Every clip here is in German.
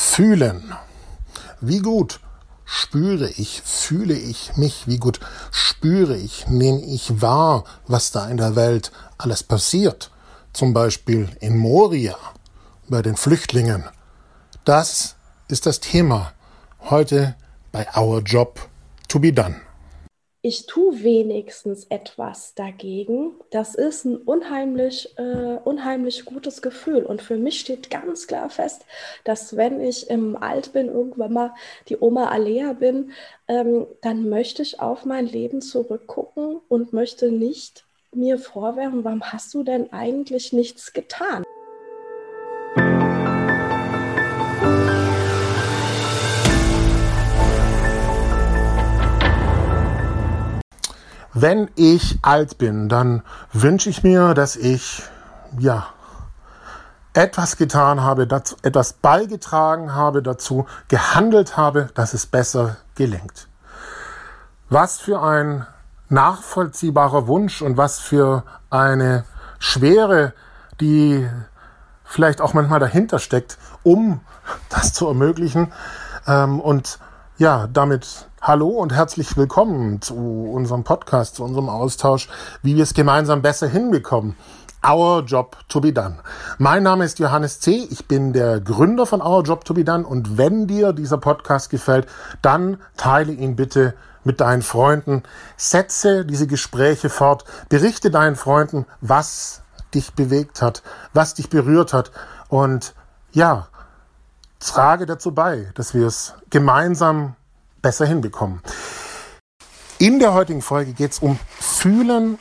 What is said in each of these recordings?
Fühlen. Wie gut spüre ich, fühle ich mich, wie gut spüre ich, nehme ich wahr, was da in der Welt alles passiert. Zum Beispiel in Moria bei den Flüchtlingen. Das ist das Thema heute bei Our Job to be Done ich tue wenigstens etwas dagegen, das ist ein unheimlich, äh, unheimlich gutes Gefühl. Und für mich steht ganz klar fest, dass wenn ich im Alt bin, irgendwann mal die Oma Alea bin, ähm, dann möchte ich auf mein Leben zurückgucken und möchte nicht mir vorwerfen, warum hast du denn eigentlich nichts getan? Wenn ich alt bin, dann wünsche ich mir, dass ich, ja, etwas getan habe, dazu, etwas beigetragen habe dazu, gehandelt habe, dass es besser gelingt. Was für ein nachvollziehbarer Wunsch und was für eine Schwere, die vielleicht auch manchmal dahinter steckt, um das zu ermöglichen. Ähm, und ja, damit hallo und herzlich willkommen zu unserem Podcast, zu unserem Austausch, wie wir es gemeinsam besser hinbekommen. Our Job to be Done. Mein Name ist Johannes C. Ich bin der Gründer von Our Job to be Done und wenn dir dieser Podcast gefällt, dann teile ihn bitte mit deinen Freunden. Setze diese Gespräche fort. Berichte deinen Freunden, was dich bewegt hat, was dich berührt hat und ja, trage dazu bei, dass wir es gemeinsam besser hinbekommen. In der heutigen Folge geht es um Fühlen,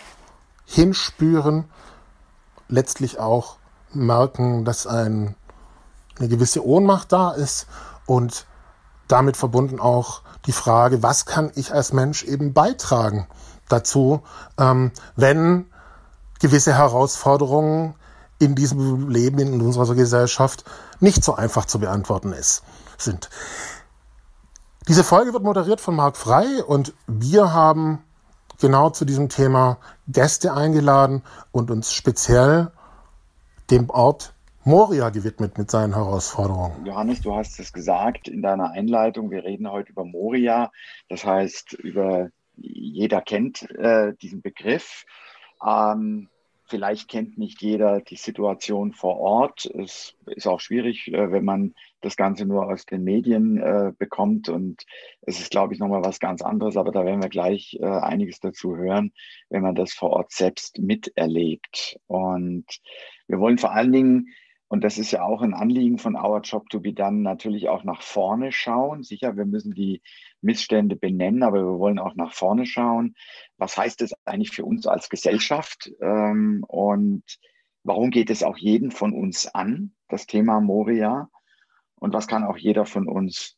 Hinspüren, letztlich auch merken, dass ein, eine gewisse Ohnmacht da ist und damit verbunden auch die Frage, was kann ich als Mensch eben beitragen dazu, ähm, wenn gewisse Herausforderungen in diesem Leben, in unserer Gesellschaft nicht so einfach zu beantworten ist, sind. Diese Folge wird moderiert von Marc Frei und wir haben genau zu diesem Thema Gäste eingeladen und uns speziell dem Ort Moria gewidmet mit seinen Herausforderungen. Johannes, du hast es gesagt in deiner Einleitung. Wir reden heute über Moria. Das heißt, über jeder kennt äh, diesen Begriff. Ähm, Vielleicht kennt nicht jeder die Situation vor Ort. Es ist auch schwierig, äh, wenn man das Ganze nur aus den Medien äh, bekommt. Und es ist, glaube ich, nochmal was ganz anderes. Aber da werden wir gleich äh, einiges dazu hören, wenn man das vor Ort selbst miterlebt. Und wir wollen vor allen Dingen und das ist ja auch ein Anliegen von Our Job to be Done, natürlich auch nach vorne schauen. Sicher, wir müssen die Missstände benennen, aber wir wollen auch nach vorne schauen. Was heißt das eigentlich für uns als Gesellschaft? Ähm, und warum geht es auch jeden von uns an, das Thema Moria? Und was kann auch jeder von uns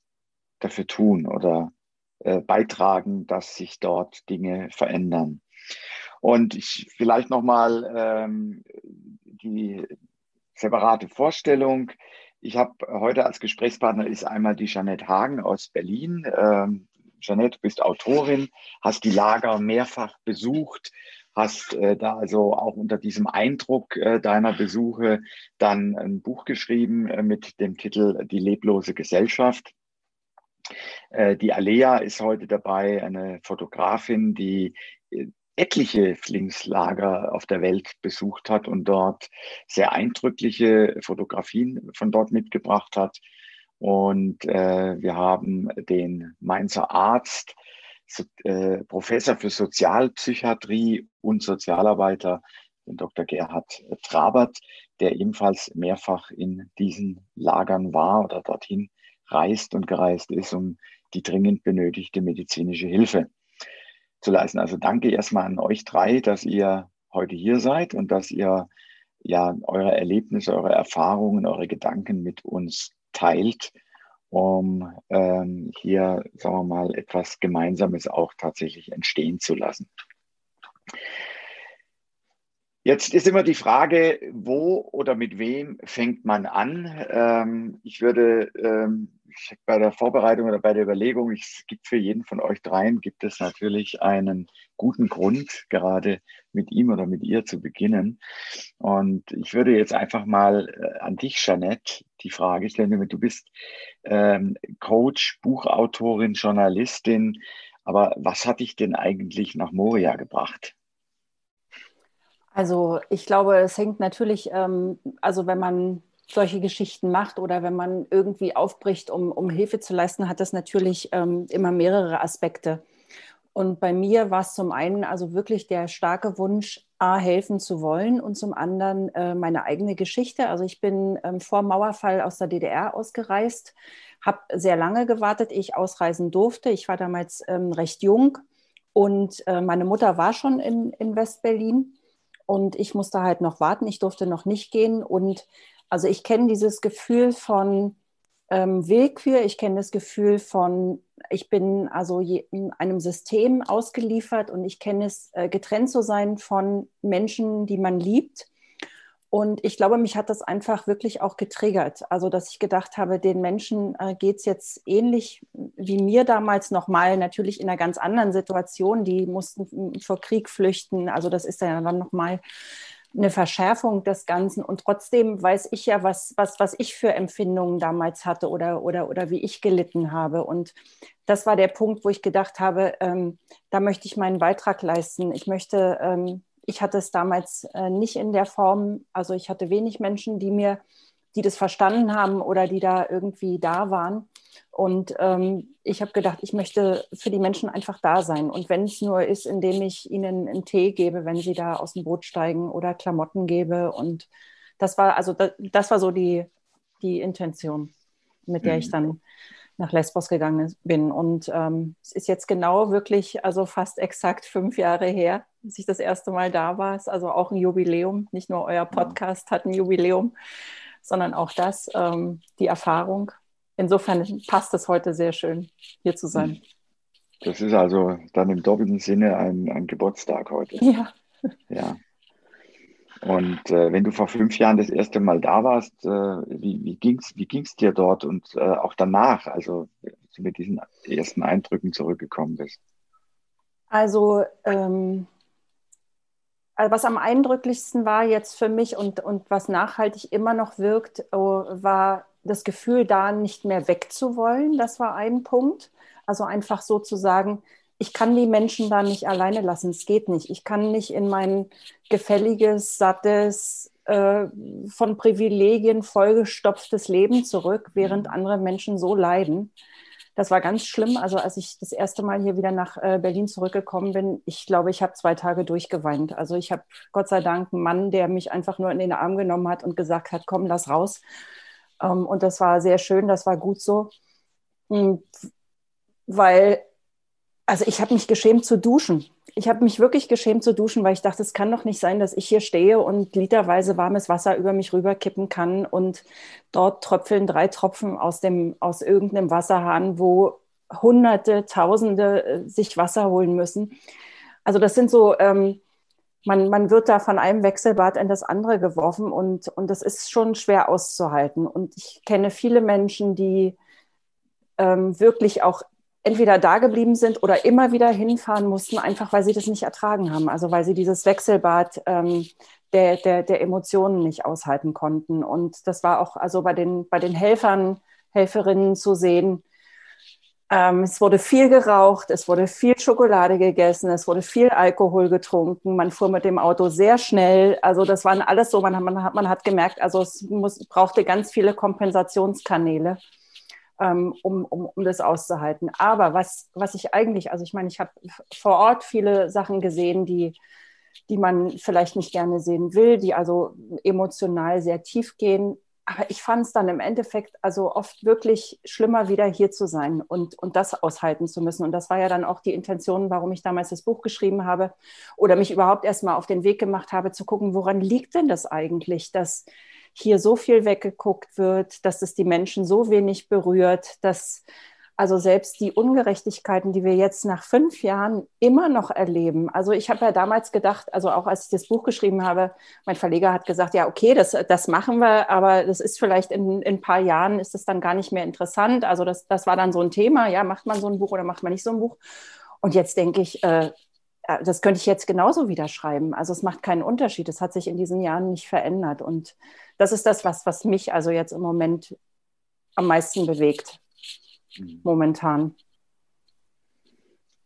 dafür tun oder äh, beitragen, dass sich dort Dinge verändern? Und ich vielleicht nochmal ähm, die separate Vorstellung. Ich habe heute als Gesprächspartner ist einmal die Jeanette Hagen aus Berlin. Ähm, Jeanette, du bist Autorin, hast die Lager mehrfach besucht, hast äh, da also auch unter diesem Eindruck äh, deiner Besuche dann ein Buch geschrieben äh, mit dem Titel Die leblose Gesellschaft. Äh, die Alea ist heute dabei, eine Fotografin, die äh, etliche Flüchtlingslager auf der Welt besucht hat und dort sehr eindrückliche Fotografien von dort mitgebracht hat. Und äh, wir haben den Mainzer Arzt, äh, Professor für Sozialpsychiatrie und Sozialarbeiter, den Dr. Gerhard Trabert, der ebenfalls mehrfach in diesen Lagern war oder dorthin reist und gereist ist, um die dringend benötigte medizinische Hilfe zu leisten. Also danke erstmal an euch drei, dass ihr heute hier seid und dass ihr ja eure Erlebnisse, eure Erfahrungen, eure Gedanken mit uns teilt, um ähm, hier, sagen wir mal, etwas Gemeinsames auch tatsächlich entstehen zu lassen. Jetzt ist immer die Frage, wo oder mit wem fängt man an? Ähm, ich würde ähm, bei der Vorbereitung oder bei der Überlegung, es gibt für jeden von euch dreien, gibt es natürlich einen guten Grund, gerade mit ihm oder mit ihr zu beginnen. Und ich würde jetzt einfach mal äh, an dich, Jeanette, die Frage stellen. Du bist ähm, Coach, Buchautorin, Journalistin. Aber was hat dich denn eigentlich nach Moria gebracht? Also ich glaube, es hängt natürlich, ähm, also wenn man solche Geschichten macht oder wenn man irgendwie aufbricht, um, um Hilfe zu leisten, hat das natürlich ähm, immer mehrere Aspekte. Und bei mir war es zum einen also wirklich der starke Wunsch, A, helfen zu wollen und zum anderen äh, meine eigene Geschichte. Also ich bin ähm, vor Mauerfall aus der DDR ausgereist, habe sehr lange gewartet, ich ausreisen durfte. Ich war damals ähm, recht jung und äh, meine Mutter war schon in, in West-Berlin und ich musste halt noch warten. Ich durfte noch nicht gehen und also ich kenne dieses Gefühl von ähm, Willkür, ich kenne das Gefühl von, ich bin also in einem System ausgeliefert und ich kenne es, äh, getrennt zu sein von Menschen, die man liebt. Und ich glaube, mich hat das einfach wirklich auch getriggert. Also, dass ich gedacht habe, den Menschen äh, geht es jetzt ähnlich wie mir damals nochmal, natürlich in einer ganz anderen Situation. Die mussten vor Krieg flüchten. Also, das ist ja dann nochmal eine Verschärfung des Ganzen. Und trotzdem weiß ich ja, was, was, was ich für Empfindungen damals hatte oder, oder, oder wie ich gelitten habe. Und das war der Punkt, wo ich gedacht habe, ähm, da möchte ich meinen Beitrag leisten. Ich möchte, ähm, ich hatte es damals äh, nicht in der Form, also ich hatte wenig Menschen, die mir, die das verstanden haben oder die da irgendwie da waren. Und ähm, ich habe gedacht, ich möchte für die Menschen einfach da sein. Und wenn es nur ist, indem ich ihnen einen Tee gebe, wenn sie da aus dem Boot steigen oder Klamotten gebe. Und das war also das, das war so die, die Intention, mit der ich mhm. dann nach Lesbos gegangen bin. Und ähm, es ist jetzt genau wirklich, also fast exakt fünf Jahre her, dass ich das erste Mal da war. Es ist also auch ein Jubiläum. Nicht nur euer Podcast hat ein Jubiläum, sondern auch das, ähm, die Erfahrung insofern passt es heute sehr schön, hier zu sein. Das ist also dann im doppelten Sinne ein, ein Geburtstag heute. Ja. Ja. Und äh, wenn du vor fünf Jahren das erste Mal da warst, äh, wie, wie ging es wie ging's dir dort und äh, auch danach, also mit diesen ersten Eindrücken zurückgekommen bist? Also, ähm, also was am eindrücklichsten war jetzt für mich und, und was nachhaltig immer noch wirkt, oh, war das Gefühl, da nicht mehr wegzuwollen. Das war ein Punkt. Also einfach so zu sagen, ich kann die Menschen da nicht alleine lassen. Es geht nicht. Ich kann nicht in mein gefälliges, sattes, äh, von Privilegien vollgestopftes Leben zurück, während mhm. andere Menschen so leiden. Das war ganz schlimm. Also als ich das erste Mal hier wieder nach äh, Berlin zurückgekommen bin, ich glaube, ich habe zwei Tage durchgeweint. Also ich habe Gott sei Dank einen Mann, der mich einfach nur in den Arm genommen hat und gesagt hat, komm, lass raus. Ähm, und das war sehr schön, das war gut so. Und weil, also ich habe mich geschämt zu duschen. Ich habe mich wirklich geschämt zu duschen, weil ich dachte, es kann doch nicht sein, dass ich hier stehe und literweise warmes Wasser über mich rüberkippen kann und dort tröpfeln drei Tropfen aus, dem, aus irgendeinem Wasserhahn, wo Hunderte, Tausende äh, sich Wasser holen müssen. Also das sind so, ähm, man, man wird da von einem Wechselbad in das andere geworfen und, und das ist schon schwer auszuhalten. Und ich kenne viele Menschen, die ähm, wirklich auch entweder da geblieben sind oder immer wieder hinfahren mussten, einfach weil sie das nicht ertragen haben. Also weil sie dieses Wechselbad ähm, der, der, der Emotionen nicht aushalten konnten. Und das war auch also bei den, bei den Helfern, Helferinnen zu sehen, ähm, es wurde viel geraucht, es wurde viel Schokolade gegessen, es wurde viel Alkohol getrunken. Man fuhr mit dem Auto sehr schnell. Also das waren alles so, man, man, hat, man hat gemerkt, also es muss, brauchte ganz viele Kompensationskanäle, ähm, um, um, um das auszuhalten. Aber was, was ich eigentlich, also ich meine, ich habe vor Ort viele Sachen gesehen, die, die man vielleicht nicht gerne sehen will, die also emotional sehr tief gehen aber ich fand es dann im Endeffekt also oft wirklich schlimmer, wieder hier zu sein und, und das aushalten zu müssen. Und das war ja dann auch die Intention, warum ich damals das Buch geschrieben habe oder mich überhaupt erstmal auf den Weg gemacht habe, zu gucken, woran liegt denn das eigentlich, dass hier so viel weggeguckt wird, dass es die Menschen so wenig berührt, dass also selbst die Ungerechtigkeiten, die wir jetzt nach fünf Jahren immer noch erleben. Also ich habe ja damals gedacht, also auch als ich das Buch geschrieben habe, mein Verleger hat gesagt, ja, okay, das, das machen wir, aber das ist vielleicht in, in ein paar Jahren ist es dann gar nicht mehr interessant. Also das, das war dann so ein Thema, ja, macht man so ein Buch oder macht man nicht so ein Buch? Und jetzt denke ich, äh, äh das könnte ich jetzt genauso wieder schreiben. Also es macht keinen Unterschied. Es hat sich in diesen Jahren nicht verändert. Und das ist das, was, was mich also jetzt im Moment am meisten bewegt. Mhm. momentan.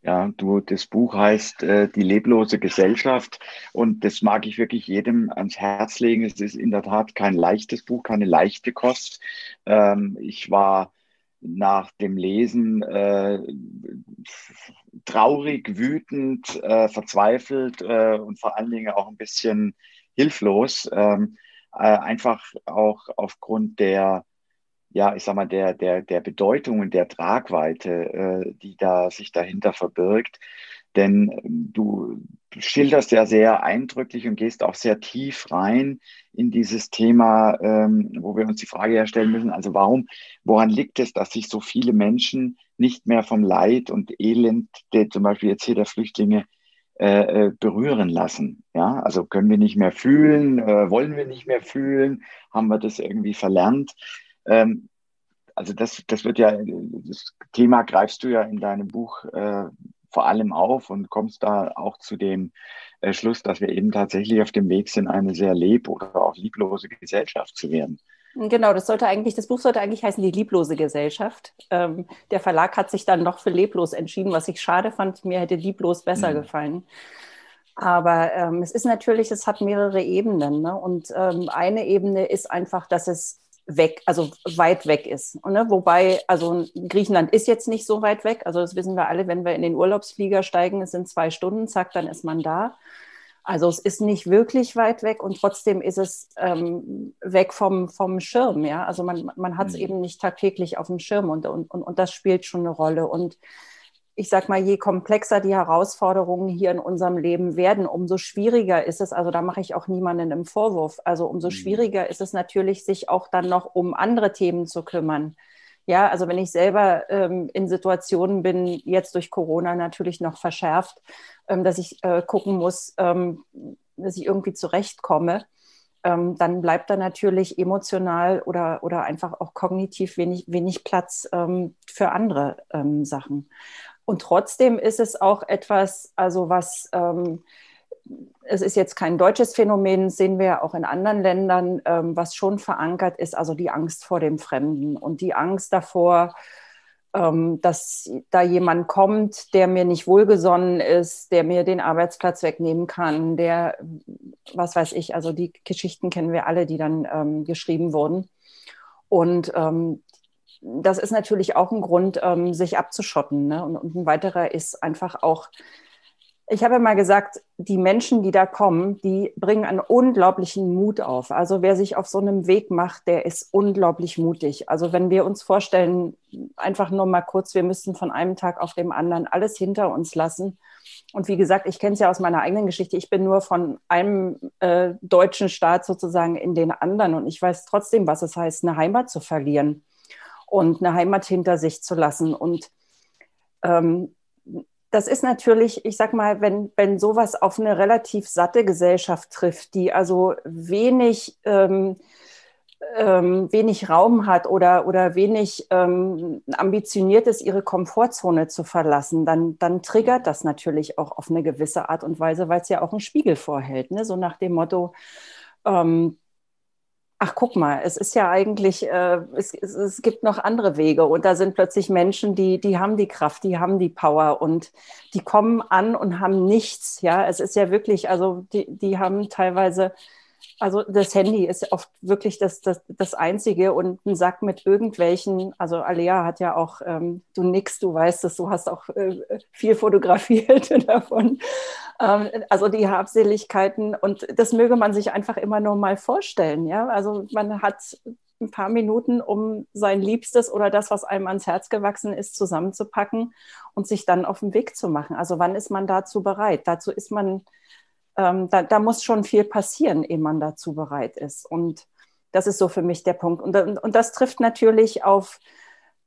Ja, du, das Buch heißt äh, Die leblose Gesellschaft und das mag ich wirklich jedem ans Herz legen. Es ist in der Tat kein leichtes Buch, keine leichte Kost. Ähm, ich war nach dem Lesen äh, traurig, wütend, äh, verzweifelt äh, und vor allen Dingen auch ein bisschen hilflos. Ähm, äh, einfach auch aufgrund der ja, ich sag mal, der, der, der Bedeutung und der Tragweite, äh, die da sich dahinter verbirgt. Denn ähm, du schilderst ja sehr eindrücklich und gehst auch sehr tief rein in dieses Thema, ähm, wo wir uns die Frage herstellen müssen, also warum, woran liegt es, dass sich so viele Menschen nicht mehr vom Leid und Elend, der, zum Beispiel jetzt hier der Flüchtlinge, äh, äh, berühren lassen. Ja, also können wir nicht mehr fühlen, äh, wollen wir nicht mehr fühlen, haben wir das irgendwie verlernt. Ähm, also das, das wird ja, das Thema greifst du ja in deinem Buch äh, vor allem auf und kommst da auch zu dem äh, Schluss, dass wir eben tatsächlich auf dem Weg sind, eine sehr leb- oder auch lieblose Gesellschaft zu werden. Genau, das sollte eigentlich, das Buch sollte eigentlich heißen Die lieblose Gesellschaft. Ähm, der Verlag hat sich dann noch für leblos entschieden, was ich schade fand. Mir hätte lieblos besser mhm. gefallen. Aber ähm, es ist natürlich, es hat mehrere Ebenen. Ne? Und ähm, eine Ebene ist einfach, dass es weg, also weit weg ist. Ne? Wobei, also Griechenland ist jetzt nicht so weit weg. Also das wissen wir alle, wenn wir in den Urlaubsflieger steigen, es sind zwei Stunden, zack, dann ist man da. Also es ist nicht wirklich weit weg und trotzdem ist es ähm, weg vom, vom Schirm. Ja? Also man, man hat es mhm. eben nicht tagtäglich auf dem Schirm und, und, und, und das spielt schon eine Rolle. Und ich sag mal, je komplexer die Herausforderungen hier in unserem Leben werden, umso schwieriger ist es, also da mache ich auch niemanden im Vorwurf, also umso mhm. schwieriger ist es natürlich, sich auch dann noch um andere Themen zu kümmern. Ja, also wenn ich selber ähm, in Situationen bin, jetzt durch Corona natürlich noch verschärft, ähm, dass ich äh, gucken muss, ähm, dass ich irgendwie zurechtkomme, ähm, dann bleibt da natürlich emotional oder, oder einfach auch kognitiv wenig, wenig Platz ähm, für andere ähm, Sachen. Und trotzdem ist es auch etwas, also was, ähm, es ist jetzt kein deutsches Phänomen, sehen wir auch in anderen Ländern, ähm, was schon verankert ist, also die Angst vor dem Fremden und die Angst davor, ähm, dass da jemand kommt, der mir nicht wohlgesonnen ist, der mir den Arbeitsplatz wegnehmen kann, der, was weiß ich, also die Geschichten kennen wir alle, die dann ähm, geschrieben wurden. Und ähm, das ist natürlich auch ein Grund, ähm, sich abzuschotten. Ne? Und, und, ein weiterer ist einfach auch, ich habe ja mal gesagt, die Menschen, die da kommen, die bringen einen unglaublichen Mut auf. Also wer sich auf so einem Weg macht, der ist unglaublich mutig. Also wenn wir uns vorstellen, einfach nur mal kurz, wir müssten von einem Tag auf dem anderen alles hinter uns lassen. Und wie gesagt, ich kenne es ja aus meiner eigenen Geschichte. Ich bin nur von einem äh, deutschen Staat sozusagen in den anderen. Und ich weiß trotzdem, was es heißt, eine Heimat zu verlieren und eine Heimat hinter sich zu lassen. Und ähm, das ist natürlich, ich sag mal, wenn, wenn sowas auf eine relativ satte Gesellschaft trifft, die also wenig, ähm, ähm, wenig Raum hat oder, oder wenig ähm, ambitioniert ist, ihre Komfortzone zu verlassen, dann, dann triggert das natürlich auch auf eine gewisse Art und Weise, weil es ja auch einen Spiegel vorhält. Ne? So nach dem Motto, ähm, ach guck mal, es ist ja eigentlich, äh, es, es, es, gibt noch andere Wege und da sind plötzlich Menschen, die, die haben die Kraft, die haben die Power und die kommen an und haben nichts. Ja, es ist ja wirklich, also die, die haben teilweise also das Handy ist oft wirklich das, das, das Einzige und ein Sack mit irgendwelchen, also Alea hat ja auch, ähm, du nix, du weißt es, du hast auch äh, viel fotografiert davon. Ähm, also die Habseligkeiten und das möge man sich einfach immer nur mal vorstellen. Ja? Also man hat ein paar Minuten, um sein Liebstes oder das, was einem ans Herz gewachsen ist, zusammenzupacken und sich dann auf den Weg zu machen. Also wann ist man dazu bereit? Dazu ist man ähm, da, da, muss schon viel passieren, ehe man dazu bereit ist. Und das ist so für mich der Punkt. Und, und das trifft natürlich auf,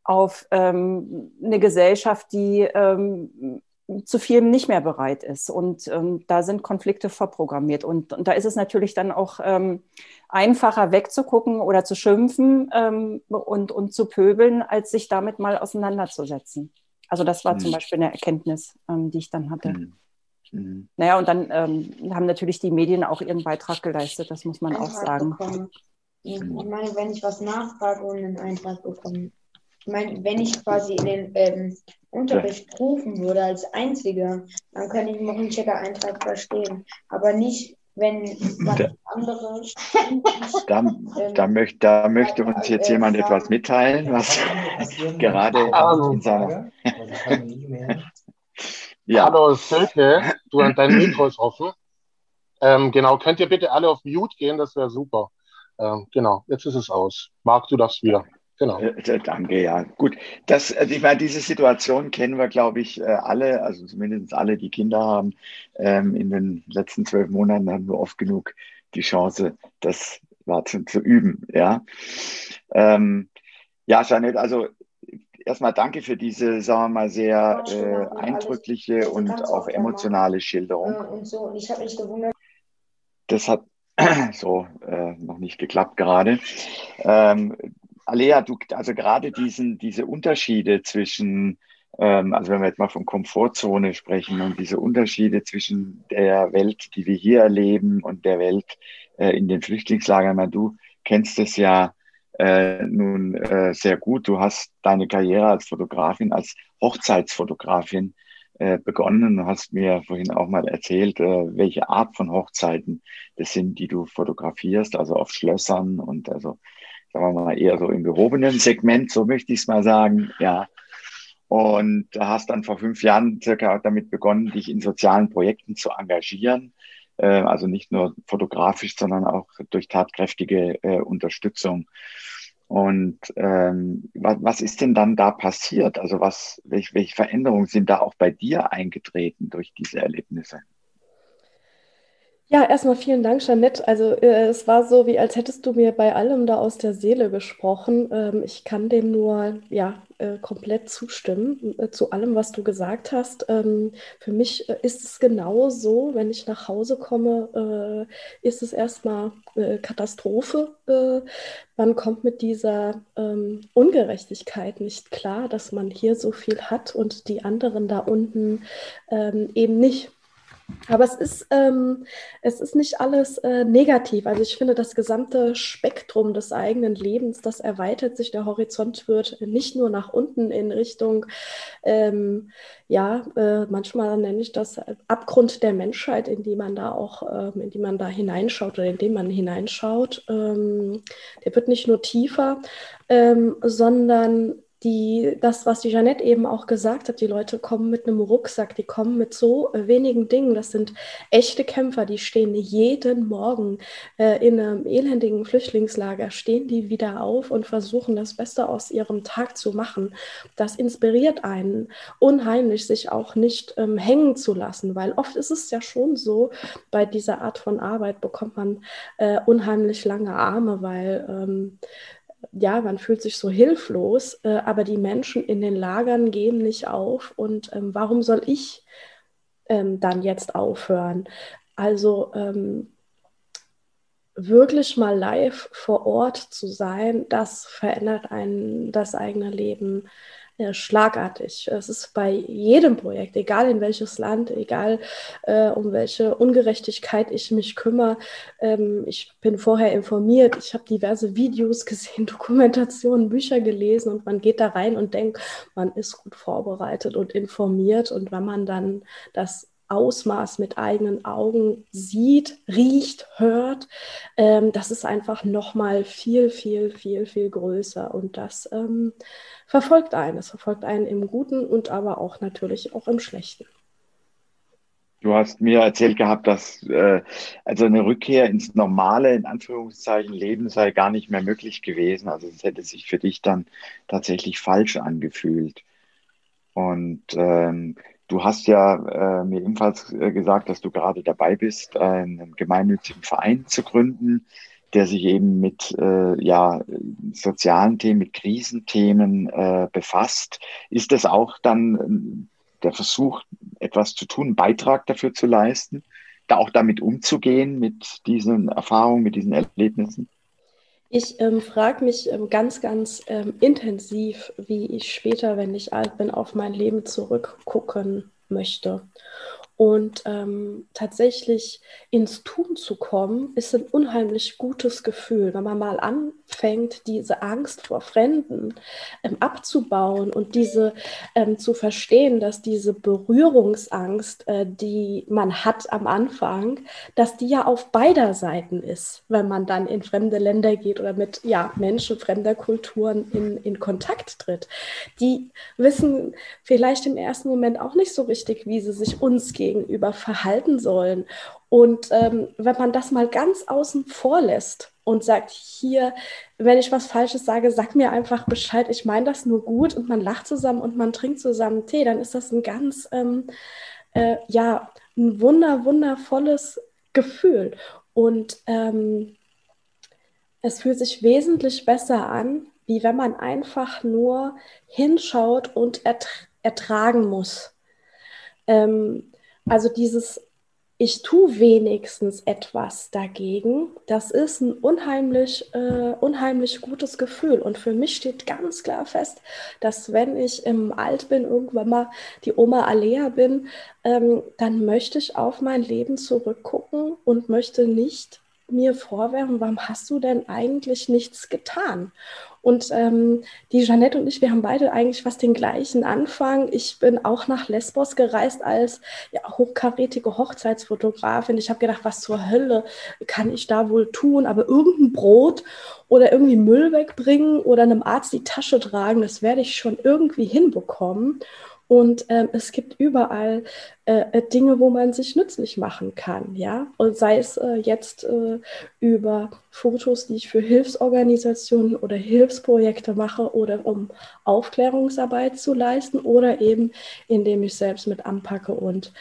auf ähm, eine Gesellschaft, die ähm, zu vielem nicht mehr bereit ist. Und ähm, da sind Konflikte vorprogrammiert. Und, und, da ist es natürlich dann auch ähm, einfacher wegzugucken oder zu schimpfen ähm, und, und zu pöbeln, als sich damit mal auseinanderzusetzen. Also das war mhm. zum Beispiel eine Erkenntnis, ähm, die ich dann hatte. Mhm. Mhm. Naja, und dann ähm, haben natürlich die Medien auch ihren Beitrag geleistet, das muss man auch sagen. Bekommen. Ich meine, wenn ich was nachfrage und einen Eintrag bekomme, ich meine, wenn ich quasi in den ähm, Unterricht rufen würde als Einziger, dann könnte ich noch einen Checker-Eintrag verstehen. Aber nicht, wenn da, andere. da, ähm, da, möcht, da möchte uns jetzt äh, jemand äh, etwas mitteilen, was gerade in seiner. Ja. Hallo Silke, du dein Mikro ist offen. Ähm, genau, könnt ihr bitte alle auf Mute gehen, das wäre super. Ähm, genau, jetzt ist es aus. Marc, du darfst wieder. Genau. Danke, ja. Gut. Das, also ich meine, diese Situation kennen wir, glaube ich, äh, alle, also zumindest alle, die Kinder haben. Ähm, in den letzten zwölf Monaten haben wir oft genug die Chance, das war zu, zu üben. Ja, ähm, ja Janet, also erstmal danke für diese, sagen wir mal, sehr äh, eindrückliche und auch emotionale Schilderung. Das hat so äh, noch nicht geklappt gerade. Ähm, Alea, du, also gerade diesen, diese Unterschiede zwischen, ähm, also wenn wir jetzt mal von Komfortzone sprechen und diese Unterschiede zwischen der Welt, die wir hier erleben und der Welt äh, in den Flüchtlingslagern, meine, du kennst es ja äh, nun äh, sehr gut. Du hast deine Karriere als Fotografin, als Hochzeitsfotografin äh, begonnen. Du hast mir vorhin auch mal erzählt, äh, welche Art von Hochzeiten das sind, die du fotografierst, also auf Schlössern und also sagen wir mal, eher so im gehobenen Segment, so möchte ich es mal sagen, ja. Und hast dann vor fünf Jahren circa damit begonnen, dich in sozialen Projekten zu engagieren. Äh, also nicht nur fotografisch, sondern auch durch tatkräftige äh, Unterstützung. Und ähm, was, was ist denn dann da passiert? Also was, welche, welche Veränderungen sind da auch bei dir eingetreten durch diese Erlebnisse? Ja, erstmal vielen Dank, Jeanette. Also äh, es war so, wie als hättest du mir bei allem da aus der Seele gesprochen. Ähm, ich kann dem nur ja, äh, komplett zustimmen äh, zu allem, was du gesagt hast. Ähm, für mich äh, ist es genau so, wenn ich nach Hause komme, äh, ist es erstmal äh, Katastrophe. man kommt mit dieser ähm, Ungerechtigkeit nicht klar, dass man hier so viel hat und die anderen da unten ähm, eben nicht. Aber es ist, ähm, es ist nicht alles äh, negativ. Also ich finde, das gesamte Spektrum des eigenen Lebens, das erweitert sich, der Horizont wird nicht nur nach unten in Richtung, ähm, ja, äh, manchmal nenne ich das Abgrund der Menschheit, in die man da auch, ähm, in die man da hineinschaut oder in dem man hineinschaut. Ähm, der wird nicht nur tiefer, ähm, sondern die, das, was die Jeanette eben auch gesagt hat, die Leute kommen mit einem Rucksack, die kommen mit so wenigen Dingen. Das sind echte Kämpfer, die stehen jeden Morgen äh, in einem elendigen Flüchtlingslager, stehen die wieder auf und versuchen das Beste aus ihrem Tag zu machen. Das inspiriert einen unheimlich, sich auch nicht ähm, hängen zu lassen, weil oft ist es ja schon so, bei dieser Art von Arbeit bekommt man äh, unheimlich lange Arme, weil ähm, ja, man fühlt sich so hilflos, äh, aber die Menschen in den Lagern geben nicht auf. Und ähm, warum soll ich ähm, dann jetzt aufhören? Also ähm, wirklich mal live vor Ort zu sein, das verändert einen das eigene Leben ja, schlagartig. Es ist bei jedem Projekt, egal in welches Land, egal äh, um welche Ungerechtigkeit ich mich kümmere. Ähm, ich bin vorher informiert, ich habe diverse Videos gesehen, Dokumentationen, Bücher gelesen und man geht da rein und denkt, man ist gut vorbereitet und informiert. Und wenn man dann das Ausmaß mit eigenen Augen sieht, riecht, hört, ähm, das ist einfach nochmal viel, viel, viel, viel größer. Und das ähm, verfolgt einen. Es verfolgt einen im Guten und aber auch natürlich auch im Schlechten. Du hast mir erzählt gehabt, dass äh, also eine Rückkehr ins normale, in Anführungszeichen, Leben sei gar nicht mehr möglich gewesen. Also es hätte sich für dich dann tatsächlich falsch angefühlt. Und ähm, Du hast ja äh, mir ebenfalls äh, gesagt, dass du gerade dabei bist, einen gemeinnützigen Verein zu gründen, der sich eben mit äh, ja, sozialen Themen, mit Krisenthemen äh, befasst. Ist das auch dann ähm, der Versuch, etwas zu tun, einen Beitrag dafür zu leisten, da auch damit umzugehen, mit diesen Erfahrungen, mit diesen Erlebnissen? Ich ähm, frage mich ähm, ganz, ganz ähm, intensiv, wie ich später, wenn ich alt bin, auf mein Leben zurückgucken möchte. Und ähm, tatsächlich ins Tun zu kommen, ist ein unheimlich gutes Gefühl, wenn man mal anfängt, diese Angst vor Fremden ähm, abzubauen und diese ähm, zu verstehen, dass diese Berührungsangst, äh, die man hat am Anfang, dass die ja auf beider Seiten ist, wenn man dann in fremde Länder geht oder mit ja, Menschen fremder Kulturen in, in Kontakt tritt. Die wissen vielleicht im ersten Moment auch nicht so richtig, wie sie sich uns gegenüber verhalten sollen. Und ähm, wenn man das mal ganz außen vor lässt und sagt, hier, wenn ich was Falsches sage, sag mir einfach Bescheid, ich meine das nur gut und man lacht zusammen und man trinkt zusammen Tee, dann ist das ein ganz, ähm, äh, ja, ein wunder, wundervolles Gefühl. Und ähm, es fühlt sich wesentlich besser an, wie wenn man einfach nur hinschaut und ertragen muss. Ähm, also dieses ich tue wenigstens etwas dagegen, das ist ein unheimlich, äh, unheimlich gutes Gefühl. Und für mich steht ganz klar fest, dass wenn ich im Alt bin, irgendwann mal die Oma Alea bin, ähm, dann möchte ich auf mein Leben zurückgucken und möchte nicht mir vorwerfen, warum hast du denn eigentlich nichts getan? Und ähm, die Jeanette und ich, wir haben beide eigentlich fast den gleichen Anfang. Ich bin auch nach Lesbos gereist als ja, hochkarätige Hochzeitsfotografin. Ich habe gedacht, was zur Hölle kann ich da wohl tun? Aber irgendein Brot oder irgendwie Müll wegbringen oder einem Arzt die Tasche tragen, das werde ich schon irgendwie hinbekommen. Und ähm, es gibt überall äh, äh, Dinge, wo man sich nützlich machen kann, ja. Und sei es äh, jetzt äh, über Fotos, die ich für Hilfsorganisationen oder Hilfsprojekte mache oder um Aufklärungsarbeit zu leisten oder eben indem ich selbst mit anpacke und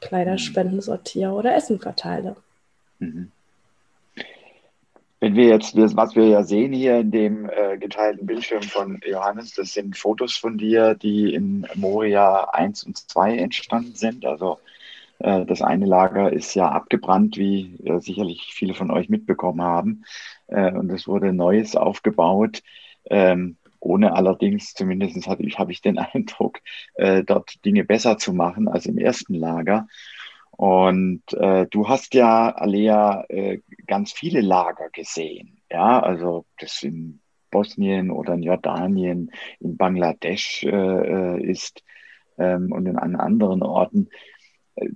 Kleiderspenden sortiere oder Essen verteile. Mhm. Wenn wir jetzt, was wir ja sehen hier in dem äh, geteilten Bildschirm von Johannes, das sind Fotos von dir, die in Moria 1 und 2 entstanden sind. Also äh, das eine Lager ist ja abgebrannt, wie äh, sicherlich viele von euch mitbekommen haben. Äh, und es wurde Neues aufgebaut. Ähm, ohne allerdings, zumindest habe ich, hab ich den Eindruck, äh, dort Dinge besser zu machen als im ersten Lager. Und äh, du hast ja, Alea, äh, ganz viele Lager gesehen. Ja, also das in Bosnien oder in Jordanien, in Bangladesch äh, äh ist ähm, und in anderen Orten. Äh,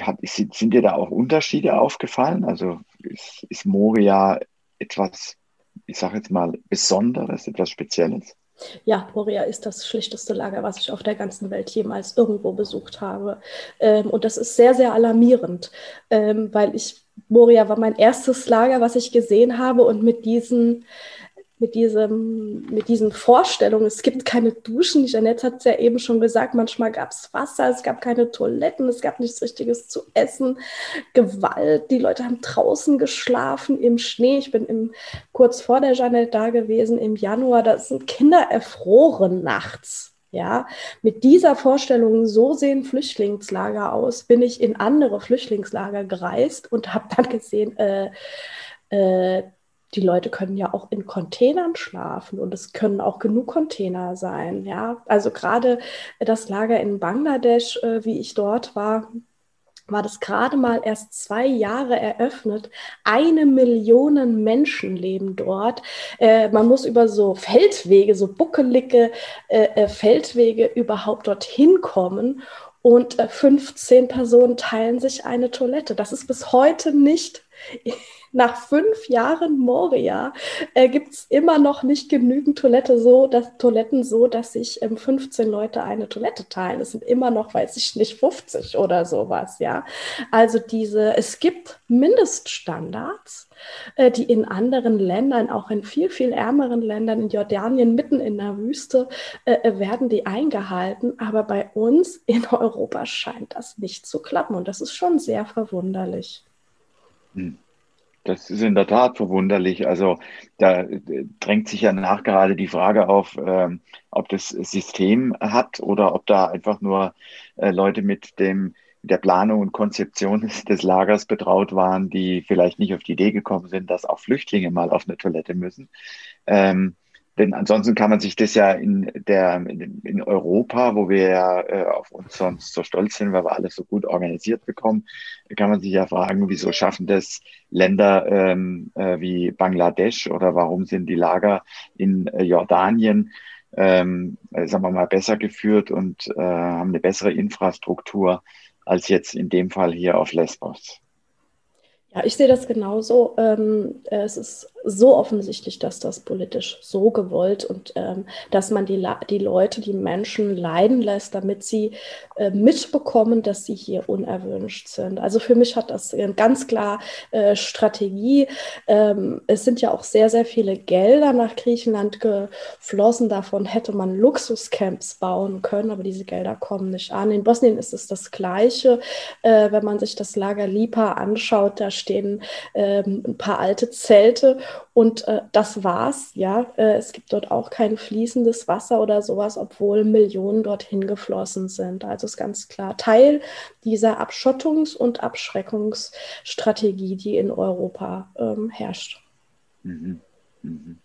hat, sind dir da auch Unterschiede aufgefallen? Also ist, ist Moria etwas, ich sage jetzt mal, Besonderes, etwas Spezielles? Ja, Moria ist das schlichteste Lager, was ich auf der ganzen Welt jemals irgendwo besucht habe. Ähm, und das ist sehr, sehr alarmierend, ähm, weil ich, Moria war mein erstes Lager, was ich gesehen habe und mit diesen mit, diesem, mit diesen Vorstellungen, es gibt keine Duschen. Janette hat es ja eben schon gesagt, manchmal gab es Wasser, es gab keine Toiletten, es gab nichts Richtiges zu essen, Gewalt, die Leute haben draußen geschlafen im Schnee. Ich bin im, kurz vor der Janette da gewesen im Januar, da sind Kinder erfroren nachts. Ja, mit dieser Vorstellung, so sehen Flüchtlingslager aus, bin ich in andere Flüchtlingslager gereist und habe dann gesehen, äh, äh, die Leute können ja auch in Containern schlafen und es können auch genug Container sein. Ja, also gerade das Lager in Bangladesch, äh, wie ich dort war, war das gerade mal erst zwei Jahre eröffnet. Eine Million Menschen leben dort. Äh, man muss über so Feldwege, so buckelige äh, äh Feldwege überhaupt dorthin kommen. Und 15 äh, Personen teilen sich eine Toilette. Das ist bis heute nicht nach fünf Jahren Moria äh, gibt es immer noch nicht genügend Toilette so, dass, Toiletten so, dass sich ähm, 15 Leute eine Toilette teilen. Es sind immer noch, weiß ich nicht, 50 oder sowas, ja. Also diese, es gibt Mindeststandards, äh, die in anderen Ländern, auch in viel, viel ärmeren Ländern, in Jordanien, mitten in der Wüste, äh, äh werden die eingehalten. Aber bei uns in Europa scheint das nicht zu klappen und das ist schon sehr verwunderlich. Das ist in der Tat verwunderlich. Also da drängt sich ja nach gerade die Frage auf, ähm, ob das System hat oder ob da einfach nur äh, Leute mit dem der Planung und Konzeption des, des, Lagers betraut waren, die vielleicht nicht auf die Idee gekommen sind, dass auch Flüchtlinge mal auf eine Toilette müssen. Ähm, denn ansonsten kann man sich das ja in der in, Europa, wo wir ja äh, auf uns sonst so stolz sind, weil wir alles so gut organisiert bekommen, kann man sich ja fragen, wieso schaffen das Länder ähm, äh, wie Bangladesch oder warum sind die Lager in äh, Jordanien ähm, äh, sagen wir mal besser geführt und äh, haben eine bessere Infrastruktur als jetzt in dem Fall hier auf Lesbos. Ja, ich sehe das genauso. Ähm, es ist so offensichtlich, dass das politisch so gewollt und ähm, dass man die, die Leute, die Menschen leiden lässt, damit sie äh, mitbekommen, dass sie hier unerwünscht sind. Also für mich hat das ganz klar äh, Strategie. Ähm, es sind ja auch sehr, sehr viele Gelder nach Griechenland geflossen. Davon hätte man Luxuscamps bauen können, aber diese Gelder kommen nicht an. In Bosnien ist es das Gleiche. Äh, wenn man sich das Lager Lipa anschaut, da stehen ähm, ein paar alte Zelte und äh, das war's, ja. Äh, es gibt dort auch kein fließendes Wasser oder sowas, obwohl Millionen dorthin geflossen sind. Also ist ganz klar Teil dieser Abschottungs- und Abschreckungsstrategie, die in Europa ähm, herrscht. Mhm. Mhm.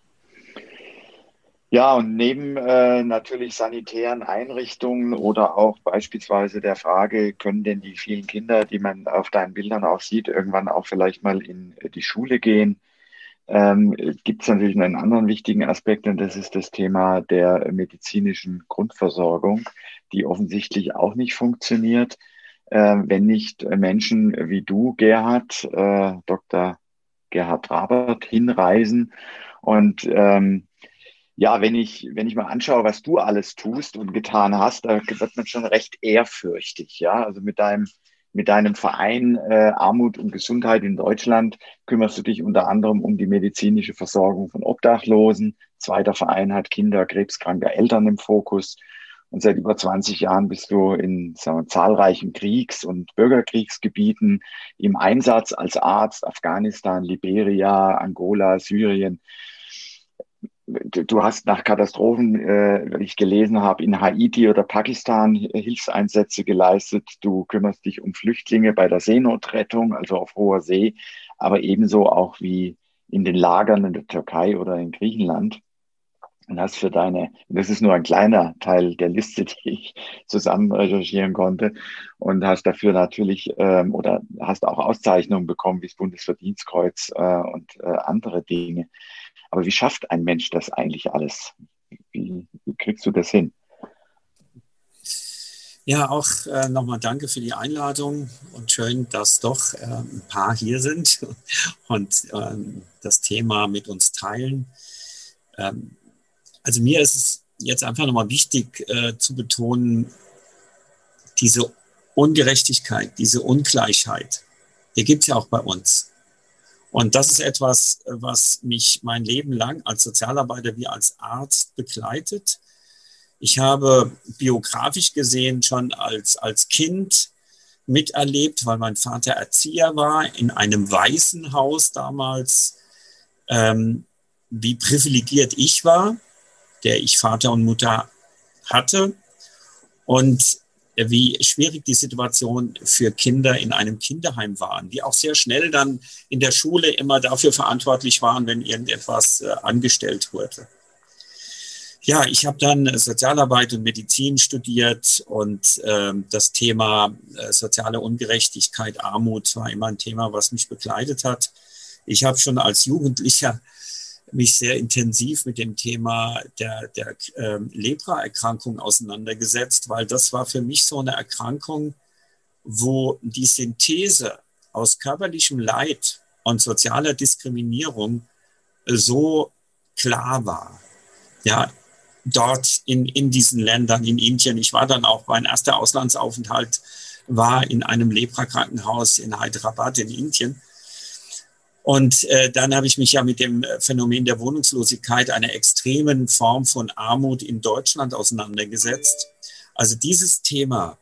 Ja, und neben äh, natürlich sanitären Einrichtungen oder auch beispielsweise der Frage, können denn die vielen Kinder, die man auf deinen Bildern auch sieht, irgendwann auch vielleicht mal in die Schule gehen? ähm, gibt es natürlich einen anderen wichtigen Aspekt und das ist das Thema der medizinischen Grundversorgung, die offensichtlich auch nicht funktioniert, äh, wenn nicht Menschen wie du, Gerhard, äh, Dr. Gerhard Rabert, hinreisen. Und ähm, ja, wenn ich, wenn ich mal anschaue, was du alles tust und getan hast, da wird man schon recht ehrfürchtig, ja. Also mit deinem mit deinem Verein äh, Armut und Gesundheit in Deutschland kümmerst du dich unter anderem um die medizinische Versorgung von Obdachlosen. Zweiter Verein hat Kinder krebskranker Eltern im Fokus. Und seit über 20 Jahren bist du in sagen wir, zahlreichen Kriegs- und Bürgerkriegsgebieten im Einsatz als Arzt, Afghanistan, Liberia, Angola, Syrien du hast nach Katastrophen, äh, ich gelesen habe, in Haiti oder Pakistan Hilfseinsätze geleistet. Du kümmerst dich um Flüchtlinge bei der Seenotrettung, also auf hoher See, aber ebenso auch wie in den Lagern in der Türkei oder in Griechenland. Und hast für deine, das ist nur ein kleiner Teil der Liste, die ich zusammen recherchieren konnte, und hast dafür natürlich ähm, oder hast auch Auszeichnungen bekommen, wie das Bundesverdienstkreuz äh, und äh, andere Dinge. Aber wie schafft ein Mensch das eigentlich alles? Wie, wie kriegst du das hin? Ja, auch äh, nochmal danke für die Einladung und schön, dass doch äh, ein paar hier sind und ähm, das Thema mit uns teilen. Ähm, also mir ist es jetzt einfach nochmal wichtig äh, zu betonen, diese Ungerechtigkeit, diese Ungleichheit, die gibt es ja auch bei uns. Und das ist etwas, was mich mein Leben lang als Sozialarbeiter wie als Arzt begleitet. Ich habe biografisch gesehen schon als, als Kind miterlebt, weil mein Vater Erzieher war in einem Waisenhaus damals, ähm, wie privilegiert ich war, der ich Vater und Mutter hatte. Und wie schwierig die Situation für Kinder in einem Kinderheim waren, die auch sehr schnell dann in der Schule immer dafür verantwortlich waren, wenn irgendetwas äh, angestellt wurde. Ja, ich habe dann Sozialarbeit und Medizin studiert und äh, das Thema äh, soziale Ungerechtigkeit, Armut war immer ein Thema, was mich begleitet hat. Ich habe schon als Jugendlicher mich sehr intensiv mit dem Thema der, der äh, Lepra-Erkrankung auseinandergesetzt, weil das war für mich so eine Erkrankung, wo die Synthese aus körperlichem Leid und sozialer Diskriminierung so klar war. Ja, dort in, in diesen Ländern, in Indien. Ich war dann auch, mein erster Auslandsaufenthalt war in einem Lepra-Krankenhaus in Hyderabad in Indien. Und äh, dann habe ich mich ja mit dem äh, Phänomen der Wohnungslosigkeit, einer extremen Form von Armut in Deutschland auseinandergesetzt. Also dieses Thema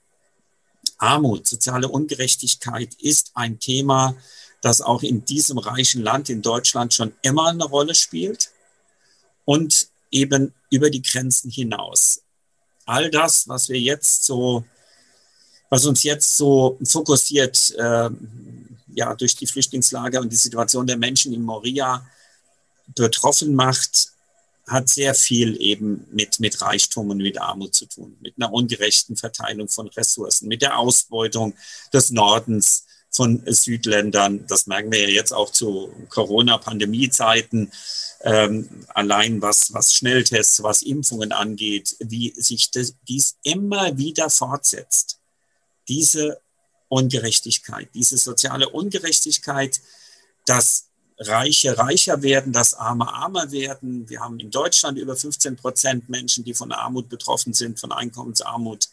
Armut, soziale Ungerechtigkeit ist ein Thema, das auch in diesem reichen Land, in Deutschland, schon immer eine Rolle spielt und eben über die Grenzen hinaus. All das, was wir jetzt so, was uns jetzt so fokussiert, äh, ja, durch die Flüchtlingslager und die Situation der Menschen in Moria betroffen macht, hat sehr viel eben mit, mit Reichtum und mit Armut zu tun, mit einer ungerechten Verteilung von Ressourcen, mit der Ausbeutung des Nordens von Südländern. Das merken wir ja jetzt auch zu Corona-Pandemie-Zeiten. Ähm, allein was, was Schnelltests, was Impfungen angeht, wie sich das, dies immer wieder fortsetzt. Diese Ungerechtigkeit, diese soziale Ungerechtigkeit, dass Reiche reicher werden, dass Arme armer werden. Wir haben in Deutschland über 15 Prozent Menschen, die von Armut betroffen sind, von Einkommensarmut.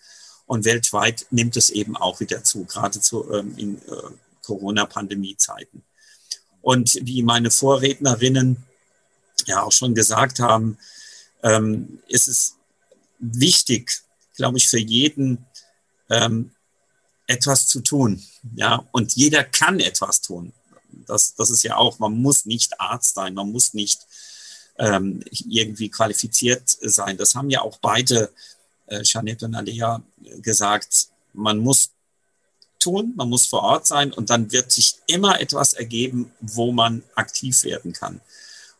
Und weltweit nimmt es eben auch wieder zu, geradezu ähm, in äh, Corona-Pandemie-Zeiten. Und wie meine Vorrednerinnen ja auch schon gesagt haben, ähm, ist es wichtig, glaube ich, für jeden ähm, etwas zu tun. Ja, und jeder kann etwas tun. Das, das ist ja auch, man muss nicht Arzt sein, man muss nicht ähm, irgendwie qualifiziert sein. Das haben ja auch beide, äh, Jeanette und Alea, gesagt. Man muss tun, man muss vor Ort sein und dann wird sich immer etwas ergeben, wo man aktiv werden kann.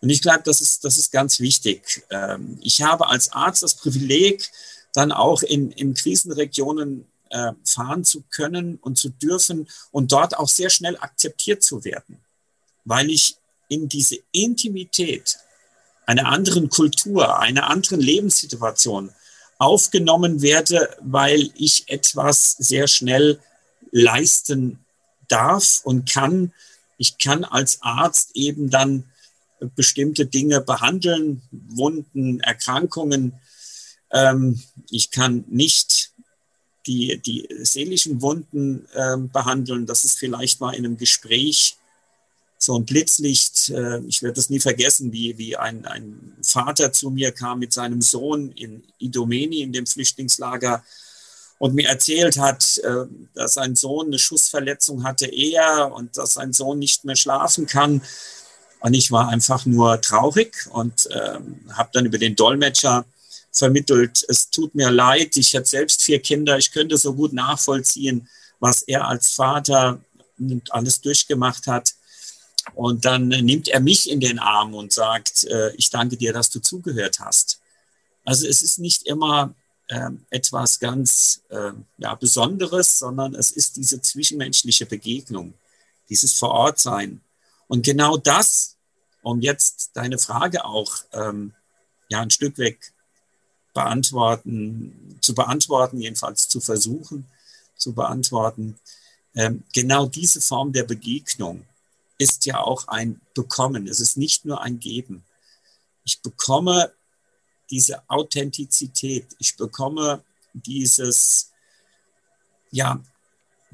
Und ich glaube, das ist, das ist ganz wichtig. Ähm, ich habe als Arzt das Privileg, dann auch in, in Krisenregionen äh, fahren zu können und zu dürfen und dort auch sehr schnell akzeptiert zu werden, weil ich in diese Intimität einer anderen Kultur, einer anderen Lebenssituation aufgenommen werde, weil ich etwas sehr schnell leisten darf und kann. Ich kann als Arzt eben dann bestimmte Dinge behandeln, Wunden, Erkrankungen. Ähm, ich kann nicht die, die seelischen Wunden äh, behandeln. Das ist vielleicht mal in einem Gespräch so ein Blitzlicht. Äh, ich werde das nie vergessen, wie, wie ein, ein Vater zu mir kam mit seinem Sohn in Idomeni, in dem Flüchtlingslager, und mir erzählt hat, äh, dass sein Sohn eine Schussverletzung hatte, er, und dass sein Sohn nicht mehr schlafen kann. Und ich war einfach nur traurig und äh, habe dann über den Dolmetscher vermittelt, es tut mir leid, ich habe selbst vier Kinder, ich könnte so gut nachvollziehen, was er als Vater alles durchgemacht hat. Und dann nimmt er mich in den Arm und sagt, äh, ich danke dir, dass du zugehört hast. Also es ist nicht immer äh, etwas ganz äh, ja, Besonderes, sondern es ist diese zwischenmenschliche Begegnung, dieses Vorortsein. Und genau das, um jetzt deine Frage auch ähm, ja, ein Stück weg beantworten, zu beantworten, jedenfalls zu versuchen zu beantworten. Ähm, genau diese Form der Begegnung ist ja auch ein Bekommen. Es ist nicht nur ein Geben. Ich bekomme diese Authentizität. Ich bekomme dieses, ja,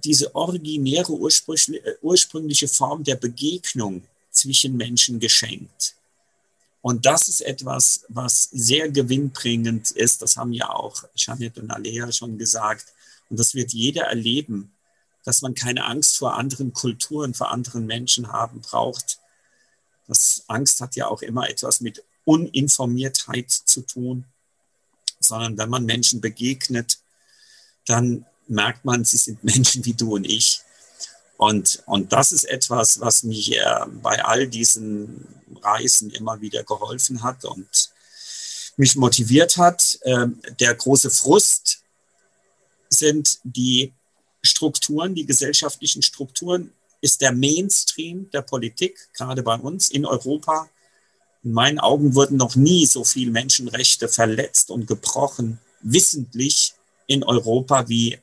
diese originäre ursprüngliche, ursprüngliche Form der Begegnung zwischen Menschen geschenkt. Und das ist etwas, was sehr gewinnbringend ist. Das haben ja auch Janet und Alea schon gesagt. Und das wird jeder erleben, dass man keine Angst vor anderen Kulturen, vor anderen Menschen haben braucht. Das Angst hat ja auch immer etwas mit Uninformiertheit zu tun, sondern wenn man Menschen begegnet, dann merkt man, sie sind Menschen wie du und ich. Und, und das ist etwas, was mich äh, bei all diesen Reisen immer wieder geholfen hat und mich motiviert hat. Äh, der große Frust sind die Strukturen, die gesellschaftlichen Strukturen, ist der Mainstream der Politik, gerade bei uns in Europa. In meinen Augen wurden noch nie so viele Menschenrechte verletzt und gebrochen, wissentlich in Europa wie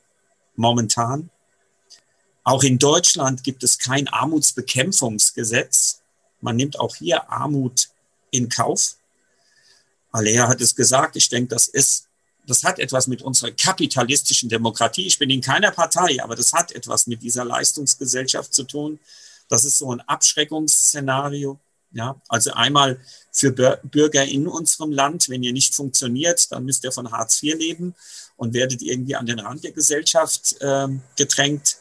momentan. Auch in Deutschland gibt es kein Armutsbekämpfungsgesetz. Man nimmt auch hier Armut in Kauf. Alea hat es gesagt, ich denke, das ist, das hat etwas mit unserer kapitalistischen Demokratie. Ich bin in keiner Partei, aber das hat etwas mit dieser Leistungsgesellschaft zu tun. Das ist so ein Abschreckungsszenario. Ja, also einmal für Bürger in unserem Land, wenn ihr nicht funktioniert, dann müsst ihr von Hartz IV leben und werdet irgendwie an den Rand der Gesellschaft äh, gedrängt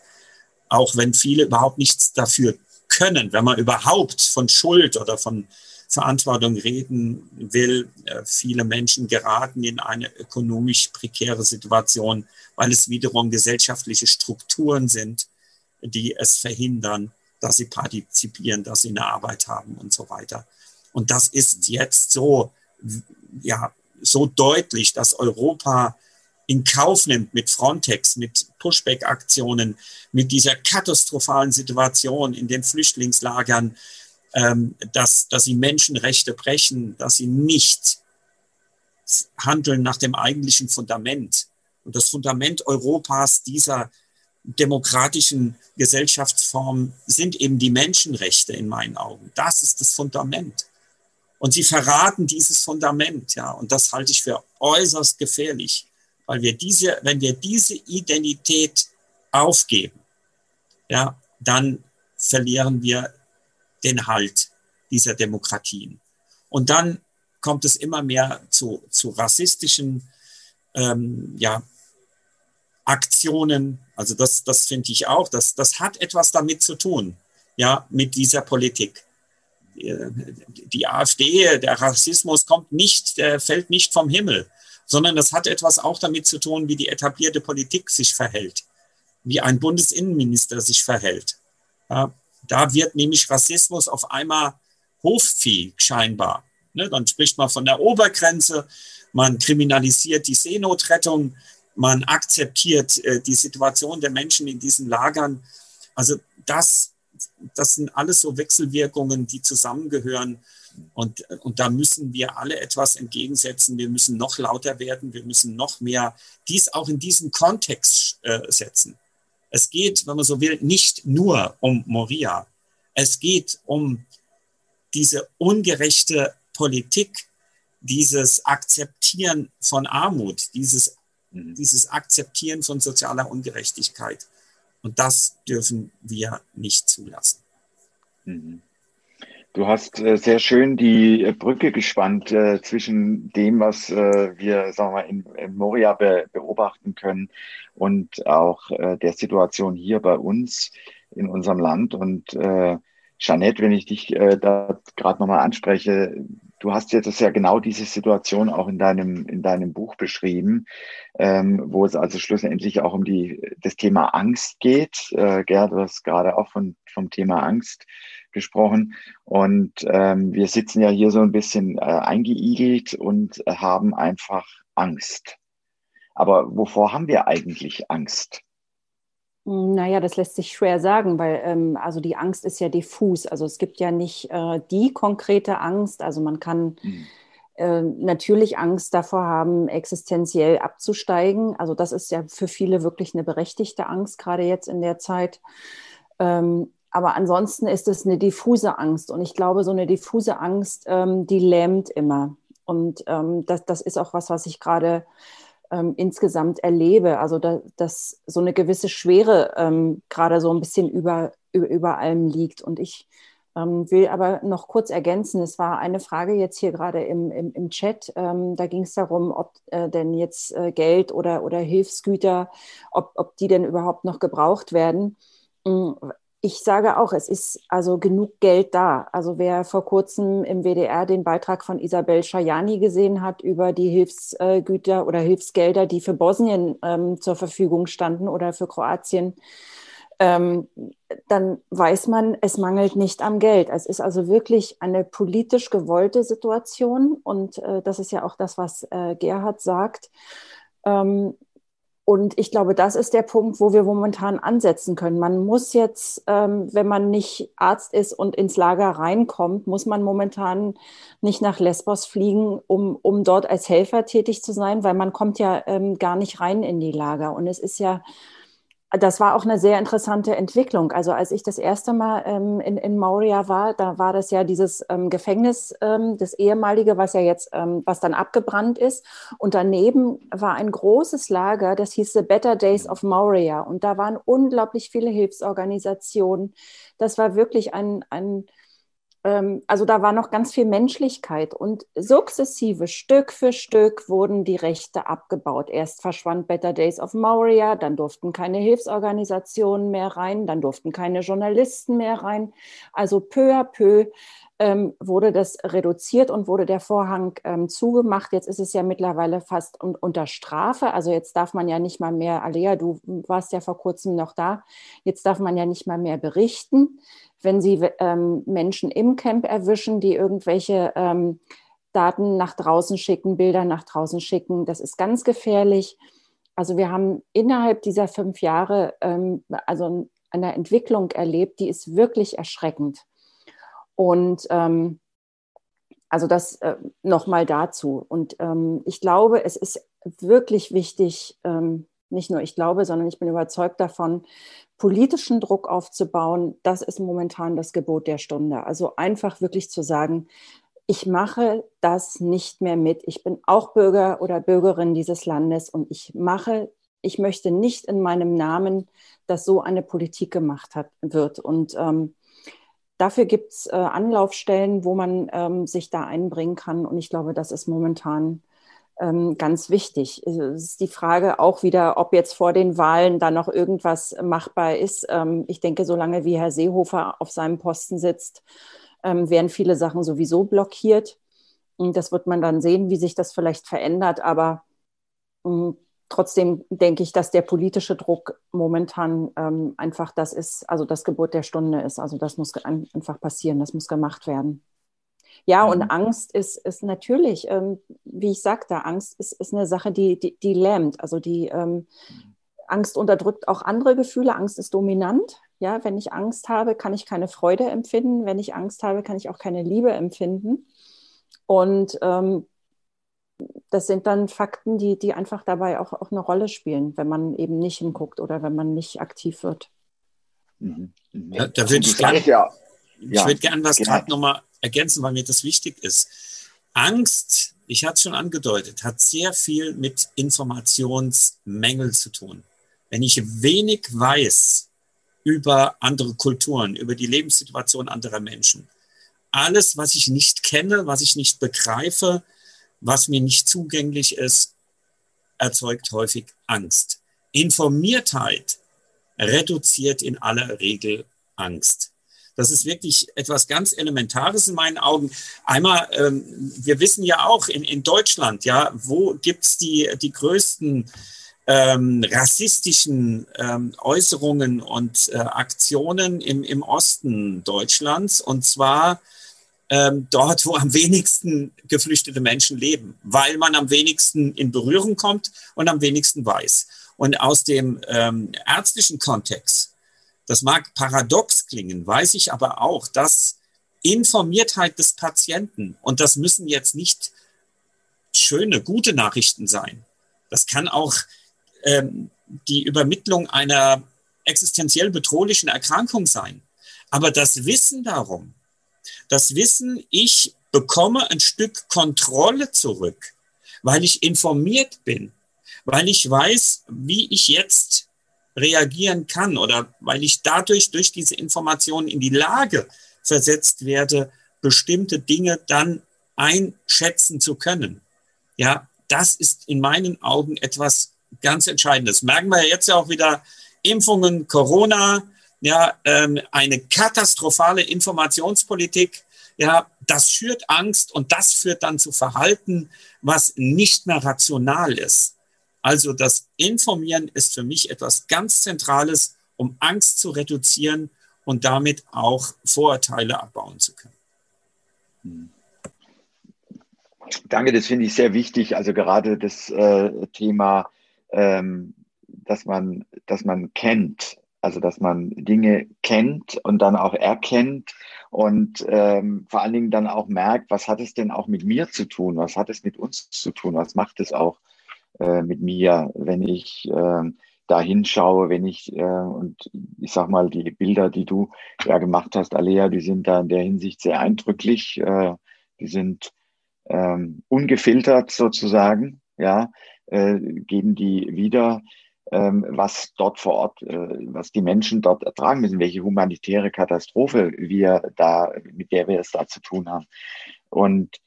auch wenn viele überhaupt nichts dafür können, wenn man überhaupt von Schuld oder von Verantwortung reden will. Äh, viele Menschen geraten in eine ökonomisch prekäre Situation, weil es wiederum gesellschaftliche Strukturen sind, die es verhindern, dass sie partizipieren, dass sie eine Arbeit haben und so weiter. Und das ist jetzt so, ja, so deutlich, dass Europa in Kauf nimmt mit Frontex, mit Pushback-Aktionen, mit dieser katastrophalen Situation in den Flüchtlingslagern, ähm, dass, dass sie Menschenrechte brechen, dass sie nicht handeln nach dem eigentlichen Fundament. Und das Fundament Europas dieser demokratischen Gesellschaftsform sind eben die Menschenrechte in meinen Augen. Das ist das Fundament. Und sie verraten dieses Fundament, ja. Und das halte ich für äußerst gefährlich, weil wir diese, wenn wir diese Identität aufgeben, ja, dann verlieren wir den Halt dieser Demokratien. Und dann kommt es immer mehr zu, zu rassistischen ähm, ja, Aktionen. Also das, das finde ich auch. Das, das hat etwas damit zu tun, ja, mit dieser Politik. Die AfD, der Rassismus kommt nicht, fällt nicht vom Himmel, sondern das hat etwas auch damit zu tun, wie die etablierte Politik sich verhält, wie ein Bundesinnenminister sich verhält. Da wird nämlich Rassismus auf einmal Hoffähig scheinbar. Ne, dann spricht man von der Obergrenze, man kriminalisiert die Seenotrettung, man akzeptiert äh, die Situation der Menschen in diesen Lagern. Also das, das sind alles so Wechselwirkungen, die zusammengehören. Und, und da müssen wir alle etwas entgegensetzen. Wir müssen noch lauter werden. Wir müssen noch mehr dies auch in diesen Kontext äh, setzen. Es geht, wenn man so will, nicht nur um Moria. Es geht um diese ungerechte Politik, dieses Akzeptieren von Armut, dieses, mhm. dieses Akzeptieren von sozialer Ungerechtigkeit. Und das dürfen wir nicht zulassen. Mhm. Du hast äh, sehr schön die äh, Brücke gespannt äh, zwischen dem, was wir sagen wir, in, in Moria be beobachten können und auch der Situation hier bei uns in unserem Land. Und Jeanette, wenn ich dich da gerade nochmal anspreche, du hast jetzt ja genau diese Situation auch in deinem, in deinem Buch beschrieben, ähm, wo es also schlussendlich auch um die, das Thema Angst geht. Äh, Gerd, du hast gerade auch von, vom Thema Angst gesprochen. Und ähm, wir sitzen ja hier so ein bisschen äh, eingeigelt und haben einfach Angst. Aber wovor haben wir eigentlich Angst? Naja, das lässt sich schwer sagen, weil ähm, also die Angst ist ja diffus. Also es gibt ja nicht äh, die konkrete Angst. Also man kann mhm. äh, natürlich Angst davor haben, existenziell abzusteigen. Also das ist ja für viele wirklich eine berechtigte Angst, gerade jetzt in der Zeit. Ähm, aber ansonsten ist es eine diffuse Angst. Und ich glaube, so eine diffuse Angst, ähm, die lähmt immer. Und ähm, das, das ist auch was, was ich gerade ähm, insgesamt erlebe. Also da, dass so eine gewisse Schwere ähm, gerade so ein bisschen über, über, über allem liegt. Und ich ähm, will aber noch kurz ergänzen, es war eine Frage jetzt hier gerade im, im, im Chat, ähm, da ging es darum, ob äh, denn jetzt äh, Geld oder, oder Hilfsgüter, ob, ob die denn überhaupt noch gebraucht werden. Ich sage auch, es ist also genug Geld da. Also wer vor kurzem im WDR den Beitrag von Isabel Schajani gesehen hat über die Hilfsgüter oder Hilfsgelder, die für Bosnien ähm, zur Verfügung standen oder für Kroatien, ähm, dann weiß man, es mangelt nicht am Geld. Es ist also wirklich eine politisch gewollte Situation und äh, das ist ja auch das, was äh, Gerhard sagt. Ähm, und ich glaube, das ist der Punkt, wo wir momentan ansetzen können. Man muss jetzt, ähm, wenn man nicht Arzt ist und ins Lager reinkommt, muss man momentan nicht nach Lesbos fliegen, um, um dort als Helfer tätig zu sein, weil man kommt ja ähm, gar nicht rein in die Lager. Und es ist ja das war auch eine sehr interessante Entwicklung. Also als ich das erste Mal ähm, in, in Moria war, da war das ja dieses ähm, Gefängnis, ähm, das ehemalige, was ja jetzt, ähm, was dann abgebrannt ist. Und daneben war ein großes Lager, das hieß The Better Days of Moria. Und da waren unglaublich viele Hilfsorganisationen. Das war wirklich ein, ein also da war noch ganz viel Menschlichkeit und sukzessive, Stück für Stück wurden die Rechte abgebaut. Erst verschwand Better Days of Moria, dann durften keine Hilfsorganisationen mehr rein, dann durften keine Journalisten mehr rein. Also peu à peu ähm, wurde das reduziert und wurde der Vorhang ähm, zugemacht. Jetzt ist es ja mittlerweile fast un unter Strafe. Also jetzt darf man ja nicht mal mehr, Alea, du warst ja vor kurzem noch da, jetzt darf man ja nicht mal mehr berichten wenn Sie ähm, Menschen im Camp erwischen, die irgendwelche ähm, Daten nach draußen schicken, Bilder nach draußen schicken. Das ist ganz gefährlich. Also wir haben innerhalb dieser fünf Jahre ähm, also eine Entwicklung erlebt, die ist wirklich erschreckend. Und ähm, also das äh, nochmal dazu. Und ähm, ich glaube, es ist wirklich wichtig, ähm, nicht nur ich glaube, sondern ich bin überzeugt davon, politischen Druck aufzubauen, das ist momentan das Gebot der Stunde. Also einfach wirklich zu sagen, ich mache das nicht mehr mit. Ich bin auch Bürger oder Bürgerin dieses Landes und ich mache, ich möchte nicht in meinem Namen, dass so eine Politik gemacht hat, wird. Und ähm, dafür gibt es äh, Anlaufstellen, wo man ähm, sich da einbringen kann. Und ich glaube, das ist momentan ähm, ganz wichtig. Es ist die Frage auch wieder, ob jetzt vor den Wahlen da noch irgendwas machbar ist. Ähm, ich denke, solange wie Herr Seehofer auf seinem Posten sitzt, ähm, werden viele Sachen sowieso blockiert. Und das wird man dann sehen, wie sich das vielleicht verändert. Aber trotzdem denke ich, dass der politische Druck momentan einfach das ist, also das Gebot der Stunde ist. Also das muss einfach passieren, das muss gemacht werden. Ja, und mhm. Angst ist, ist natürlich, ähm, wie ich sagte, Angst ist, ist eine Sache, die, die, die lähmt. Also die ähm, Angst unterdrückt auch andere Gefühle. Angst ist dominant. Ja, wenn ich Angst habe, kann ich keine Freude empfinden. Wenn ich Angst habe, kann ich auch keine Liebe empfinden. Und ähm, das sind dann Fakten, die, die einfach dabei auch, auch eine Rolle spielen, wenn man eben nicht hinguckt oder wenn man nicht aktiv wird. Mhm. mhm. Da, da würde ich gerne ja, ja, würd gern was gerade genau. nochmal ergänzen, weil mir das wichtig ist. Angst, ich hatte es schon angedeutet, hat sehr viel mit Informationsmängel zu tun. Wenn ich wenig weiß über andere Kulturen, über die Lebenssituation anderer Menschen, alles, was ich nicht kenne, was ich nicht begreife, was mir nicht zugänglich ist, erzeugt häufig Angst. Informiertheit reduziert in aller Regel Angst. Das ist wirklich etwas ganz Elementares in meinen Augen. Einmal, ähm, wir wissen ja auch in, in Deutschland, ja, wo gibt's die, die größten ähm, rassistischen ähm, Äußerungen und äh, Aktionen im, im Osten Deutschlands und zwar ähm, dort, wo am wenigsten geflüchtete Menschen leben, weil man am wenigsten in Berührung kommt und am wenigsten weiß. Und aus dem ähm, ärztlichen Kontext das mag paradox klingen, weiß ich aber auch, dass Informiertheit des Patienten, und das müssen jetzt nicht schöne, gute Nachrichten sein, das kann auch ähm, die Übermittlung einer existenziell bedrohlichen Erkrankung sein. Aber das Wissen darum, das Wissen, ich bekomme ein Stück Kontrolle zurück, weil ich informiert bin, weil ich weiß, wie ich jetzt reagieren kann oder weil ich dadurch durch diese Informationen in die Lage versetzt werde, bestimmte Dinge dann einschätzen zu können. Ja, das ist in meinen Augen etwas ganz Entscheidendes. Merken wir jetzt ja auch wieder Impfungen, Corona, ja, ähm, eine katastrophale Informationspolitik. Ja, das schürt Angst und das führt dann zu Verhalten, was nicht mehr rational ist. Also das Informieren ist für mich etwas ganz Zentrales, um Angst zu reduzieren und damit auch Vorurteile abbauen zu können. Danke, das finde ich sehr wichtig. Also gerade das äh, Thema, ähm, dass man, dass man kennt, also dass man Dinge kennt und dann auch erkennt und ähm, vor allen Dingen dann auch merkt, was hat es denn auch mit mir zu tun, was hat es mit uns zu tun, was macht es auch äh, mit mir, wenn ich äh, da hinschaue, wenn ich, äh, und ich sag mal, die Bilder, die du ja gemacht hast, Alea, die sind da in der Hinsicht sehr eindrücklich. Äh, die sind ähm, ungefiltert sozusagen, ja, äh, geben die wieder. Ähm, was dort vor Ort, äh, was die Menschen dort ertragen müssen, welche humanitäre Katastrophe wir da, mit der wir es da zu tun haben. Und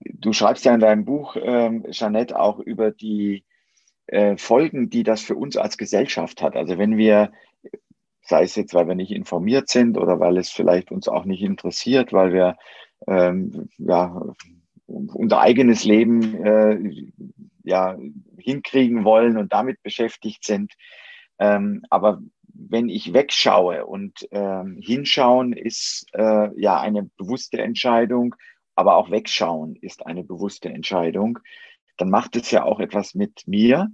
du schreibst ja in deinem Buch, ähm, Jeanette, auch über die äh, Folgen, die das für uns als Gesellschaft hat. Also wenn wir, sei es jetzt, weil wir nicht informiert sind oder weil es vielleicht uns auch nicht interessiert, weil wir ähm, ja, unser eigenes Leben äh, ja, hinkriegen wollen und damit beschäftigt sind. Ähm, aber wenn ich wegschaue und ähm, hinschauen ist äh, ja eine bewusste Entscheidung, aber auch wegschauen ist eine bewusste Entscheidung, dann macht es ja auch etwas mit mir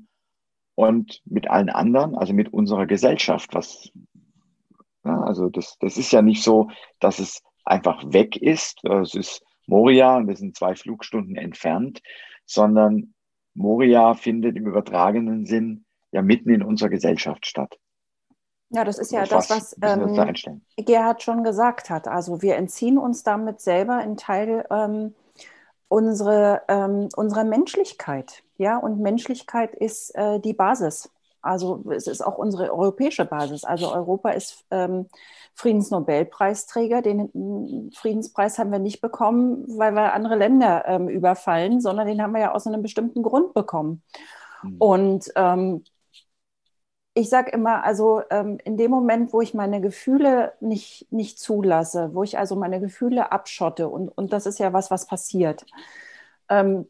und mit allen anderen, also mit unserer Gesellschaft. Was, ja, also das, das ist ja nicht so, dass es einfach weg ist. Es ist Moria und wir sind zwei Flugstunden entfernt, sondern Moria findet im übertragenen Sinn ja mitten in unserer Gesellschaft statt. Ja, das ist ja das, was ähm, Gerhard schon gesagt hat. Also wir entziehen uns damit selber einen Teil ähm, unsere, ähm, unserer Menschlichkeit. Ja, und Menschlichkeit ist äh, die Basis. Also es ist auch unsere europäische Basis. Also Europa ist ähm, Friedensnobelpreisträger. Den hm, Friedenspreis haben wir nicht bekommen, weil wir andere Länder ähm, überfallen, sondern den haben wir ja aus einem bestimmten Grund bekommen. Mhm. Und ähm, ich sage immer, also ähm, in dem Moment, wo ich meine Gefühle nicht, nicht zulasse, wo ich also meine Gefühle abschotte, und, und das ist ja was, was passiert, ähm,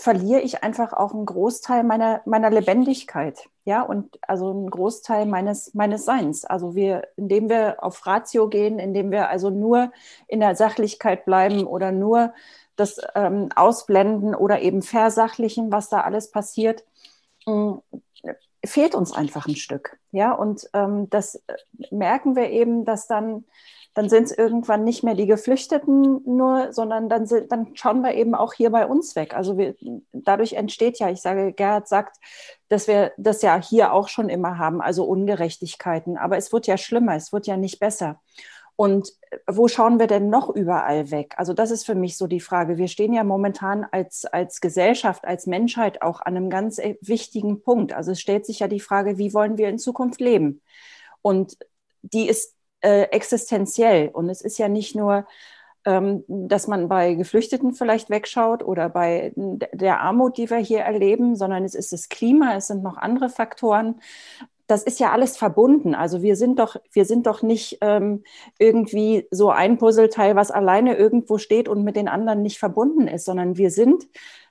verliere ich einfach auch einen Großteil meiner, meiner Lebendigkeit, ja, und also einen Großteil meines, meines Seins. Also wir, indem wir auf Ratio gehen, indem wir also nur in der Sachlichkeit bleiben oder nur das ähm, ausblenden oder eben versachlichen, was da alles passiert, fehlt uns einfach ein Stück, ja, und ähm, das merken wir eben, dass dann dann sind es irgendwann nicht mehr die Geflüchteten nur, sondern dann, sind, dann schauen wir eben auch hier bei uns weg. Also wir, dadurch entsteht ja, ich sage, Gerhard sagt, dass wir das ja hier auch schon immer haben, also Ungerechtigkeiten. Aber es wird ja schlimmer, es wird ja nicht besser. Und wo schauen wir denn noch überall weg? Also das ist für mich so die Frage. Wir stehen ja momentan als, als Gesellschaft, als Menschheit auch an einem ganz äh, wichtigen Punkt. Also es stellt sich ja die Frage, wie wollen wir in Zukunft leben? Und die ist äh, existenziell. Und es ist ja nicht nur, ähm, dass man bei Geflüchteten vielleicht wegschaut oder bei der Armut, die wir hier erleben, sondern es ist das Klima, es sind noch andere Faktoren. Das ist ja alles verbunden. Also wir sind doch, wir sind doch nicht ähm, irgendwie so ein Puzzleteil, was alleine irgendwo steht und mit den anderen nicht verbunden ist, sondern wir sind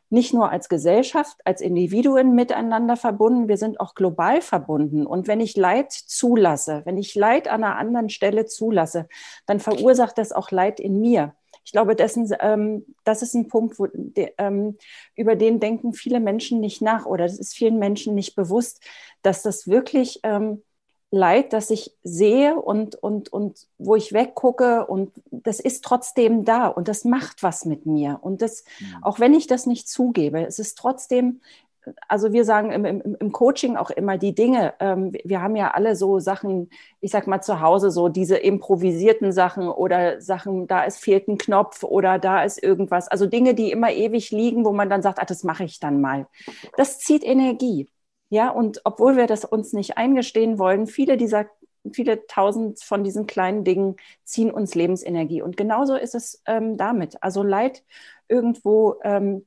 nicht nur als Gesellschaft, als Individuen miteinander verbunden, wir sind auch global verbunden. Und wenn ich Leid zulasse, wenn ich Leid an einer anderen Stelle zulasse, dann verursacht das auch Leid in mir. Ich glaube, dessen, ähm, das ist ein Punkt, wo, de, ähm, über den denken viele Menschen nicht nach oder es ist vielen Menschen nicht bewusst, dass das wirklich ähm, Leid, das ich sehe und, und, und wo ich weggucke und das ist trotzdem da und das macht was mit mir. Und das, mhm. auch wenn ich das nicht zugebe, es ist trotzdem, also wir sagen im, im, im Coaching auch immer die Dinge, ähm, wir haben ja alle so Sachen, ich sag mal zu Hause, so diese improvisierten Sachen oder Sachen, da ist fehlt ein Knopf oder da ist irgendwas, also Dinge, die immer ewig liegen, wo man dann sagt, ach, das mache ich dann mal. Das zieht Energie. Ja, und obwohl wir das uns nicht eingestehen wollen, viele dieser, viele tausend von diesen kleinen Dingen ziehen uns Lebensenergie. Und genauso ist es ähm, damit. Also Leid irgendwo ähm,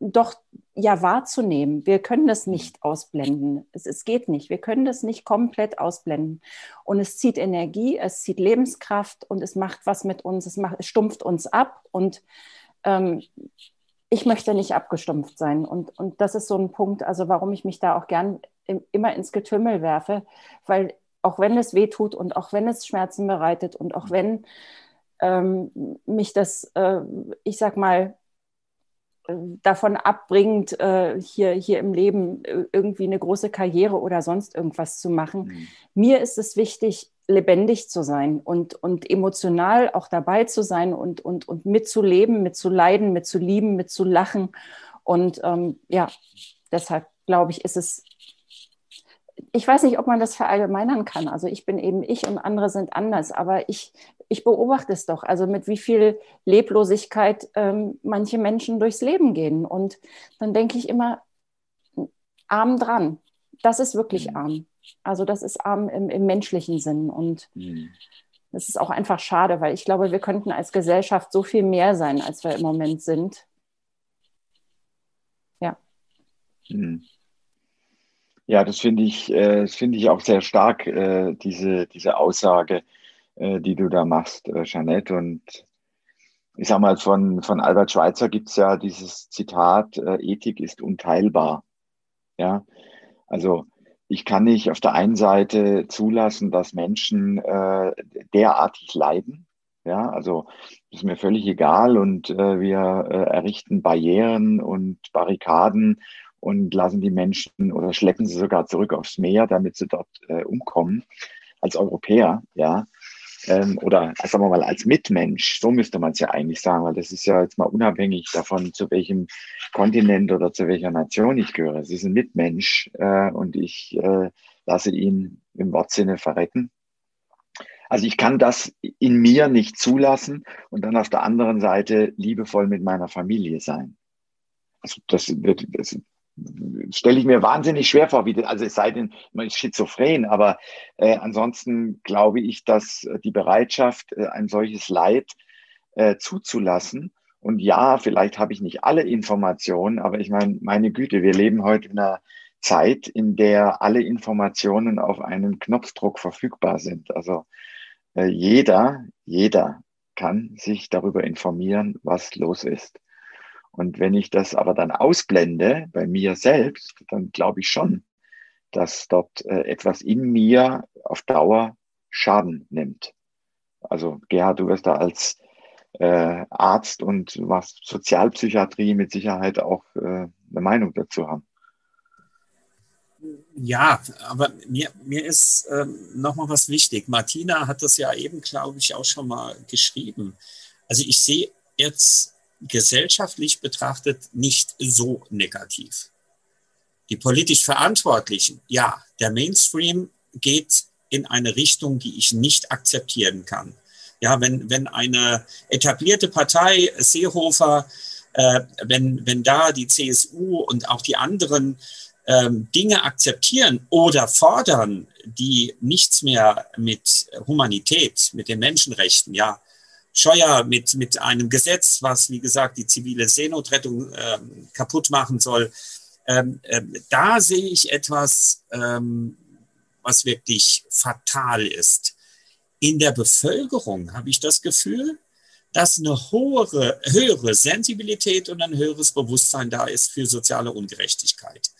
doch ja wahrzunehmen. Wir können das nicht ausblenden. Es, es geht nicht. Wir können das nicht komplett ausblenden. Und es zieht Energie, es zieht Lebenskraft und es macht was mit uns. Es, macht, es stumpft uns ab und ähm, ich möchte nicht abgestumpft sein. Und, und das ist so ein Punkt, also warum ich mich da auch gern im, immer ins Getümmel werfe, weil auch wenn es weh tut und auch wenn es Schmerzen bereitet und auch wenn ähm, mich das, äh, ich sag mal, davon abbringt, äh, hier, hier im Leben irgendwie eine große Karriere oder sonst irgendwas zu machen. Mhm. Mir ist es wichtig, lebendig zu sein und, und emotional auch dabei zu sein und, und, und mitzuleben, mitzuleiden, mitzulieben, mitzulachen. Und ähm, ja, deshalb glaube ich, ist es, ich weiß nicht, ob man das verallgemeinern kann. Also ich bin eben ich und andere sind anders, aber ich, ich beobachte es doch, also mit wie viel Leblosigkeit ähm, manche Menschen durchs Leben gehen. Und dann denke ich immer, arm dran. Das ist wirklich mhm. arm. Also das ist arm im, im menschlichen Sinn. Und mhm. das ist auch einfach schade, weil ich glaube, wir könnten als Gesellschaft so viel mehr sein, als wir im Moment sind. Ja. Mhm. Ja, das finde ich, äh, das finde ich auch sehr stark, äh, diese, diese Aussage, äh, die du da machst, äh, Jeanette. Und ich sag mal, von, von Albert Schweitzer gibt es ja dieses Zitat, äh, Ethik ist unteilbar. Ja, also ich kann nicht auf der einen Seite zulassen, dass Menschen äh, derartig leiden. Ja, also ist mir völlig egal und äh, wir äh, errichten Barrieren und Barrikaden und lassen die Menschen oder schleppen sie sogar zurück aufs Meer, damit sie dort äh, umkommen als Europäer. Ja, ähm, oder sagen wir mal als Mitmensch, so müsste man es ja eigentlich sagen, weil das ist ja jetzt mal unabhängig davon, zu welchem Kontinent oder zu welcher Nation ich gehöre. Ist ein Mitmensch äh, und ich äh, lasse ihn im Wortsinne verrecken. Also ich kann das in mir nicht zulassen und dann auf der anderen Seite liebevoll mit meiner Familie sein. Also das wird, das stelle ich mir wahnsinnig schwer vor, wie das, also es sei denn, man ist schizophren, aber äh, ansonsten glaube ich, dass die Bereitschaft, äh, ein solches Leid äh, zuzulassen, und ja, vielleicht habe ich nicht alle Informationen, aber ich meine, meine Güte, wir leben heute in einer Zeit, in der alle Informationen auf einen Knopfdruck verfügbar sind. Also äh, jeder, jeder kann sich darüber informieren, was los ist. Und wenn ich das aber dann ausblende bei mir selbst, dann glaube ich schon, dass dort äh, etwas in mir auf Dauer Schaden nimmt. Also Gerhard, du wirst da als äh, Arzt und was Sozialpsychiatrie mit Sicherheit auch äh, eine Meinung dazu haben. Ja, aber mir, mir ist ähm, nochmal was wichtig. Martina hat das ja eben, glaube ich, auch schon mal geschrieben. Also ich sehe jetzt gesellschaftlich betrachtet nicht so negativ. Die politisch Verantwortlichen, ja, der Mainstream geht in eine Richtung, die ich nicht akzeptieren kann. Ja, wenn, wenn eine etablierte Partei, Seehofer, äh, wenn, wenn da die CSU und auch die anderen ähm, Dinge akzeptieren oder fordern, die nichts mehr mit Humanität, mit den Menschenrechten, ja, Scheuer mit, mit einem Gesetz, was, wie gesagt, die zivile Seenotrettung ähm, kaputt machen soll. Ähm, ähm, da sehe ich etwas, ähm, was wirklich fatal ist. In der Bevölkerung habe ich das Gefühl, dass eine hohe, höhere Sensibilität und ein höheres Bewusstsein da ist für soziale Ungerechtigkeit.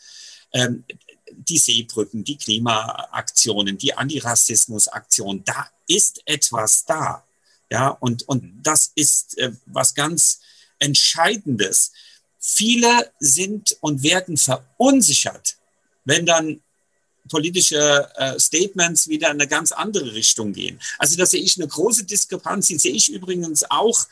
Ähm, die Seebrücken, die Klimaaktionen, die Antirassismusaktionen, da ist etwas da. Ja, und, und das ist äh, was ganz Entscheidendes. Viele sind und werden verunsichert, wenn dann politische äh, Statements wieder in eine ganz andere Richtung gehen. Also da sehe ich eine große Diskrepanz, die sehe ich übrigens auch,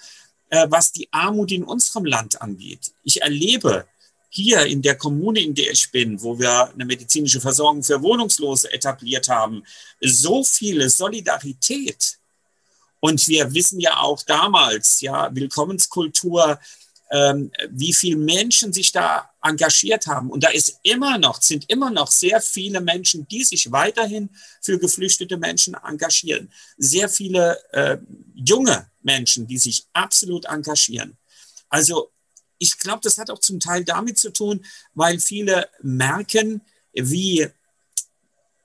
äh, was die Armut in unserem Land angeht. Ich erlebe hier in der Kommune, in der ich bin, wo wir eine medizinische Versorgung für Wohnungslose etabliert haben, so viele Solidarität und wir wissen ja auch damals, ja, Willkommenskultur, ähm, wie viele Menschen sich da engagiert haben. Und da ist immer noch, sind immer noch sehr viele Menschen, die sich weiterhin für geflüchtete Menschen engagieren. Sehr viele äh, junge Menschen, die sich absolut engagieren. Also ich glaube, das hat auch zum Teil damit zu tun, weil viele merken, wie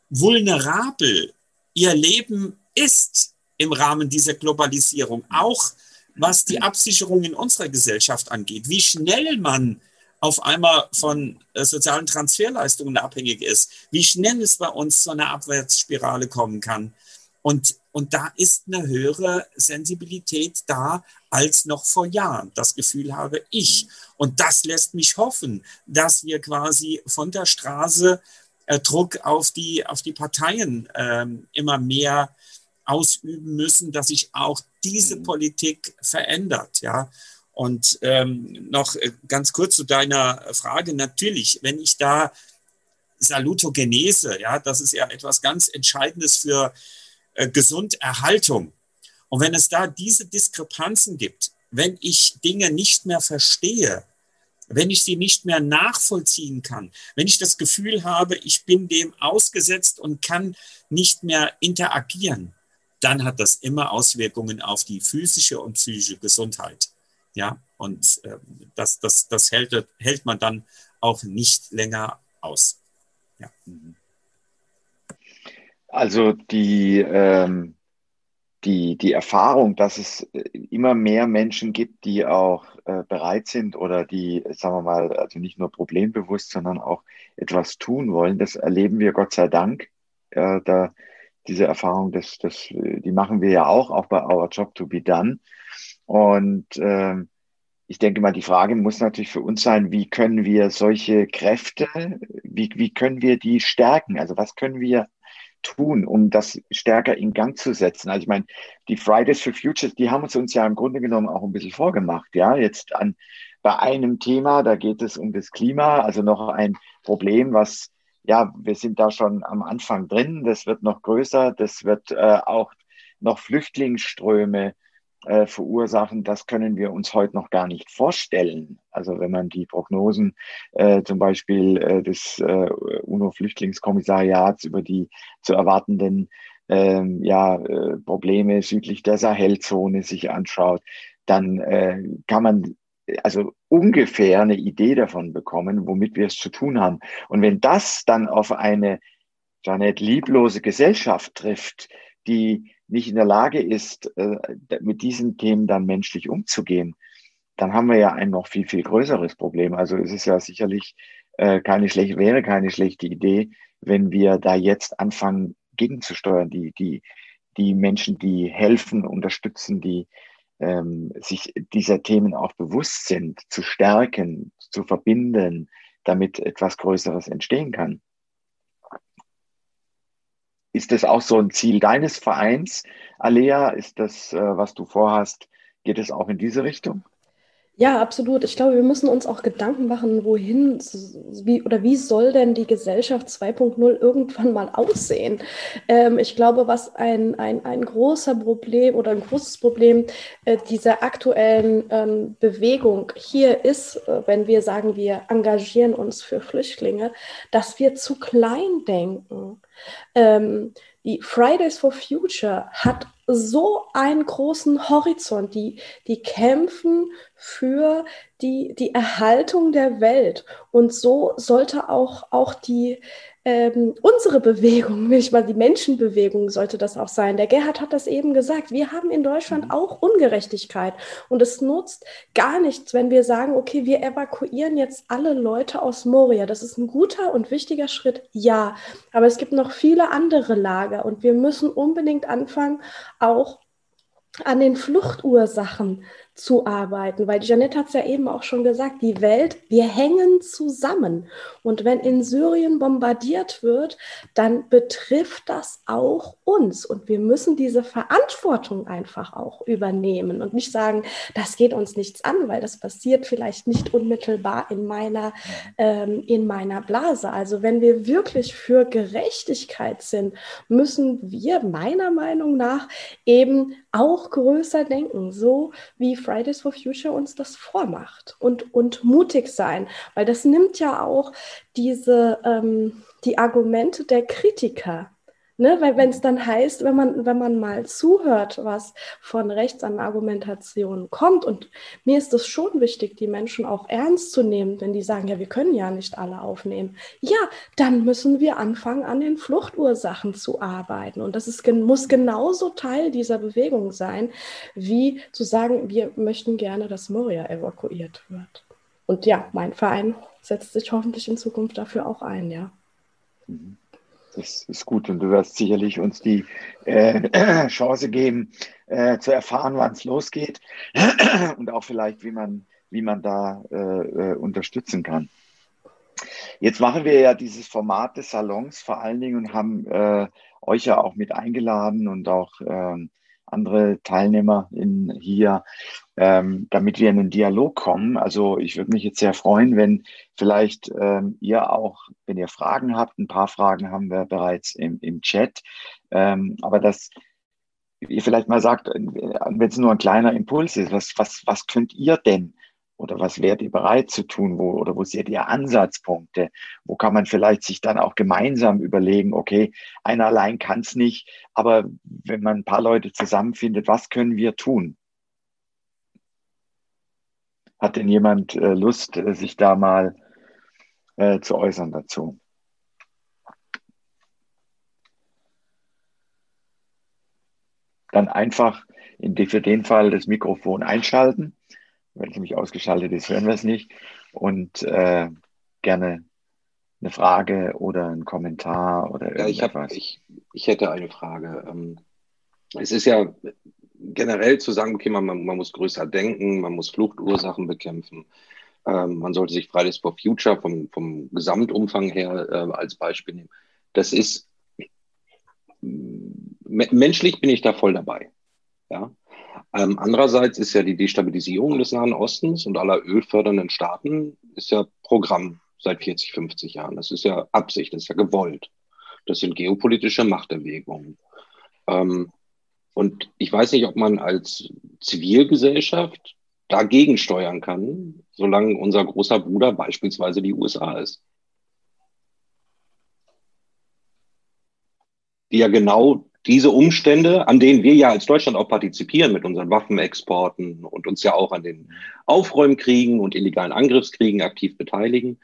vulnerabel ihr Leben ist im Rahmen dieser Globalisierung, auch was die Absicherung in unserer Gesellschaft angeht, wie schnell man auf einmal von äh, sozialen Transferleistungen abhängig ist, wie schnell es bei uns zu einer Abwärtsspirale kommen kann. Und, und da ist eine höhere Sensibilität da als noch vor Jahren. Das Gefühl habe ich. Und das lässt mich hoffen, dass wir quasi von der Straße äh, Druck auf die, auf die Parteien äh, immer mehr ausüben müssen, dass sich auch diese mhm. Politik verändert. Ja. Und ähm, noch äh, ganz kurz zu deiner Frage. Natürlich, wenn ich da Salutogenese, ja, das ist ja etwas ganz Entscheidendes für äh, Gesunderhaltung. Und wenn es da diese Diskrepanzen gibt, wenn ich Dinge nicht mehr verstehe, wenn ich sie nicht mehr nachvollziehen kann, wenn ich das Gefühl habe, ich bin dem ausgesetzt und kann nicht mehr interagieren, dann hat das immer Auswirkungen auf die physische und psychische Gesundheit. Ja, und äh, das, das, das hält, hält man dann auch nicht länger aus. Ja. Also die, ähm, die, die Erfahrung, dass es äh, immer mehr Menschen gibt, die auch äh, bereit sind oder die, sagen wir mal, also nicht nur problembewusst, sondern auch etwas tun wollen, das erleben wir Gott sei Dank. Äh, da, diese Erfahrung, das, das, die machen wir ja auch, auch bei Our Job to be Done. Und äh, ich denke mal, die Frage muss natürlich für uns sein, wie können wir solche Kräfte, wie, wie können wir die stärken? Also was können wir tun, um das stärker in Gang zu setzen? Also ich meine, die Fridays for Futures, die haben uns uns ja im Grunde genommen auch ein bisschen vorgemacht. Ja, jetzt an, bei einem Thema, da geht es um das Klima, also noch ein Problem, was, ja, wir sind da schon am Anfang drin, das wird noch größer, das wird äh, auch noch Flüchtlingsströme äh, verursachen, das können wir uns heute noch gar nicht vorstellen. Also wenn man die Prognosen äh, zum Beispiel äh, des äh, UNO-Flüchtlingskommissariats über die zu erwartenden ähm, ja, äh, Probleme südlich der Sahelzone sich anschaut, dann äh, kann man also ungefähr eine Idee davon bekommen, womit wir es zu tun haben. Und wenn das dann auf eine Janet lieblose Gesellschaft trifft, die nicht in der Lage ist, äh, mit diesen Themen dann menschlich umzugehen, dann haben wir ja ein noch viel, viel größeres Problem. Also es ist ja sicherlich äh, keine schlechte, wäre keine schlechte Idee, wenn wir da jetzt anfangen, gegenzusteuern, die, die, die Menschen, die helfen, unterstützen, die ähm, sich dieser Themen auch bewusst sind, zu stärken, zu verbinden, damit etwas Größeres entstehen kann. Ist das auch so ein Ziel deines Vereins, Alea? Ist das, äh, was du vorhast, geht es auch in diese Richtung? Ja, absolut. Ich glaube, wir müssen uns auch Gedanken machen, wohin wie, oder wie soll denn die Gesellschaft 2.0 irgendwann mal aussehen? Ähm, ich glaube, was ein, ein, ein großer Problem oder ein großes Problem äh, dieser aktuellen ähm, Bewegung hier ist, äh, wenn wir sagen, wir engagieren uns für Flüchtlinge, dass wir zu klein denken. Ähm, die Fridays for Future hat so einen großen Horizont. Die, die kämpfen für die, die Erhaltung der Welt. Und so sollte auch, auch die, ähm, unsere Bewegung, nicht mal die Menschenbewegung sollte das auch sein. Der Gerhard hat das eben gesagt. Wir haben in Deutschland mhm. auch Ungerechtigkeit. Und es nutzt gar nichts, wenn wir sagen, okay, wir evakuieren jetzt alle Leute aus Moria. Das ist ein guter und wichtiger Schritt, ja. Aber es gibt noch viele andere Lager und wir müssen unbedingt anfangen, auch an den Fluchtursachen zu arbeiten, weil Janette hat es ja eben auch schon gesagt, die Welt, wir hängen zusammen. Und wenn in Syrien bombardiert wird, dann betrifft das auch uns. Und wir müssen diese Verantwortung einfach auch übernehmen und nicht sagen, das geht uns nichts an, weil das passiert vielleicht nicht unmittelbar in meiner, ähm, in meiner Blase. Also wenn wir wirklich für Gerechtigkeit sind, müssen wir meiner Meinung nach eben auch größer denken, so wie Fridays for Future uns das vormacht und, und mutig sein, weil das nimmt ja auch diese, ähm, die Argumente der Kritiker Ne, weil wenn es dann heißt, wenn man, wenn man mal zuhört, was von rechts an Argumentation kommt, und mir ist es schon wichtig, die Menschen auch ernst zu nehmen, wenn die sagen, ja, wir können ja nicht alle aufnehmen. Ja, dann müssen wir anfangen, an den Fluchtursachen zu arbeiten. Und das ist, muss genauso Teil dieser Bewegung sein, wie zu sagen, wir möchten gerne, dass Moria evakuiert wird. Und ja, mein Verein setzt sich hoffentlich in Zukunft dafür auch ein, ja. Mhm. Das ist gut und du wirst sicherlich uns die äh, Chance geben, äh, zu erfahren, wann es losgeht und auch vielleicht, wie man, wie man da äh, äh, unterstützen kann. Jetzt machen wir ja dieses Format des Salons vor allen Dingen und haben äh, euch ja auch mit eingeladen und auch ähm, andere Teilnehmer in hier, ähm, damit wir in einen Dialog kommen. Also ich würde mich jetzt sehr freuen, wenn vielleicht ähm, ihr auch, wenn ihr Fragen habt, ein paar Fragen haben wir bereits im, im Chat, ähm, aber dass ihr vielleicht mal sagt, wenn es nur ein kleiner Impuls ist, was, was, was könnt ihr denn oder was wärt ihr bereit zu tun? Wo, oder wo seht ihr Ansatzpunkte? Wo kann man vielleicht sich dann auch gemeinsam überlegen, okay, einer allein kann es nicht, aber wenn man ein paar Leute zusammenfindet, was können wir tun? Hat denn jemand äh, Lust, äh, sich da mal äh, zu äußern dazu? Dann einfach in, für den Fall das Mikrofon einschalten wenn es nämlich ausgeschaltet ist, hören wir es nicht. Und äh, gerne eine Frage oder einen Kommentar oder irgendwas. Ja, ich, hab, ich, ich hätte eine Frage. Ähm, es ist ja generell zu sagen, okay, man, man muss größer denken, man muss Fluchtursachen bekämpfen. Ähm, man sollte sich Fridays for Future vom, vom Gesamtumfang her äh, als Beispiel nehmen. Das ist menschlich bin ich da voll dabei. Ja, ähm, andererseits ist ja die Destabilisierung des Nahen Ostens und aller ölfördernden Staaten ist ja Programm seit 40, 50 Jahren. Das ist ja Absicht, das ist ja gewollt. Das sind geopolitische Machterwägungen. Ähm, und ich weiß nicht, ob man als Zivilgesellschaft dagegen steuern kann, solange unser großer Bruder beispielsweise die USA ist. Die ja genau diese Umstände, an denen wir ja als Deutschland auch partizipieren mit unseren Waffenexporten und uns ja auch an den Aufräumkriegen und illegalen Angriffskriegen aktiv beteiligen,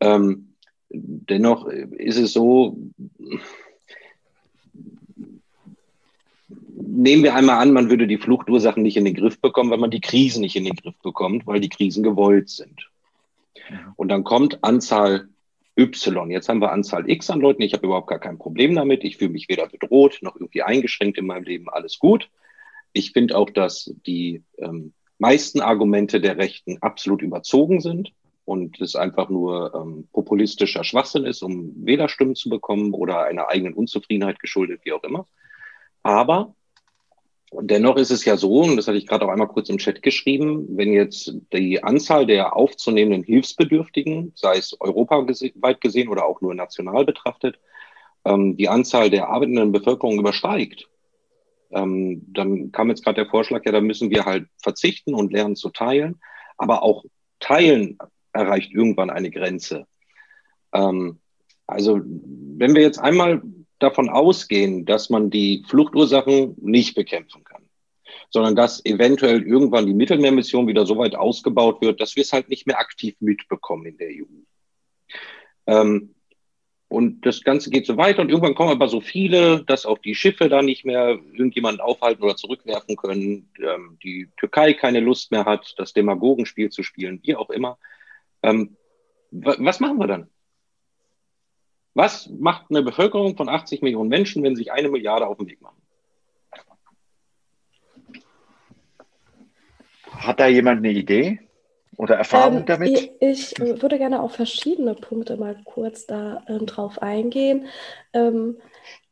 ähm, dennoch ist es so, nehmen wir einmal an, man würde die Fluchtursachen nicht in den Griff bekommen, weil man die Krisen nicht in den Griff bekommt, weil die Krisen gewollt sind. Und dann kommt Anzahl Y. Jetzt haben wir Anzahl X an Leuten. Ich habe überhaupt gar kein Problem damit. Ich fühle mich weder bedroht noch irgendwie eingeschränkt in meinem Leben. Alles gut. Ich finde auch, dass die ähm, meisten Argumente der Rechten absolut überzogen sind und es einfach nur ähm, populistischer Schwachsinn ist, um Wählerstimmen zu bekommen oder einer eigenen Unzufriedenheit geschuldet, wie auch immer. Aber dennoch ist es ja so, und das hatte ich gerade auch einmal kurz im Chat geschrieben, wenn jetzt die Anzahl der aufzunehmenden Hilfsbedürftigen, sei es europaweit gesehen oder auch nur national betrachtet, ähm, die Anzahl der arbeitenden Bevölkerung übersteigt, ähm, dann kam jetzt gerade der Vorschlag, ja, da müssen wir halt verzichten und lernen zu teilen. Aber auch teilen erreicht irgendwann eine Grenze. Ähm, also wenn wir jetzt einmal davon ausgehen, dass man die Fluchtursachen nicht bekämpfen kann, sondern dass eventuell irgendwann die Mittelmeermission wieder so weit ausgebaut wird, dass wir es halt nicht mehr aktiv mitbekommen in der EU. Ähm, und das Ganze geht so weiter und irgendwann kommen aber so viele, dass auch die Schiffe da nicht mehr irgendjemanden aufhalten oder zurückwerfen können, ähm, die Türkei keine Lust mehr hat, das Demagogenspiel zu spielen, wie auch immer. Ähm, was machen wir dann? Was macht eine Bevölkerung von 80 Millionen Menschen, wenn sich eine Milliarde auf den Weg machen? Hat da jemand eine Idee oder Erfahrung ähm, damit? Ich, ich, würde gerne auf verschiedene Punkte mal kurz da ähm, drauf eingehen. Ähm,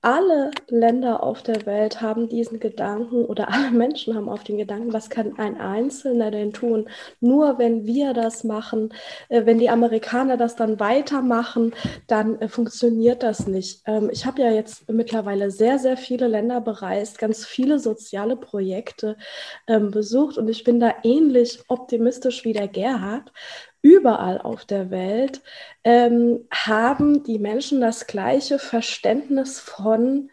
alle Länder auf der Welt haben diesen Gedanken oder alle Menschen haben auf den Gedanken, was kann ein Einzelner denn tun? Nur wenn wir das machen, äh, wenn die Amerikaner das dann weitermachen, dann äh, funktioniert das nicht. Ähm, ich habe ja jetzt mittlerweile sehr, sehr viele Länder bereist, ganz viele soziale Projekte ähm, besucht und ich bin da ähnlich optimistisch wie der Gerhard überall auf der Welt ähm, haben die Menschen das gleiche Verständnis von,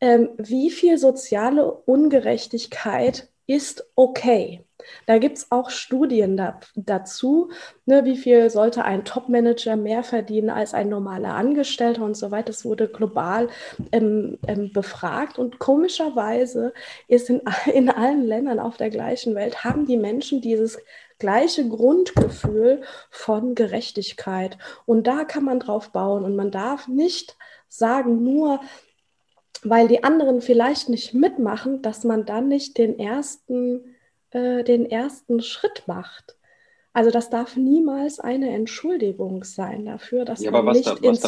ähm, wie viel soziale Ungerechtigkeit ist okay. Da gibt es auch Studien da, dazu, ne, wie viel sollte ein Top-Manager mehr verdienen als ein normaler Angestellter und so weiter. Das wurde global ähm, ähm, befragt und komischerweise ist in, in allen Ländern auf der gleichen Welt, haben die Menschen dieses gleiche Grundgefühl von Gerechtigkeit. Und da kann man drauf bauen und man darf nicht sagen, nur weil die anderen vielleicht nicht mitmachen, dass man dann nicht den ersten, äh, den ersten Schritt macht. Also das darf niemals eine Entschuldigung sein dafür, dass ja, man nicht da, ins,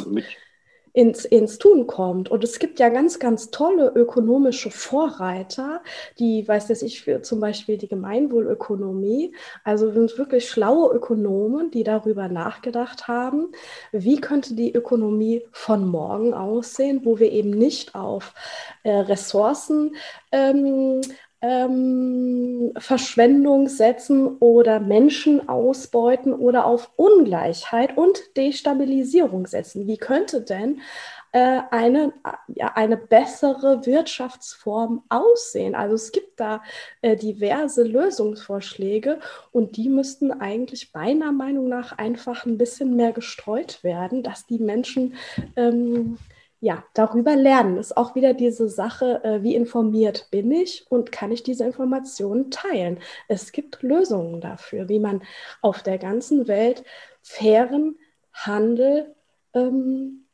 ins, ins Tun kommt. Und es gibt ja ganz, ganz tolle ökonomische Vorreiter, die, weiß das ich, für zum Beispiel die Gemeinwohlökonomie, also sind wirklich schlaue Ökonomen, die darüber nachgedacht haben, wie könnte die Ökonomie von morgen aussehen, wo wir eben nicht auf äh, Ressourcen ähm, ähm, Verschwendung setzen oder Menschen ausbeuten oder auf Ungleichheit und Destabilisierung setzen. Wie könnte denn äh, eine, ja, eine bessere Wirtschaftsform aussehen? Also es gibt da äh, diverse Lösungsvorschläge und die müssten eigentlich meiner Meinung nach einfach ein bisschen mehr gestreut werden, dass die Menschen ähm, ja, darüber lernen ist auch wieder diese Sache, äh, wie informiert bin ich und kann ich diese Informationen teilen. Es gibt Lösungen dafür, wie man auf der ganzen Welt fairen Handel ähm,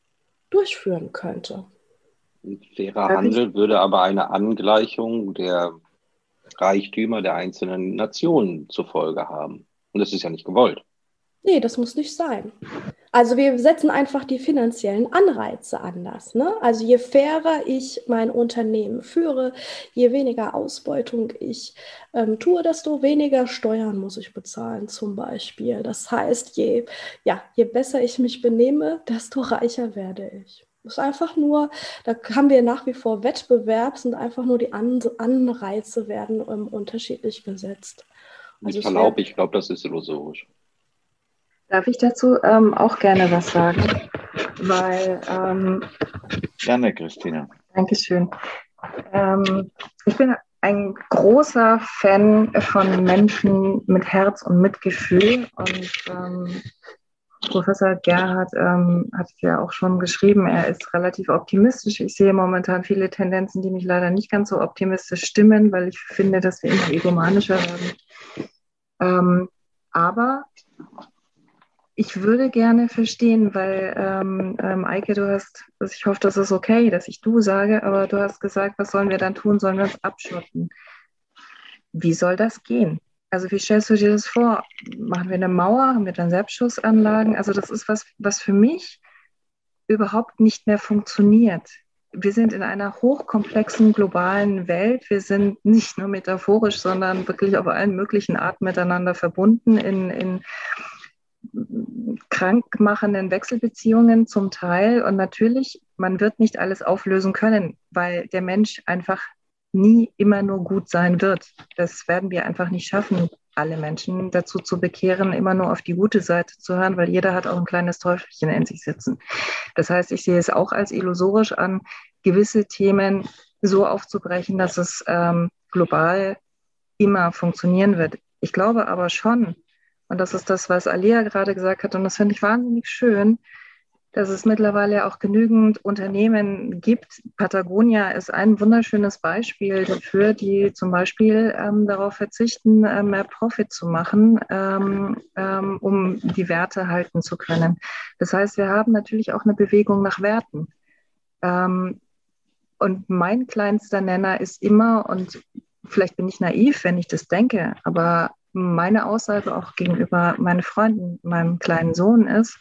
durchführen könnte. Ein fairer Handel würde aber eine Angleichung der Reichtümer der einzelnen Nationen zur Folge haben. Und das ist ja nicht gewollt. Nee, das muss nicht sein. Also wir setzen einfach die finanziellen Anreize anders. Ne? Also je fairer ich mein Unternehmen führe, je weniger Ausbeutung ich ähm, tue, desto weniger Steuern muss ich bezahlen zum Beispiel. Das heißt, je, ja, je besser ich mich benehme, desto reicher werde ich. Das ist einfach nur, da haben wir nach wie vor Wettbewerb, sind einfach nur die An Anreize werden ähm, unterschiedlich gesetzt. Also ich verlaube, ich glaube, das ist illusorisch. Darf ich dazu ähm, auch gerne was sagen? Weil. Ähm, gerne, Christina. Dankeschön. Ähm, ich bin ein großer Fan von Menschen mit Herz und Mitgefühl. Und ähm, Professor Gerhard ähm, hat ja auch schon geschrieben, er ist relativ optimistisch. Ich sehe momentan viele Tendenzen, die mich leider nicht ganz so optimistisch stimmen, weil ich finde, dass wir immer egomanischer werden. Ähm, aber ich würde gerne verstehen, weil ähm, ähm, Eike, du hast, also ich hoffe, das ist okay, dass ich du sage, aber du hast gesagt, was sollen wir dann tun? Sollen wir uns abschotten? Wie soll das gehen? Also wie stellst du dir das vor? Machen wir eine Mauer? Haben wir dann Selbstschussanlagen? Also das ist was, was für mich überhaupt nicht mehr funktioniert. Wir sind in einer hochkomplexen globalen Welt. Wir sind nicht nur metaphorisch, sondern wirklich auf allen möglichen Arten miteinander verbunden in, in krankmachenden Wechselbeziehungen zum Teil. Und natürlich, man wird nicht alles auflösen können, weil der Mensch einfach nie immer nur gut sein wird. Das werden wir einfach nicht schaffen, alle Menschen dazu zu bekehren, immer nur auf die gute Seite zu hören, weil jeder hat auch ein kleines Teufelchen in sich sitzen. Das heißt, ich sehe es auch als illusorisch an, gewisse Themen so aufzubrechen, dass es ähm, global immer funktionieren wird. Ich glaube aber schon, und das ist das, was Alia gerade gesagt hat. Und das finde ich wahnsinnig schön, dass es mittlerweile auch genügend Unternehmen gibt. Patagonia ist ein wunderschönes Beispiel dafür, die zum Beispiel ähm, darauf verzichten, äh, mehr Profit zu machen, ähm, ähm, um die Werte halten zu können. Das heißt, wir haben natürlich auch eine Bewegung nach Werten. Ähm, und mein kleinster Nenner ist immer, und vielleicht bin ich naiv, wenn ich das denke, aber meine Aussage auch gegenüber meinen Freunden, meinem kleinen Sohn ist,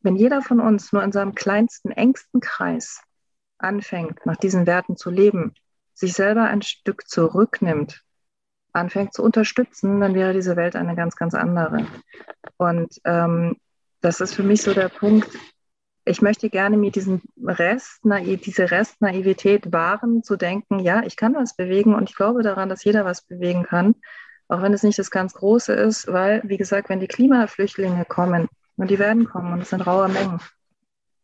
wenn jeder von uns nur in seinem kleinsten, engsten Kreis anfängt, nach diesen Werten zu leben, sich selber ein Stück zurücknimmt, anfängt zu unterstützen, dann wäre diese Welt eine ganz, ganz andere. Und ähm, das ist für mich so der Punkt, ich möchte gerne mir diesen Rest, diese Restnaivität wahren, zu denken, ja, ich kann was bewegen und ich glaube daran, dass jeder was bewegen kann auch wenn es nicht das ganz Große ist, weil, wie gesagt, wenn die Klimaflüchtlinge kommen, und die werden kommen und es sind raue Mengen,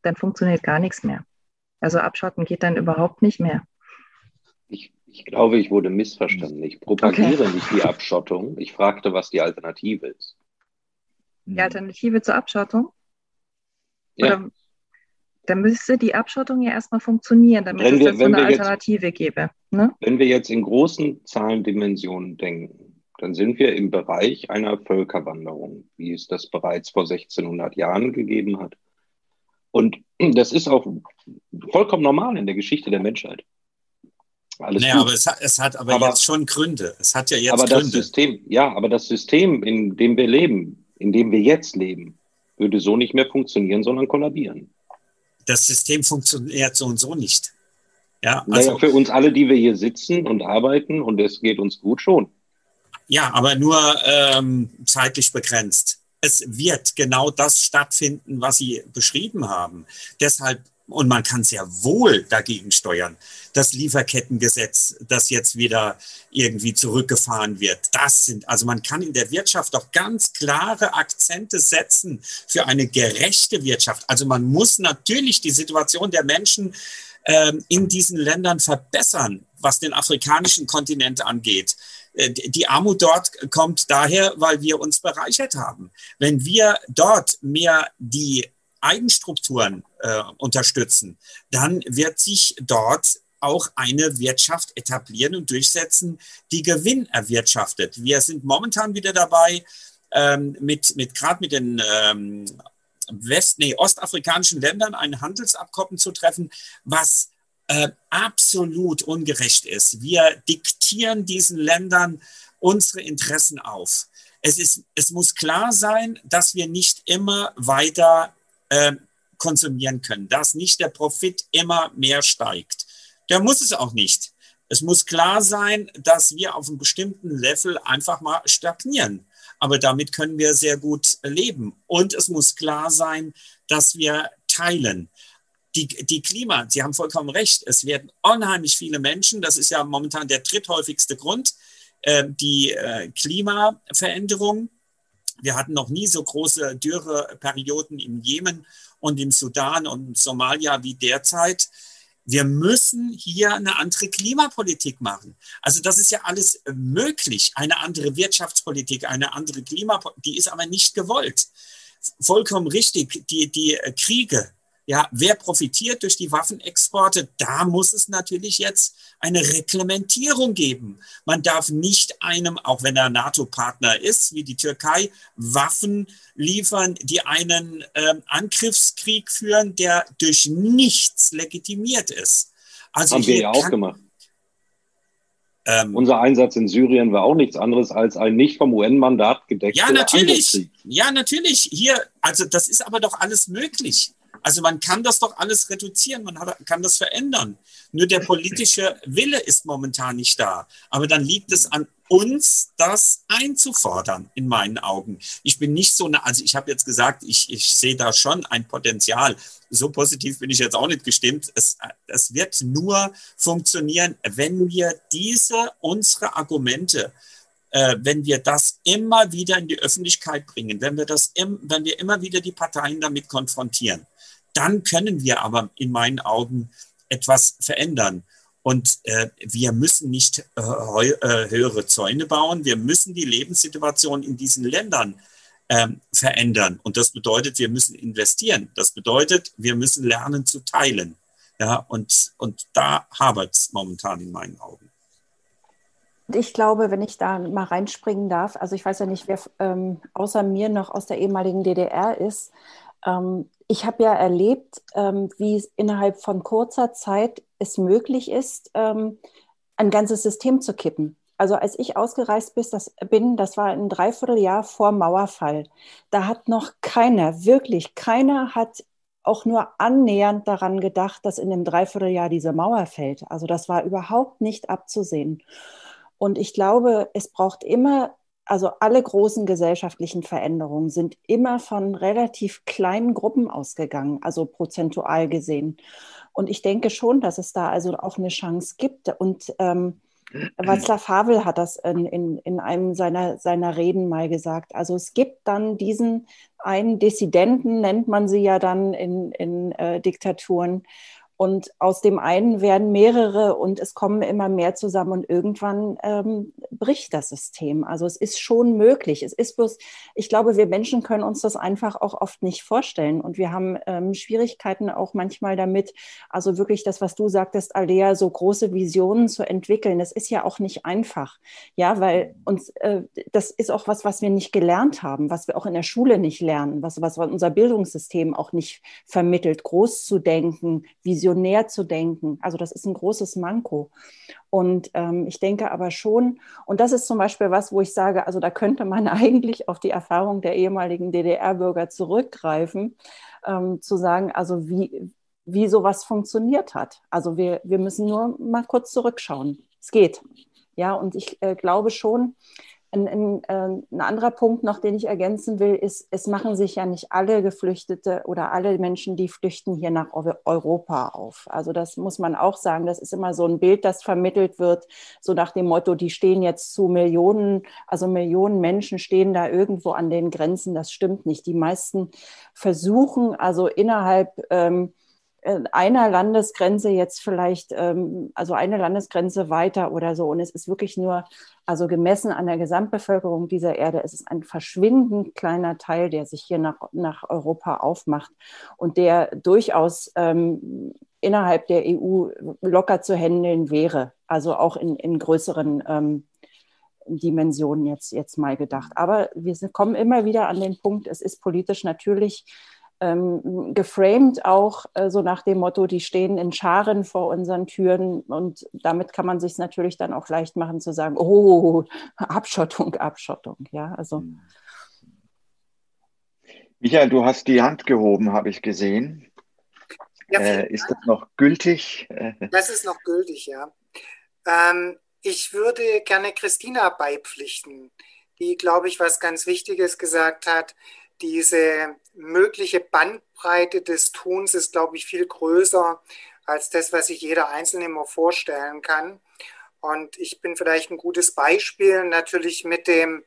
dann funktioniert gar nichts mehr. Also Abschotten geht dann überhaupt nicht mehr. Ich, ich glaube, ich wurde missverstanden. Ich propagiere okay. nicht die Abschottung. Ich fragte, was die Alternative ist. Die Alternative zur Abschottung? Ja. Oder, dann müsste die Abschottung ja erstmal funktionieren, damit wenn es wir, so eine Alternative jetzt, gäbe. Ne? Wenn wir jetzt in großen Zahlendimensionen denken, dann sind wir im Bereich einer Völkerwanderung, wie es das bereits vor 1600 Jahren gegeben hat. Und das ist auch vollkommen normal in der Geschichte der Menschheit. Alles naja, aber es hat, es hat aber, aber, jetzt schon Gründe. Es hat ja jetzt aber Gründe. Das System, ja, aber das System, in dem wir leben, in dem wir jetzt leben, würde so nicht mehr funktionieren, sondern kollabieren. Das System funktioniert so und so nicht. Ja, also naja, für uns alle, die wir hier sitzen und arbeiten und es geht uns gut schon. Ja, aber nur ähm, zeitlich begrenzt. Es wird genau das stattfinden, was Sie beschrieben haben. Deshalb Und man kann sehr wohl dagegen steuern. Das Lieferkettengesetz, das jetzt wieder irgendwie zurückgefahren wird. Das sind, also man kann in der Wirtschaft doch ganz klare Akzente setzen für eine gerechte Wirtschaft. Also man muss natürlich die Situation der Menschen ähm, in diesen Ländern verbessern, was den afrikanischen Kontinent angeht. Äh, die Armut dort kommt daher, weil wir uns bereichert haben. Wenn wir dort mehr die Eigenstrukturen äh, unterstützen, dann wird sich dort auch eine Wirtschaft etablieren und durchsetzen, die Gewinn erwirtschaftet. Wir sind momentan wieder dabei, ähm, mit, mit gerade mit den ähm, West-, nee, ostafrikanischen Ländern ein Handelsabkommen zu treffen, was äh, absolut ungerecht ist. Wir diktieren diesen Ländern unsere Interessen auf. Es, ist, es muss klar sein, dass wir nicht immer weiter äh, konsumieren können, dass nicht der Profit immer mehr steigt. Der muss es auch nicht. Es muss klar sein, dass wir auf einem bestimmten Level einfach mal stagnieren. Aber damit können wir sehr gut leben. Und es muss klar sein, dass wir teilen. Die, die Klima, Sie haben vollkommen recht, es werden unheimlich viele Menschen, das ist ja momentan der dritthäufigste Grund, äh, die äh, Klimaveränderung wir hatten noch nie so große Dürreperioden im Jemen und im Sudan und Somalia wie derzeit. Wir müssen hier eine andere Klimapolitik machen. Also das ist ja alles möglich. Eine andere Wirtschaftspolitik, eine andere Klimapolitik, die ist aber nicht gewollt. Vollkommen richtig. Die, die Kriege, ja, wer profitiert durch die Waffenexporte? Da muss es natürlich jetzt eine Reglementierung geben. Man darf nicht einem, auch wenn er NATO-Partner ist, wie die Türkei, Waffen liefern, die einen ähm, Angriffskrieg führen, der durch nichts legitimiert ist. Also Haben wir ja auch gemacht. Ähm, Unser Einsatz in Syrien war auch nichts anderes als ein nicht vom UN-Mandat gedeckter Ja, natürlich. Ja, natürlich. Hier, also das ist aber doch alles möglich. Also man kann das doch alles reduzieren, man kann das verändern. Nur der politische Wille ist momentan nicht da. Aber dann liegt es an uns, das einzufordern, in meinen Augen. Ich bin nicht so, eine, also ich habe jetzt gesagt, ich, ich sehe da schon ein Potenzial. So positiv bin ich jetzt auch nicht gestimmt. Es, es wird nur funktionieren, wenn wir diese, unsere Argumente, äh, wenn wir das immer wieder in die Öffentlichkeit bringen, wenn wir das, im, wenn wir immer wieder die Parteien damit konfrontieren dann können wir aber in meinen Augen etwas verändern. Und äh, wir müssen nicht äh, äh, höhere Zäune bauen, wir müssen die Lebenssituation in diesen Ländern ähm, verändern. Und das bedeutet, wir müssen investieren. Das bedeutet, wir müssen lernen zu teilen. Ja, und, und da habert es momentan in meinen Augen. Ich glaube, wenn ich da mal reinspringen darf, also ich weiß ja nicht, wer ähm, außer mir noch aus der ehemaligen DDR ist, ähm, ich habe ja erlebt, ähm, wie innerhalb von kurzer Zeit es möglich ist, ähm, ein ganzes System zu kippen. Also als ich ausgereist bin das, bin, das war ein Dreivierteljahr vor Mauerfall. Da hat noch keiner, wirklich keiner hat auch nur annähernd daran gedacht, dass in dem Dreivierteljahr diese Mauer fällt. Also das war überhaupt nicht abzusehen. Und ich glaube, es braucht immer also alle großen gesellschaftlichen Veränderungen sind immer von relativ kleinen Gruppen ausgegangen, also prozentual gesehen. Und ich denke schon, dass es da also auch eine Chance gibt. Und ähm, Václav Havel hat das in, in, in einem seiner, seiner Reden mal gesagt. Also es gibt dann diesen einen Dissidenten, nennt man sie ja dann in, in äh, Diktaturen, und aus dem einen werden mehrere und es kommen immer mehr zusammen und irgendwann ähm, bricht das System. Also es ist schon möglich. Es ist bloß, ich glaube, wir Menschen können uns das einfach auch oft nicht vorstellen und wir haben ähm, Schwierigkeiten auch manchmal damit, also wirklich das, was du sagtest, Alea, so große Visionen zu entwickeln. Das ist ja auch nicht einfach. Ja, weil uns, äh, das ist auch was, was wir nicht gelernt haben, was wir auch in der Schule nicht lernen, was, was unser Bildungssystem auch nicht vermittelt, groß zu denken, Visionen visionär zu denken. Also das ist ein großes Manko. Und ähm, ich denke aber schon, und das ist zum Beispiel was, wo ich sage, also da könnte man eigentlich auf die Erfahrung der ehemaligen DDR-Bürger zurückgreifen, ähm, zu sagen, also wie, wie sowas funktioniert hat. Also wir, wir müssen nur mal kurz zurückschauen. Es geht. Ja, und ich äh, glaube schon, ein, ein, äh, ein, anderer Punkt noch, den ich ergänzen will, ist, es machen sich ja nicht alle Geflüchtete oder alle Menschen, die flüchten, hier nach Europa auf. Also das muss man auch sagen. Das ist immer so ein Bild, das vermittelt wird, so nach dem Motto, die stehen jetzt zu Millionen, also Millionen Menschen stehen da irgendwo an den Grenzen. Das stimmt nicht. Die meisten versuchen also innerhalb ähm, äh, einer Landesgrenze jetzt vielleicht, ähm, also eine Landesgrenze weiter oder so. Und es ist wirklich nur, also gemessen an der Gesamtbevölkerung dieser Erde, es ist ein verschwindend kleiner Teil, der sich hier nach, nach Europa aufmacht und der durchaus ähm, innerhalb der EU locker zu handeln wäre. Also auch in, in größeren ähm, Dimensionen jetzt, jetzt mal gedacht. Aber wir kommen immer wieder an den Punkt, es ist politisch natürlich ähm, geframed auch äh, so nach dem Motto, die stehen in Scharen vor unseren Türen und damit kann man sich natürlich dann auch leicht machen zu sagen, oh, Abschottung, Abschottung, ja, also. Michael, du hast die Hand gehoben, habe ich gesehen. Ja, äh, ist das noch gültig? Das ist noch gültig, ja. Ähm, ich würde gerne Christina beipflichten, die, glaube ich, was ganz Wichtiges gesagt hat diese mögliche Bandbreite des Tuns ist, glaube ich, viel größer als das, was sich jeder Einzelne immer vorstellen kann. Und ich bin vielleicht ein gutes Beispiel, natürlich mit dem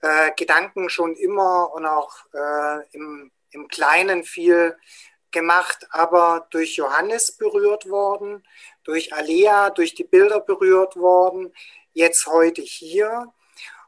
äh, Gedanken schon immer und auch äh, im, im Kleinen viel gemacht, aber durch Johannes berührt worden, durch Alea, durch die Bilder berührt worden, jetzt heute hier.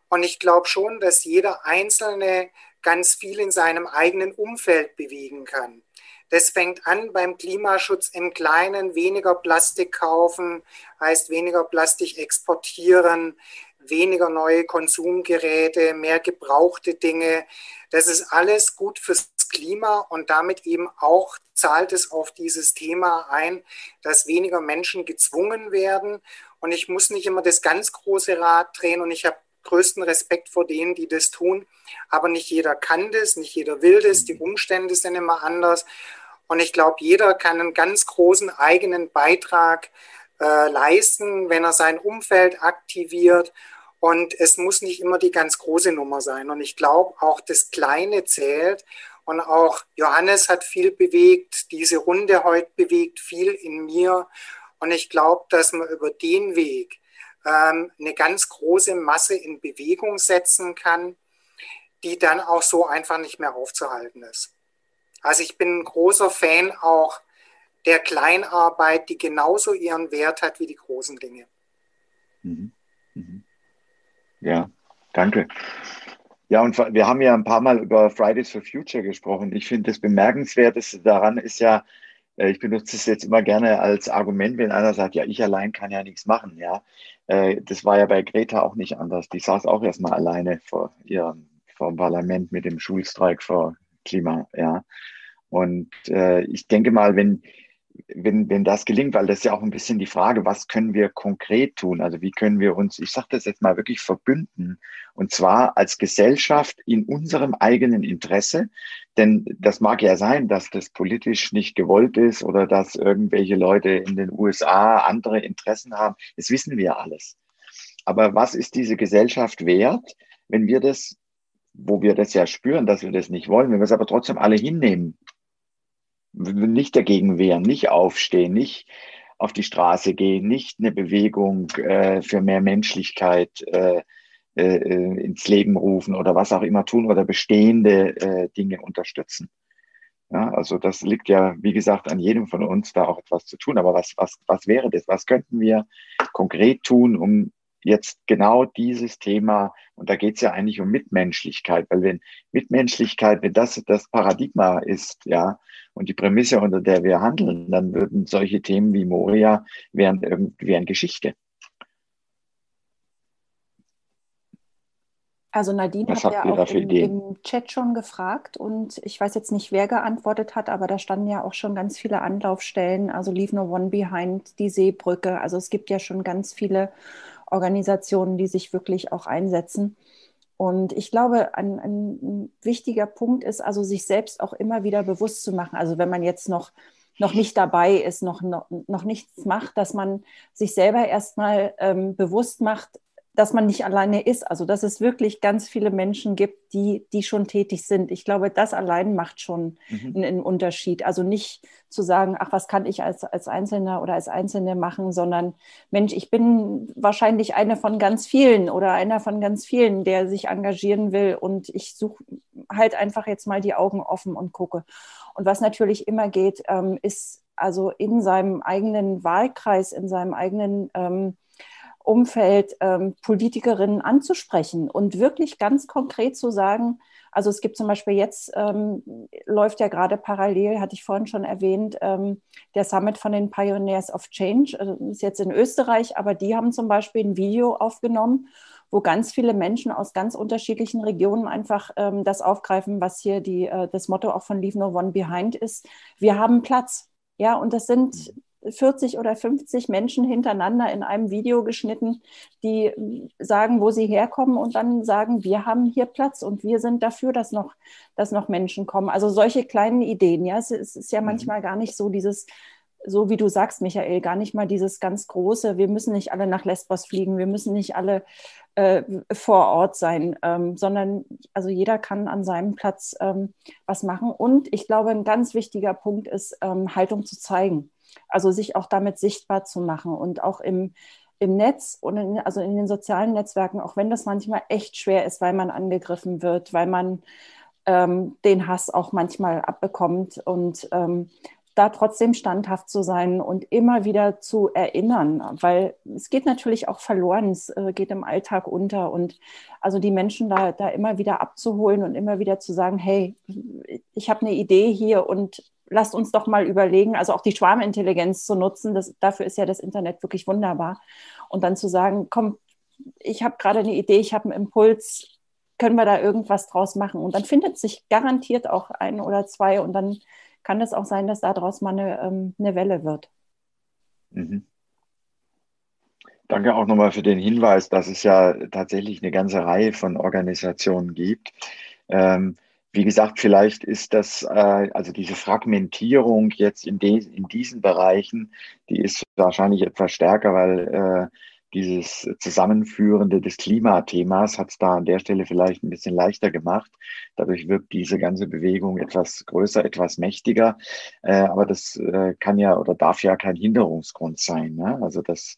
Und ich glaube schon, dass jeder Einzelne ganz viel in seinem eigenen Umfeld bewegen kann. Das fängt an beim Klimaschutz im Kleinen, weniger Plastik kaufen, heißt weniger Plastik exportieren, weniger neue Konsumgeräte, mehr gebrauchte Dinge. Das ist alles gut fürs Klima und damit eben auch zahlt es auf dieses Thema ein, dass weniger Menschen gezwungen werden. Und ich muss nicht immer das ganz große Rad drehen und ich habe größten Respekt vor denen, die das tun. Aber nicht jeder kann das, nicht jeder will das, die Umstände sind immer anders. Und ich glaube, jeder kann einen ganz großen eigenen Beitrag äh, leisten, wenn er sein Umfeld aktiviert. Und es muss nicht immer die ganz große Nummer sein. Und ich glaube, auch das Kleine zählt. Und auch Johannes hat viel bewegt, diese Runde heute bewegt viel in mir. Und ich glaube, dass man über den Weg ähm, eine ganz große Masse in Bewegung setzen kann, die dann auch so einfach nicht mehr aufzuhalten ist. Also ich bin ein großer Fan auch der Kleinarbeit, die genauso ihren Wert hat wie die großen Dinge. Mhm. Mhm. Ja, danke. Ja, und wir haben ja ein paar Mal über Fridays for Future gesprochen. Ich finde, das Bemerkenswerteste daran ist ja, ich benutze es jetzt immer gerne als Argument, wenn einer sagt, ja, ich allein kann ja nichts machen. Ja, äh, das war ja bei Greta auch nicht anders. Die saß auch erstmal alleine vor ihrem vor dem Parlament mit dem Schulstreik vor Klima. Ja, und äh, ich denke mal, wenn wenn, wenn das gelingt, weil das ist ja auch ein bisschen die Frage, was können wir konkret tun? Also wie können wir uns, ich sage das jetzt mal wirklich verbünden, und zwar als Gesellschaft in unserem eigenen Interesse. Denn das mag ja sein, dass das politisch nicht gewollt ist oder dass irgendwelche Leute in den USA andere Interessen haben. Das wissen wir alles. Aber was ist diese Gesellschaft wert, wenn wir das, wo wir das ja spüren, dass wir das nicht wollen, wenn wir es aber trotzdem alle hinnehmen? Nicht dagegen wehren, nicht aufstehen, nicht auf die Straße gehen, nicht eine Bewegung äh, für mehr Menschlichkeit äh, äh, ins Leben rufen oder was auch immer tun oder bestehende äh, Dinge unterstützen. Ja, also das liegt ja, wie gesagt, an jedem von uns, da auch etwas zu tun. Aber was, was, was wäre das? Was könnten wir konkret tun, um jetzt genau dieses Thema, und da geht es ja eigentlich um Mitmenschlichkeit, weil wenn Mitmenschlichkeit, wenn das das Paradigma ist, ja, und die Prämisse, unter der wir handeln, dann würden solche Themen wie Moria wären, wären Geschichte. Also Nadine Was hat ja auch im, im, Chat schon gefragt und ich weiß jetzt nicht, wer geantwortet hat, aber da standen ja auch schon ganz viele Anlaufstellen, also Leave No One Behind, die Seebrücke. Also es gibt ja schon ganz viele Organisationen, die sich wirklich auch einsetzen. Und ich glaube, ein, ein, wichtiger Punkt ist also, sich selbst auch immer wieder bewusst zu machen. Also wenn man jetzt noch, noch nicht dabei ist, noch, noch, noch nichts macht, dass man sich selber erstmal ähm, bewusst macht, dass man nicht alleine ist. Also dass es wirklich ganz viele Menschen gibt, die, die schon tätig sind. Ich glaube, das allein macht schon mhm. einen, Unterschied. Also nicht zu sagen, ach, was kann ich als, als Einzelner oder als Einzelne machen, sondern Mensch, ich bin wahrscheinlich eine von ganz vielen oder einer von ganz vielen, der sich engagieren will und ich suche halt einfach jetzt mal die Augen offen und gucke. Und was natürlich immer geht, ähm, ist also in seinem eigenen Wahlkreis, in seinem eigenen ähm, Umfeld ähm, Politikerinnen anzusprechen und wirklich ganz konkret zu sagen, also es gibt zum Beispiel jetzt, ähm, läuft ja gerade parallel, hatte ich vorhin schon erwähnt, ähm, der Summit von den Pioneers of Change, also ist jetzt in Österreich, aber die haben zum Beispiel ein Video aufgenommen, wo ganz viele Menschen aus ganz unterschiedlichen Regionen einfach ähm, das aufgreifen, was hier die, äh, das Motto auch von Leave No One Behind ist. Wir haben Platz. Ja, und das sind 40 oder 50 Menschen hintereinander in einem Video geschnitten, die sagen, wo sie herkommen und dann sagen, wir haben hier Platz und wir sind dafür, dass noch, dass noch Menschen kommen. Also solche kleinen Ideen, ja, es, ist ja mhm. manchmal gar nicht so dieses, so wie du sagst, Michael, gar nicht mal dieses ganz große, wir müssen nicht alle nach Lesbos fliegen, wir müssen nicht alle äh, vor Ort sein, ähm, sondern also jeder kann an seinem Platz ähm, was machen. Und ich glaube, ein ganz wichtiger Punkt ist, ähm, Haltung zu zeigen. Also sich auch damit sichtbar zu machen und auch im, im Netz und in, also in den sozialen Netzwerken, auch wenn das manchmal echt schwer ist, weil man angegriffen wird, weil man ähm, den Hass auch manchmal abbekommt und ähm, da trotzdem standhaft zu sein und immer wieder zu erinnern, weil es geht natürlich auch verloren, es äh, geht im Alltag unter und also die Menschen da, da immer wieder abzuholen und immer wieder zu sagen, hey, ich habe eine Idee hier und lasst uns doch mal überlegen, also auch die Schwarmintelligenz zu nutzen. Das, dafür ist ja das Internet wirklich wunderbar. Und dann zu sagen, komm, ich habe gerade eine Idee, ich habe einen Impuls, können wir da irgendwas draus machen? Und dann findet sich garantiert auch ein oder zwei und dann kann es auch sein, dass daraus mal eine, ähm, eine Welle wird. Mhm. Danke auch nochmal für den Hinweis, dass es ja tatsächlich eine ganze Reihe von Organisationen gibt. Ähm, wie gesagt, vielleicht ist das, äh, also diese Fragmentierung jetzt in, de, in diesen Bereichen, die ist wahrscheinlich etwas stärker, weil äh, dieses Zusammenführende des Klimathemas hat es da an der Stelle vielleicht ein bisschen leichter gemacht. Dadurch wirkt diese ganze Bewegung etwas größer, etwas mächtiger. Äh, aber das äh, kann ja oder darf ja kein Hinderungsgrund sein. Ne? Also dass,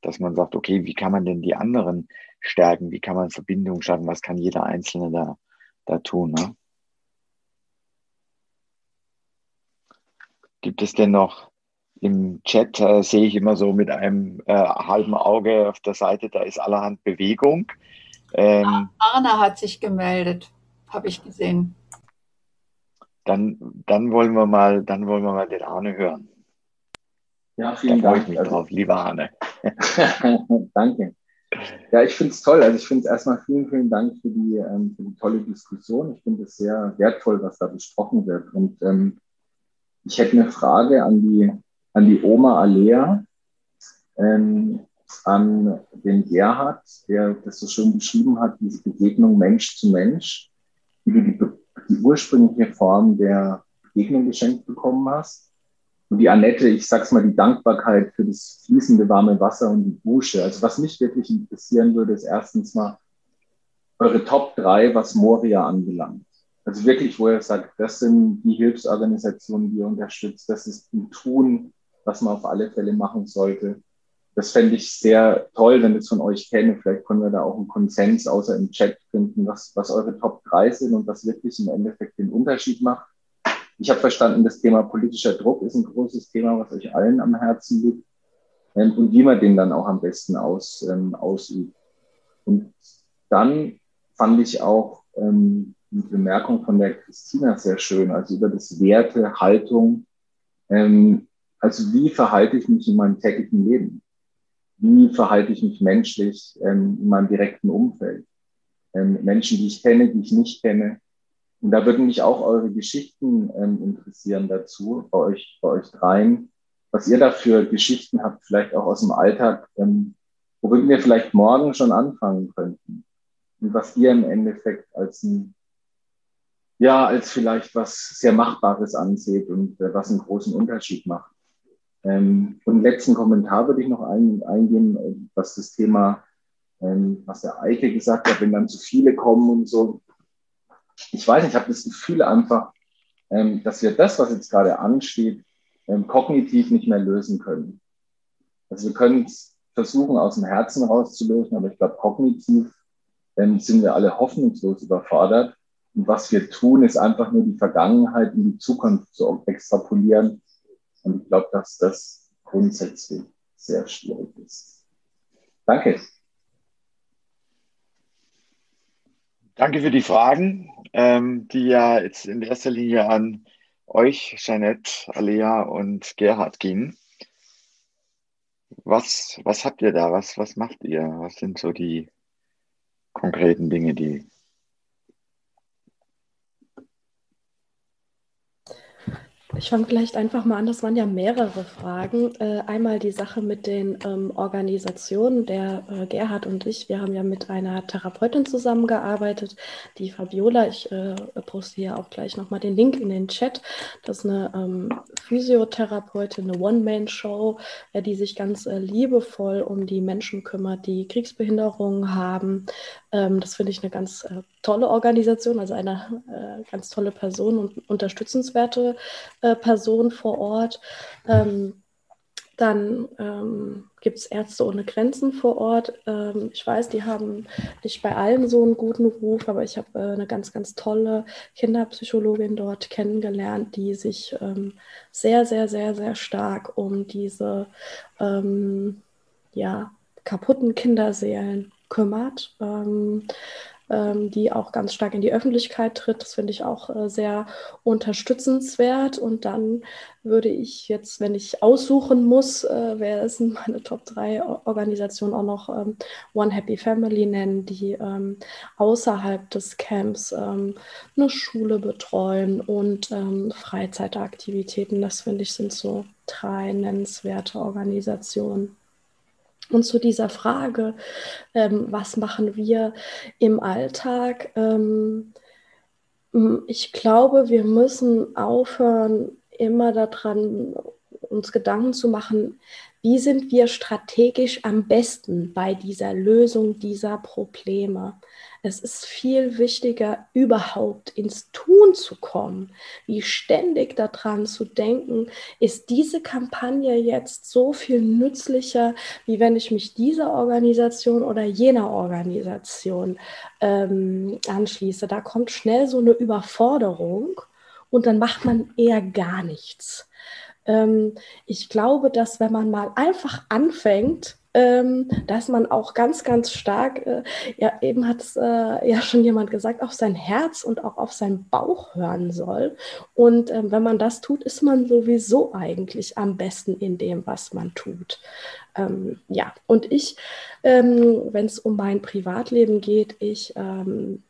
dass man sagt, okay, wie kann man denn die anderen stärken? Wie kann man Verbindungen schaffen? Was kann jeder Einzelne da, da tun? Ne? Gibt es denn noch im Chat, äh, sehe ich immer so mit einem äh, halben Auge auf der Seite, da ist allerhand Bewegung. Ähm, Arne hat sich gemeldet, habe ich gesehen. Dann, dann, wollen wir mal, dann wollen wir mal den Arne hören. Ja, vielen da Dank. Ich mich also, drauf, lieber Arne. Danke. Ja, ich finde es toll. Also ich finde es erstmal vielen, vielen Dank für die, ähm, für die tolle Diskussion. Ich finde es sehr wertvoll, was da besprochen wird. Und ähm, ich hätte eine Frage an die, an die Oma Alea, ähm, an den Gerhard, der das so schön beschrieben hat, diese Begegnung Mensch zu Mensch, wie du die, die ursprüngliche Form der Begegnung geschenkt bekommen hast. Und die Annette, ich sag's mal, die Dankbarkeit für das fließende warme Wasser und die Dusche. Also was mich wirklich interessieren würde, ist erstens mal eure Top 3, was Moria anbelangt. Also wirklich, wo er sagt, das sind die Hilfsorganisationen, die ihr unterstützt, das ist ein Tun, was man auf alle Fälle machen sollte. Das fände ich sehr toll, wenn es von euch kenne. Vielleicht können wir da auch einen Konsens außer im Chat finden, was, was eure Top 3 sind und was wirklich im Endeffekt den Unterschied macht. Ich habe verstanden, das Thema politischer Druck ist ein großes Thema, was euch allen am Herzen liegt ähm, und wie man den dann auch am besten aus, ähm, ausübt. Und dann fand ich auch ähm, die Bemerkung von der Christina sehr schön, also über das Werte, Haltung. Ähm, also wie verhalte ich mich in meinem täglichen Leben? Wie verhalte ich mich menschlich ähm, in meinem direkten Umfeld? Ähm, Menschen, die ich kenne, die ich nicht kenne. Und da würden mich auch eure Geschichten ähm, interessieren dazu, bei euch, bei euch dreien, was ihr da für Geschichten habt, vielleicht auch aus dem Alltag, ähm, womit wir vielleicht morgen schon anfangen könnten. Und was ihr im Endeffekt als ein ja als vielleicht was sehr Machbares anseht und äh, was einen großen Unterschied macht. Ähm, und letzten Kommentar würde ich noch ein, eingehen, was das Thema ähm, was der Eike gesagt hat, wenn dann zu viele kommen und so. Ich weiß nicht, ich habe das Gefühl einfach, ähm, dass wir das, was jetzt gerade ansteht, ähm, kognitiv nicht mehr lösen können. Also wir können es versuchen, aus dem Herzen rauszulösen, aber ich glaube, kognitiv ähm, sind wir alle hoffnungslos überfordert. Und was wir tun, ist einfach nur die Vergangenheit in die Zukunft zu extrapolieren. Und ich glaube, dass das grundsätzlich sehr schwierig ist. Danke. Danke für die Fragen, ähm, die ja jetzt in erster Linie an euch, Jeanette, Alea und Gerhard gingen. Was, was habt ihr da? Was, was macht ihr? Was sind so die konkreten Dinge, die Ich fange vielleicht einfach mal an, das waren ja mehrere Fragen. Äh, einmal die Sache mit den ähm, Organisationen. Der äh, Gerhard und ich, wir haben ja mit einer Therapeutin zusammengearbeitet, die Fabiola. Ich äh, poste hier auch gleich nochmal den Link in den Chat. Das ist eine ähm, Physiotherapeutin, eine One-Man-Show, äh, die sich ganz äh, liebevoll um die Menschen kümmert, die Kriegsbehinderungen haben. Ähm, das finde ich eine ganz äh, tolle Organisation, also eine ganz tolle Person und unterstützenswerte äh, Person vor Ort. Ähm, dann ähm, gibt es Ärzte ohne Grenzen vor Ort. Ähm, ich weiß, die haben nicht bei allen so einen guten Ruf, aber ich habe äh, eine ganz, ganz tolle Kinderpsychologin dort kennengelernt, die sich ähm, sehr, sehr, sehr, sehr stark um diese ähm, ja, kaputten Kinderseelen kümmert. Ähm, ähm, die auch ganz stark in die Öffentlichkeit tritt. Das finde ich auch äh, sehr unterstützenswert. Und dann würde ich jetzt, wenn ich aussuchen muss, äh, wäre es in meine Top 3 Organisationen auch noch ähm, One Happy Family nennen, die ähm, außerhalb des Camps ähm, eine Schule betreuen und ähm, Freizeitaktivitäten. Das finde ich sind so drei nennenswerte Organisationen. Und zu dieser Frage, ähm, was machen wir im Alltag? Ähm, ich glaube, wir müssen aufhören, immer daran uns Gedanken zu machen, wie sind wir strategisch am besten bei dieser Lösung dieser Probleme. Es ist viel wichtiger, überhaupt ins Tun zu kommen, wie ständig daran zu denken, ist diese Kampagne jetzt so viel nützlicher, wie wenn ich mich dieser Organisation oder jener Organisation ähm, anschließe. Da kommt schnell so eine Überforderung und dann macht man eher gar nichts. Ähm, ich glaube, dass wenn man mal einfach anfängt, ähm, dass man auch ganz, ganz stark, äh, ja, eben hat es äh, ja schon jemand gesagt, auf sein Herz und auch auf seinen Bauch hören soll. Und ähm, wenn man das tut, ist man sowieso eigentlich am besten in dem, was man tut. Ähm, ja, und ich, ähm, wenn es um mein Privatleben geht, ich ähm,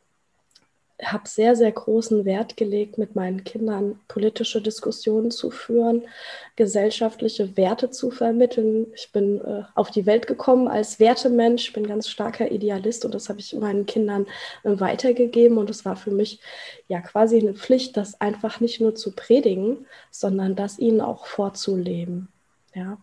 habe sehr, sehr großen Wert gelegt, mit meinen Kindern politische Diskussionen zu führen, gesellschaftliche Werte zu vermitteln. Ich bin äh, auf die Welt gekommen als Wertemensch, bin ganz starker Idealist und das habe ich meinen Kindern äh, weitergegeben und es war für mich ja quasi eine Pflicht, das einfach nicht nur zu predigen, sondern das ihnen auch vorzuleben. Ja.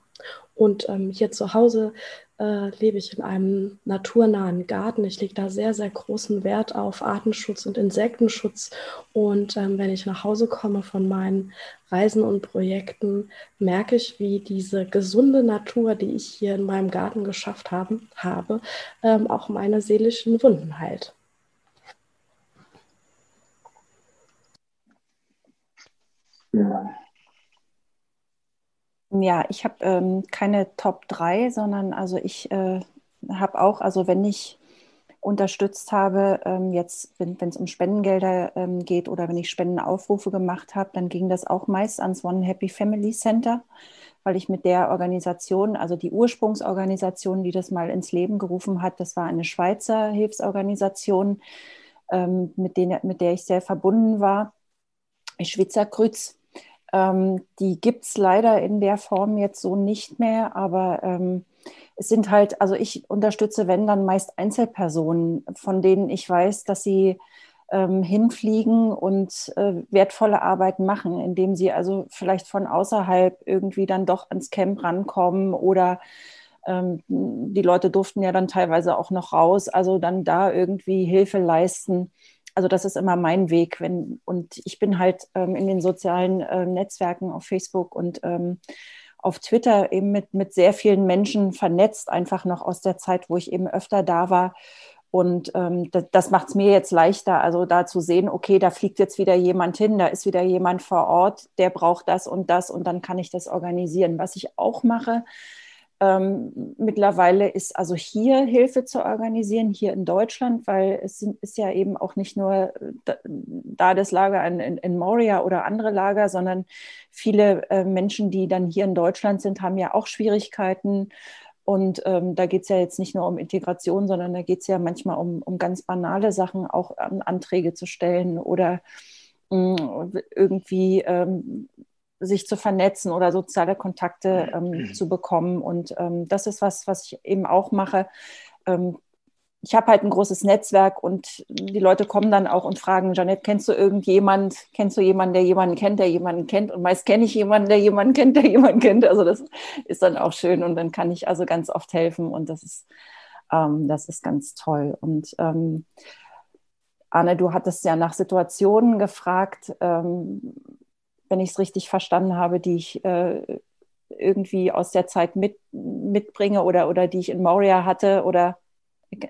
Und ähm, hier zu Hause äh, lebe ich in einem naturnahen Garten. Ich lege da sehr, sehr großen Wert auf Artenschutz und Insektenschutz. Und ähm, wenn ich nach Hause komme von meinen Reisen und Projekten, merke ich, wie diese gesunde Natur, die ich hier in meinem Garten geschafft haben, habe, ähm, auch meine seelischen Wunden heilt. Ja. Ja, ich habe ähm, keine Top 3, sondern also ich äh, habe auch, also wenn ich unterstützt habe, ähm, jetzt, wenn es um Spendengelder ähm, geht oder wenn ich Spendenaufrufe gemacht habe, dann ging das auch meist ans One Happy Family Center, weil ich mit der Organisation, also die Ursprungsorganisation, die das mal ins Leben gerufen hat, das war eine Schweizer Hilfsorganisation, ähm, mit, denen, mit der ich sehr verbunden war, Schwitzer Krütz. Ähm, die gibt es leider in der Form jetzt so nicht mehr, aber ähm, es sind halt, also ich unterstütze, wenn dann meist Einzelpersonen, von denen ich weiß, dass sie ähm, hinfliegen und äh, wertvolle Arbeit machen, indem sie also vielleicht von außerhalb irgendwie dann doch ans Camp rankommen oder Ähm, die Leute durften ja dann teilweise auch noch raus, also dann da irgendwie Hilfe leisten. Also das ist immer mein Weg. Wenn, und ich bin halt ähm, in den sozialen äh, Netzwerken auf Facebook und ähm, auf Twitter eben mit, mit sehr vielen Menschen vernetzt, einfach noch aus der Zeit, wo ich eben öfter da war. Und ähm, das, das macht es mir jetzt leichter, also da zu sehen, okay, da fliegt jetzt wieder jemand hin, da ist wieder jemand vor Ort, der braucht das und das und dann kann ich das organisieren. Was ich auch mache, ähm, mittlerweile ist also hier Hilfe zu organisieren, hier in Deutschland, weil es sind, ist ja eben auch nicht nur da, da das Lager in, in, in, Moria oder andere Lager, sondern viele äh, Menschen, die dann hier in Deutschland sind, haben ja auch Schwierigkeiten. Und ähm, da geht es ja jetzt nicht nur um Integration, sondern da geht es ja manchmal um, um ganz banale Sachen, auch um Anträge zu stellen oder mm, irgendwie ähm, sich zu vernetzen oder soziale Kontakte ähm, mhm. zu bekommen. Und ähm, das ist was, was ich eben auch mache. Ähm, ich habe halt ein großes Netzwerk und die Leute kommen dann auch und fragen, Janette, kennst du irgendjemand, kennst du jemanden, der jemanden kennt, der jemanden kennt? Und meist kenne ich jemanden, der jemanden kennt, der jemanden kennt. Also das ist dann auch schön und dann kann ich also ganz oft helfen und das ist, ähm, das ist ganz toll. Und ähm, Anne, du hattest ja nach Situationen gefragt. Ähm, wenn ich es richtig verstanden habe, die ich äh, irgendwie aus der Zeit mit, mitbringe oder, oder die ich in Moria hatte? Oder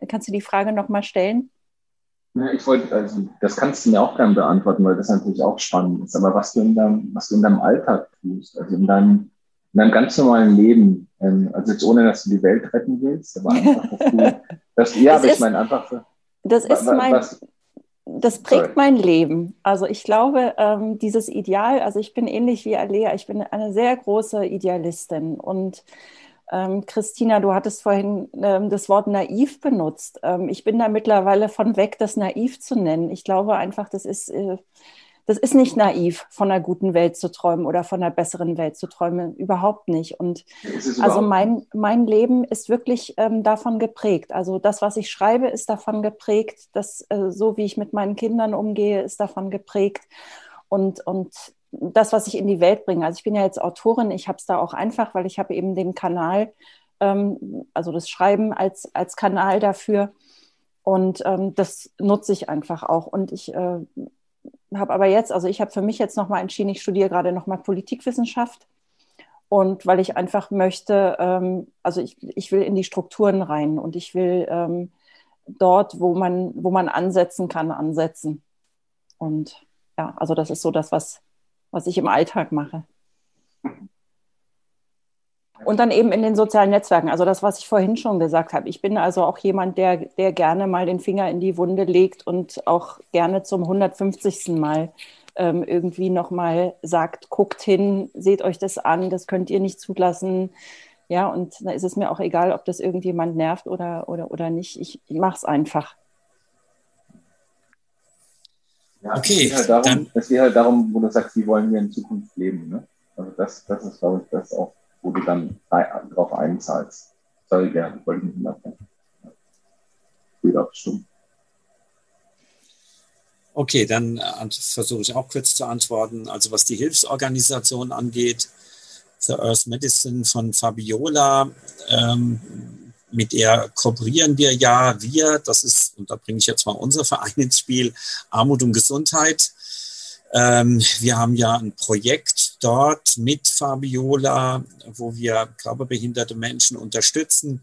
kannst du die Frage nochmal stellen? Ja, ich wollte, also das kannst du mir auch gerne beantworten, weil das natürlich auch spannend ist. Aber was du in deinem, was du in deinem Alltag tust, also in deinem, in deinem ganz normalen Leben, ähm, also jetzt ohne, dass du die Welt retten willst, aber einfach, dass du, dass, ja, das aber ist, ich meine einfach. Das ist mein, was, das prägt mein Leben. Also ich glaube, ähm, dieses Ideal, also ich bin ähnlich wie Alea, ich bin eine sehr große Idealistin. Und ähm, Christina, du hattest vorhin ähm, das Wort naiv benutzt. Ähm, ich bin da mittlerweile von weg, das naiv zu nennen. Ich glaube einfach, das ist äh, das ist nicht naiv, von einer guten Welt zu träumen oder von einer besseren Welt zu träumen. Überhaupt nicht. Und also mein, mein Leben ist wirklich ähm, davon geprägt. Also das, was ich schreibe, ist davon geprägt. Das, äh, so wie ich mit meinen Kindern umgehe, ist davon geprägt. Und, und das, was ich in die Welt bringe. Also ich bin ja jetzt Autorin, ich habe es da auch einfach, weil ich habe eben den Kanal, ähm, also das Schreiben als, als Kanal dafür. Und ähm, das nutze ich einfach auch. Und ich äh, habe aber jetzt, also ich habe für mich jetzt nochmal entschieden, ich studiere gerade nochmal Politikwissenschaft. Und weil ich einfach möchte, ähm, also ich, ich will in die Strukturen rein und ich will ähm, dort, wo man, wo man ansetzen kann, ansetzen. Und ja, also das ist so das, was, was ich im Alltag mache. Und dann eben in den sozialen Netzwerken. Also das, was ich vorhin schon gesagt habe. Ich bin also auch jemand, der, der gerne mal den Finger in die Wunde legt und auch gerne zum 150. Mal ähm, irgendwie nochmal sagt, guckt hin, seht euch das an, das könnt ihr nicht zulassen. Ja, und da ist es mir auch egal, ob das irgendjemand nervt oder, oder, oder nicht. Ich, ich mache es einfach. Ja, okay, es geht, halt darum, dann, es geht halt darum, wo du sagst, wie wollen wir in Zukunft leben. Ne? Also das, das ist, glaube ich, das auch wo du dann drauf einzahlst. Sorry, wollte ich nicht unterbrechen. Wieder stumm. Okay, dann äh, versuche ich auch kurz zu antworten. Also was die Hilfsorganisation angeht, The Earth Medicine von Fabiola, ähm, mit der kooperieren wir ja. Wir, das ist, und da bringe ich jetzt mal unser Verein ins Spiel, Armut und Gesundheit. Ähm, wir haben ja ein Projekt dort mit Fabiola, wo wir körperbehinderte Menschen unterstützen.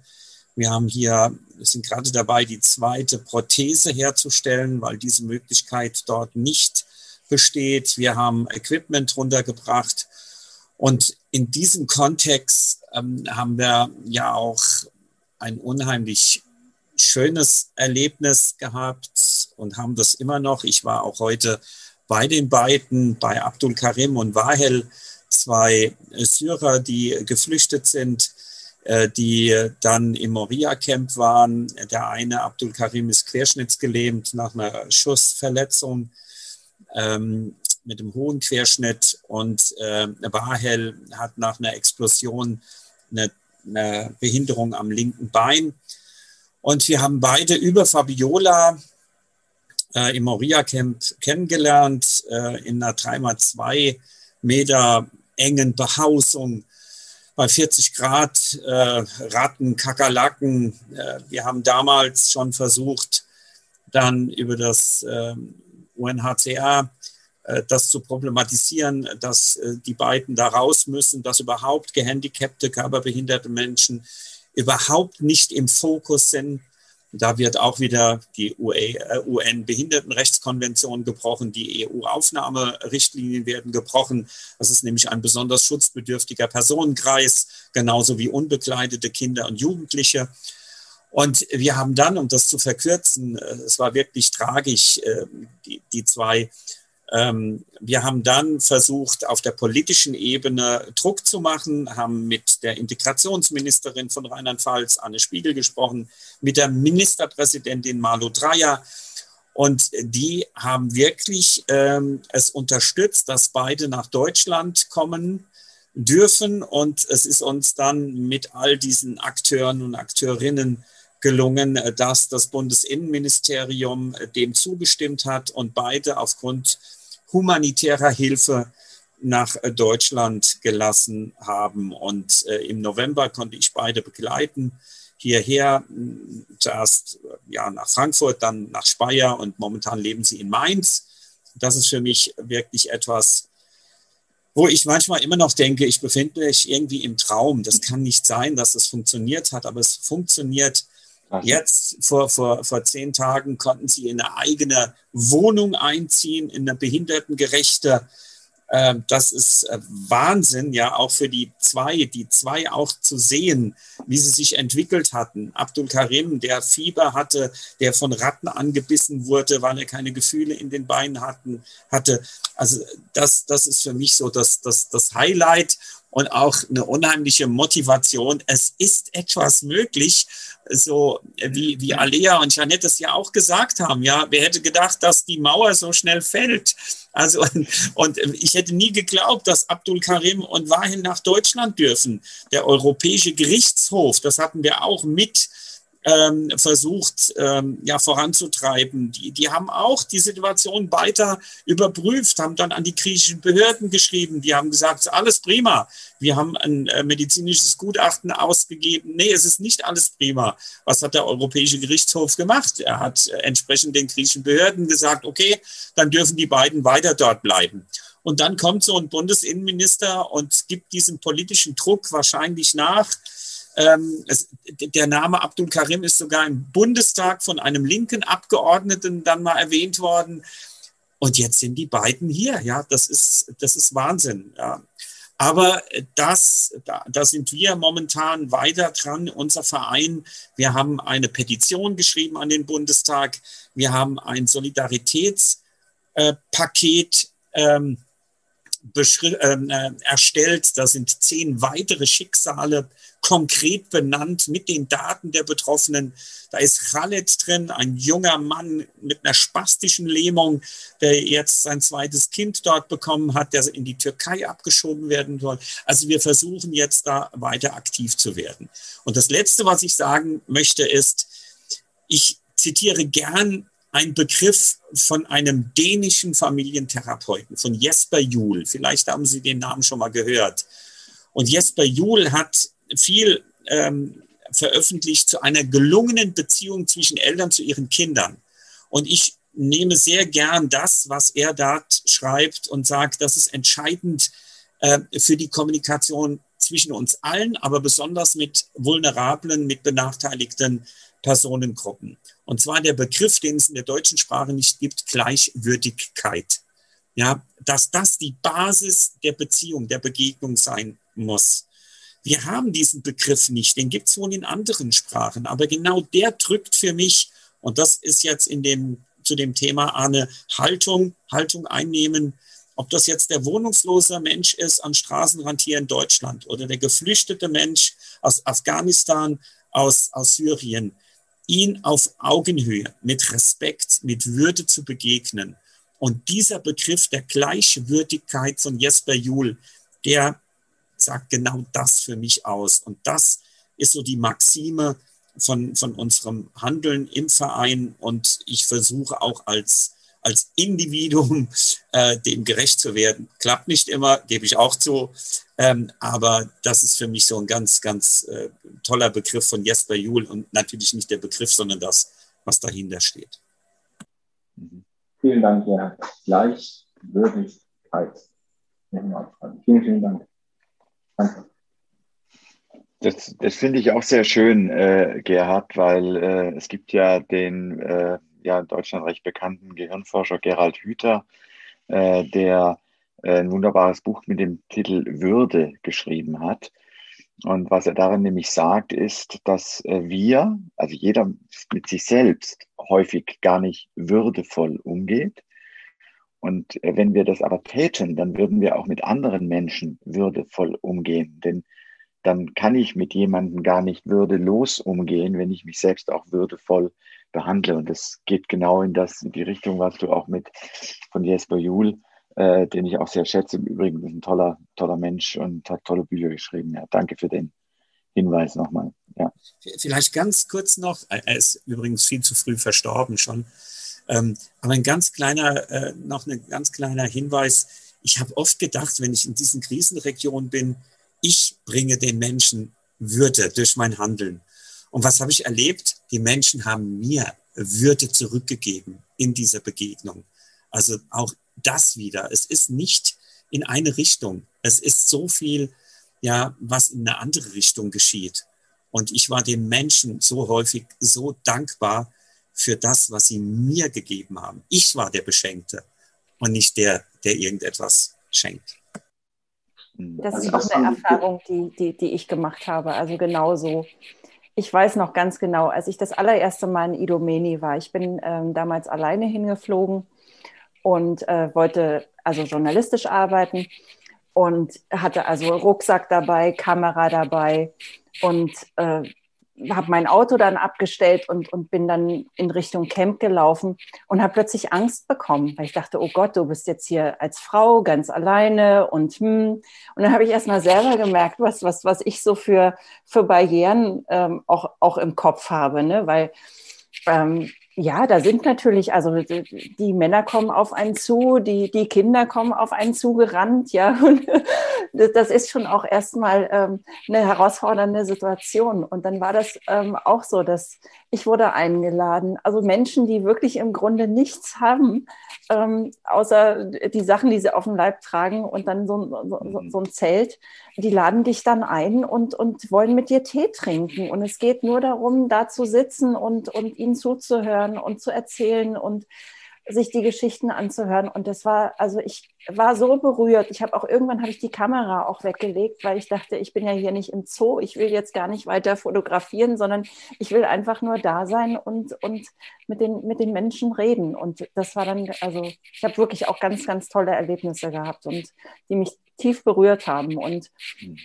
Wir haben hier, sind gerade dabei, die zweite Prothese herzustellen, weil diese Möglichkeit dort nicht besteht. Wir haben Equipment runtergebracht. Und in diesem Kontext ähm, haben wir ja auch ein unheimlich schönes Erlebnis gehabt und haben das immer noch. Ich war auch heute bei den beiden, bei Abdul Karim und Wahel, zwei Syrer, die geflüchtet sind, äh, die dann im Moria-Camp waren. Der eine, Abdul Karim, ist querschnittsgelähmt nach einer Schussverletzung ähm, mit einem hohen Querschnitt und äh, Wahel hat nach einer Explosion eine, eine Behinderung am linken Bein. Und wir haben beide über Fabiola äh, im Moria-Camp kennengelernt, äh, in einer 3x2 Meter engen Behausung bei 40 Grad, äh, Ratten, Kakerlaken. Äh, wir haben damals schon versucht, dann über das äh, UNHCR äh, das zu problematisieren, dass die beiden da raus müssen, dass überhaupt gehandicapte, körperbehinderte Menschen überhaupt nicht im Fokus sind. Da wird auch wieder die UN-Behindertenrechtskonvention äh, gebrochen, die EU-Aufnahmerichtlinien werden gebrochen. Das ist nämlich ein besonders schutzbedürftiger Personenkreis, genauso wie unbekleidete Kinder und Jugendliche. Und wir haben dann, um das zu verkürzen, es war wirklich tragisch, die, die zwei wir haben dann versucht, auf der politischen Ebene Druck zu machen, haben mit der Integrationsministerin von Rheinland-Pfalz, Anne Spiegel, gesprochen, mit der Ministerpräsidentin Malu Dreyer. Und die haben wirklich ähm, es unterstützt, dass beide nach Deutschland kommen dürfen. Und es ist uns dann mit all diesen Akteuren und Akteurinnen gelungen, dass das Bundesinnenministerium dem zugestimmt hat und beide aufgrund humanitärer Hilfe nach äh, Deutschland gelassen haben. Und äh, im November konnte ich beide begleiten hierher, zuerst ja, nach Frankfurt, dann nach Speyer und momentan leben sie in Mainz. Das ist für mich wirklich etwas, wo ich manchmal immer noch denke, ich befinde mich irgendwie im Traum. Das kann nicht sein, dass es funktioniert hat, aber es funktioniert Jetzt, vor, vor, vor zehn Tagen, konnten sie in eine eigene Wohnung einziehen, in eine behindertengerechte ähm, das ist äh, Wahnsinn, ja, auch für die zwei, die zwei auch zu sehen, wie sie sich entwickelt hatten. Abdul Karim, der Fieber hatte, der von Ratten angebissen wurde, weil er keine Gefühle in den Beinen hatten, hatte. Also das, das ist für mich so das, das, das Highlight und auch eine unheimliche Motivation. Es ist etwas möglich, so wie, wie Alea und Janette es ja auch gesagt haben. Ja, wer hätte gedacht, dass die Mauer so schnell fällt? Also, und, ich hätte nie geglaubt, dass Abdul Karim und Wahil nach Deutschland dürfen. Der Europäische Gerichtshof, das hatten wir auch mit ähm, versucht ähm, ja, voranzutreiben. Die, die haben auch die Situation weiter überprüft, haben dann an die griechischen Behörden geschrieben. Die haben gesagt, alles prima. Wir haben ein äh, medizinisches Gutachten ausgegeben. Nee, es ist nicht alles prima. Was hat der Europäische Gerichtshof gemacht? Er hat äh, entsprechend den griechischen Behörden gesagt, okay, dann dürfen die beiden weiter dort bleiben. Und dann kommt so ein Bundesinnenminister und gibt diesem politischen Druck wahrscheinlich nach ähm, es, der Name Abdul Karim ist sogar im Bundestag von einem linken Abgeordneten dann mal erwähnt worden. Und jetzt sind die beiden hier. Ja, das ist, das ist Wahnsinn. Ja. Aber das, da, da sind wir momentan weiter dran, unser Verein. Wir haben eine Petition geschrieben an den Bundestag. Wir haben ein Solidaritätspaket ähm, ähm, äh, erstellt. Da sind zehn weitere Schicksale konkret benannt mit den Daten der Betroffenen. Da ist Khaled drin, ein junger Mann mit einer spastischen Lähmung, der jetzt sein zweites Kind dort bekommen hat, der in die Türkei abgeschoben werden soll. Also wir versuchen jetzt da weiter aktiv zu werden. Und das Letzte, was ich sagen möchte, ist, ich zitiere gern einen Begriff von einem dänischen Familientherapeuten, von Jesper Juhl. Vielleicht haben Sie den Namen schon mal gehört. Und Jesper Juhl hat viel ähm, veröffentlicht zu einer gelungenen Beziehung zwischen Eltern zu ihren Kindern. Und ich nehme sehr gern das, was er dort schreibt und sagt, das ist entscheidend äh, für die Kommunikation zwischen uns allen, aber besonders mit vulnerablen, mit benachteiligten Personengruppen. Und zwar der Begriff, den es in der deutschen Sprache nicht gibt, Gleichwürdigkeit. Ja, dass das die Basis der Beziehung, der Begegnung sein muss. Wir haben diesen Begriff nicht, den gibt es wohl in anderen Sprachen, aber genau der drückt für mich, und das ist jetzt in dem, zu dem Thema eine Haltung, Haltung einnehmen, ob das jetzt der wohnungslose Mensch ist am Straßenrand hier in Deutschland oder der geflüchtete Mensch aus Afghanistan, aus, aus Syrien, ihn auf Augenhöhe, mit Respekt, mit Würde zu begegnen. Und dieser Begriff der Gleichwürdigkeit von Jesper Juhl, der sagt genau das für mich aus. Und das ist so die Maxime von, von unserem Handeln im Verein. Und ich versuche auch als, als Individuum äh, dem gerecht zu werden. Klappt nicht immer, gebe ich auch zu. Ähm, aber das ist für mich so ein ganz, ganz äh, toller Begriff von Jesper Juhl und natürlich nicht der Begriff, sondern das, was dahinter steht. Vielen Dank, Herr Gleichwürdigkeit. Vielen, vielen Dank. Danke. Das, das finde ich auch sehr schön, äh, Gerhard, weil äh, es gibt ja den äh, ja, in Deutschland recht bekannten Gehirnforscher Gerald Hüther, äh, der äh, ein wunderbares Buch mit dem Titel Würde geschrieben hat. Und was er darin nämlich sagt, ist, dass äh, wir, also jeder mit sich selbst häufig gar nicht würdevoll umgeht. Und äh, wenn wir das aber täten, dann würden wir auch mit anderen Menschen würdevoll umgehen. Denn dann kann ich mit jemandem gar nicht würdelos umgehen, wenn ich mich selbst auch würdevoll behandle. Und das geht genau in das, in die Richtung, was du auch mit von Jesper Juhl äh, den ich auch sehr schätze. Im Übrigen ist ein toller, toller Mensch und hat tolle Bücher geschrieben. Ja, danke für den Hinweis nochmal. Ja. Vielleicht ganz kurz noch, er ist übrigens viel zu früh verstorben schon, ähm, aber ein ganz kleiner, äh, noch ein ganz kleiner Hinweis. Ich habe oft gedacht, wenn ich in diesen Krisenregionen bin, ich bringe den Menschen Würde durch mein Handeln. Und was habe ich erlebt? Die Menschen haben mir Würde zurückgegeben in dieser Begegnung. Also auch das wieder. Es ist nicht in eine Richtung. Es ist so viel, ja, was in eine andere Richtung geschieht. Und ich war den Menschen so häufig so dankbar für das, was sie mir gegeben haben. Ich war der Beschenkte und nicht der, der irgendetwas schenkt. Das ist auch eine Erfahrung, die, die, die ich gemacht habe. Also genauso. Ich weiß noch ganz genau, als ich das allererste Mal in Idomeni war, ich bin ähm, damals alleine hingeflogen und äh, wollte also journalistisch arbeiten und hatte also Rucksack dabei, Kamera dabei und äh, habe mein Auto dann abgestellt und, und bin dann in Richtung Camp gelaufen und habe plötzlich Angst bekommen, weil ich dachte, oh Gott, du bist jetzt hier als Frau ganz alleine und hm. Und dann habe ich erst mal selber gemerkt, was, was, was ich so für, für Barrieren ähm, auch, auch im Kopf habe, ne? weil ähm, ja, da sind natürlich, also die Männer kommen auf einen zu, die, die Kinder kommen auf einen zugerannt, ja. Und das ist schon auch erstmal ähm, eine herausfordernde Situation. Und dann war das ähm, auch so, dass ich wurde eingeladen. Also Menschen, die wirklich im Grunde nichts haben, ähm, außer die Sachen, die sie auf dem Leib tragen und dann so, so, so, ein Zelt, die laden dich dann ein und, und wollen mit dir Tee trinken. Und es geht nur darum, da zu sitzen und, und ihnen zuzuhören und zu erzählen und sich die Geschichten anzuhören. Und das war, also ich war so berührt. Ich habe auch irgendwann habe ich die Kamera auch weggelegt, weil ich dachte, ich bin ja hier nicht im Zoo. Ich will jetzt gar nicht weiter fotografieren, sondern ich will einfach nur da sein und, und mit, den, mit den Menschen reden. Und das war dann, also ich habe wirklich auch ganz, ganz tolle Erlebnisse gehabt und die mich tief berührt haben. Und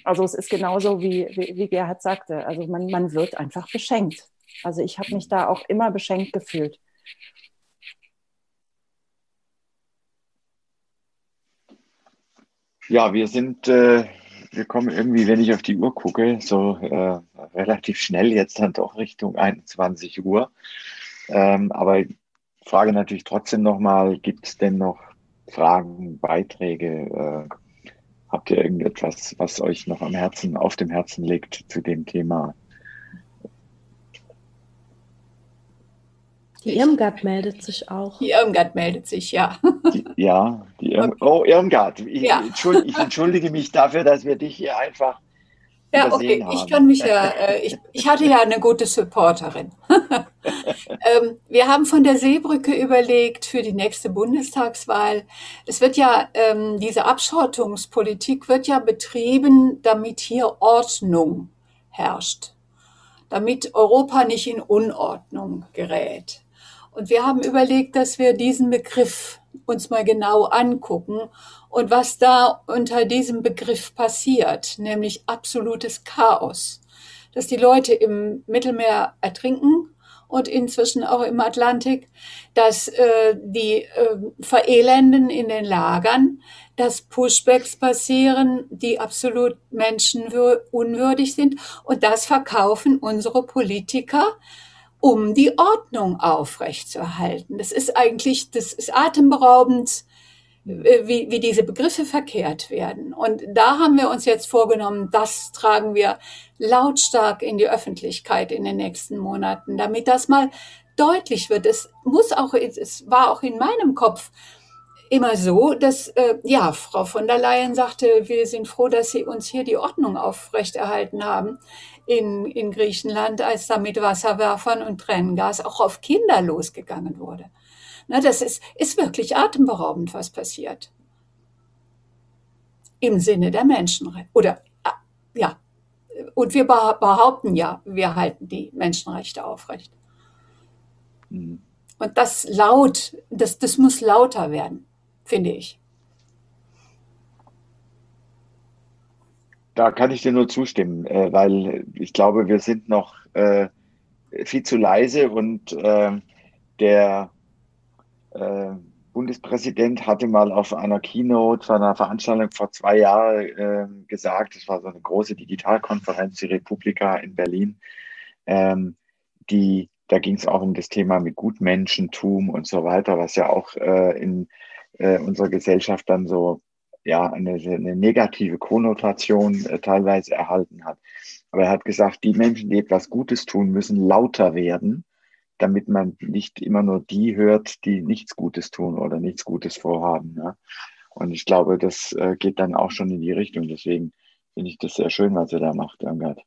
also es ist genauso, wie, wie, wie Gerhard sagte. Also man, man wird einfach beschenkt. Also ich habe mich da auch immer beschenkt gefühlt. Ja, wir sind, äh, wir kommen irgendwie, wenn ich auf die Uhr gucke, so äh, relativ schnell jetzt dann doch Richtung 21 Uhr. Ähm, aber frage natürlich trotzdem nochmal, gibt es denn noch Fragen, Beiträge? Äh, habt ihr irgendetwas, was euch noch am Herzen, auf dem Herzen liegt zu dem Thema? Die Irmgard meldet sich auch. Die Irmgard meldet sich, ja. Die, ja, die Irm oh, Irmgard. Ich, ja. entschuldige, ich, entschuldige mich dafür, dass wir dich hier einfach. Ja, okay, haben. ich kann mich ja, äh, ich, ich hatte ja eine gute Supporterin. ähm, wir haben von der Seebrücke überlegt für die nächste Bundestagswahl. Es wird ja, ähm, diese Abschottungspolitik wird ja betrieben, damit hier Ordnung herrscht, damit Europa nicht in Unordnung gerät. Und wir haben überlegt, dass wir diesen Begriff uns mal genau angucken und was da unter diesem Begriff passiert, nämlich absolutes Chaos. Dass die Leute im Mittelmeer ertrinken und inzwischen auch im Atlantik, dass äh, die äh, verelenden in den Lagern, dass Pushbacks passieren, die absolut menschenunwürdig sind. Und das verkaufen unsere Politiker um die Ordnung aufrechtzuerhalten. Das ist eigentlich, das ist atemberaubend, äh, wie, wie diese Begriffe verkehrt werden. Und da haben wir uns jetzt vorgenommen, das tragen wir lautstark in die Öffentlichkeit in den nächsten Monaten, damit das mal deutlich wird. Es muss auch, es war auch in meinem Kopf immer so, dass, äh, ja, Frau von der Leyen sagte, wir sind froh, dass Sie uns hier die Ordnung aufrechterhalten haben in, in Griechenland, als da mit Wasserwerfern und Tränengas auch auf Kinder losgegangen wurde. Na, das ist, ist wirklich atemberaubend, was passiert. Im Sinne der Menschenrechte. Oder, ah, ja. Und wir behaupten ja, wir halten die Menschenrechte aufrecht. Mhm. Und das laut, das, das muss lauter werden, finde ich. Da kann ich dir nur zustimmen, äh, weil ich glaube, wir sind noch äh, viel zu leise und äh, der äh, Bundespräsident hatte mal auf einer Keynote, von einer Veranstaltung vor zwei Jahren äh, gesagt, es war so eine große Digitalkonferenz, die Republika in Berlin, ähm, die, da ging es auch um das Thema mit Gutmenschentum und so weiter, was ja auch in unserer Gesellschaft dann so ja eine, eine negative Konnotation äh, teilweise erhalten hat. Aber er hat gesagt, die Menschen, die etwas Gutes tun, müssen lauter werden damit man nicht immer nur die hört, die nichts Gutes tun oder nichts Gutes vorhaben. Ja. Und ich glaube, das äh, geht dann auch schon in die Richtung. Deswegen finde ich das sehr schön, was er da macht, Irmgard.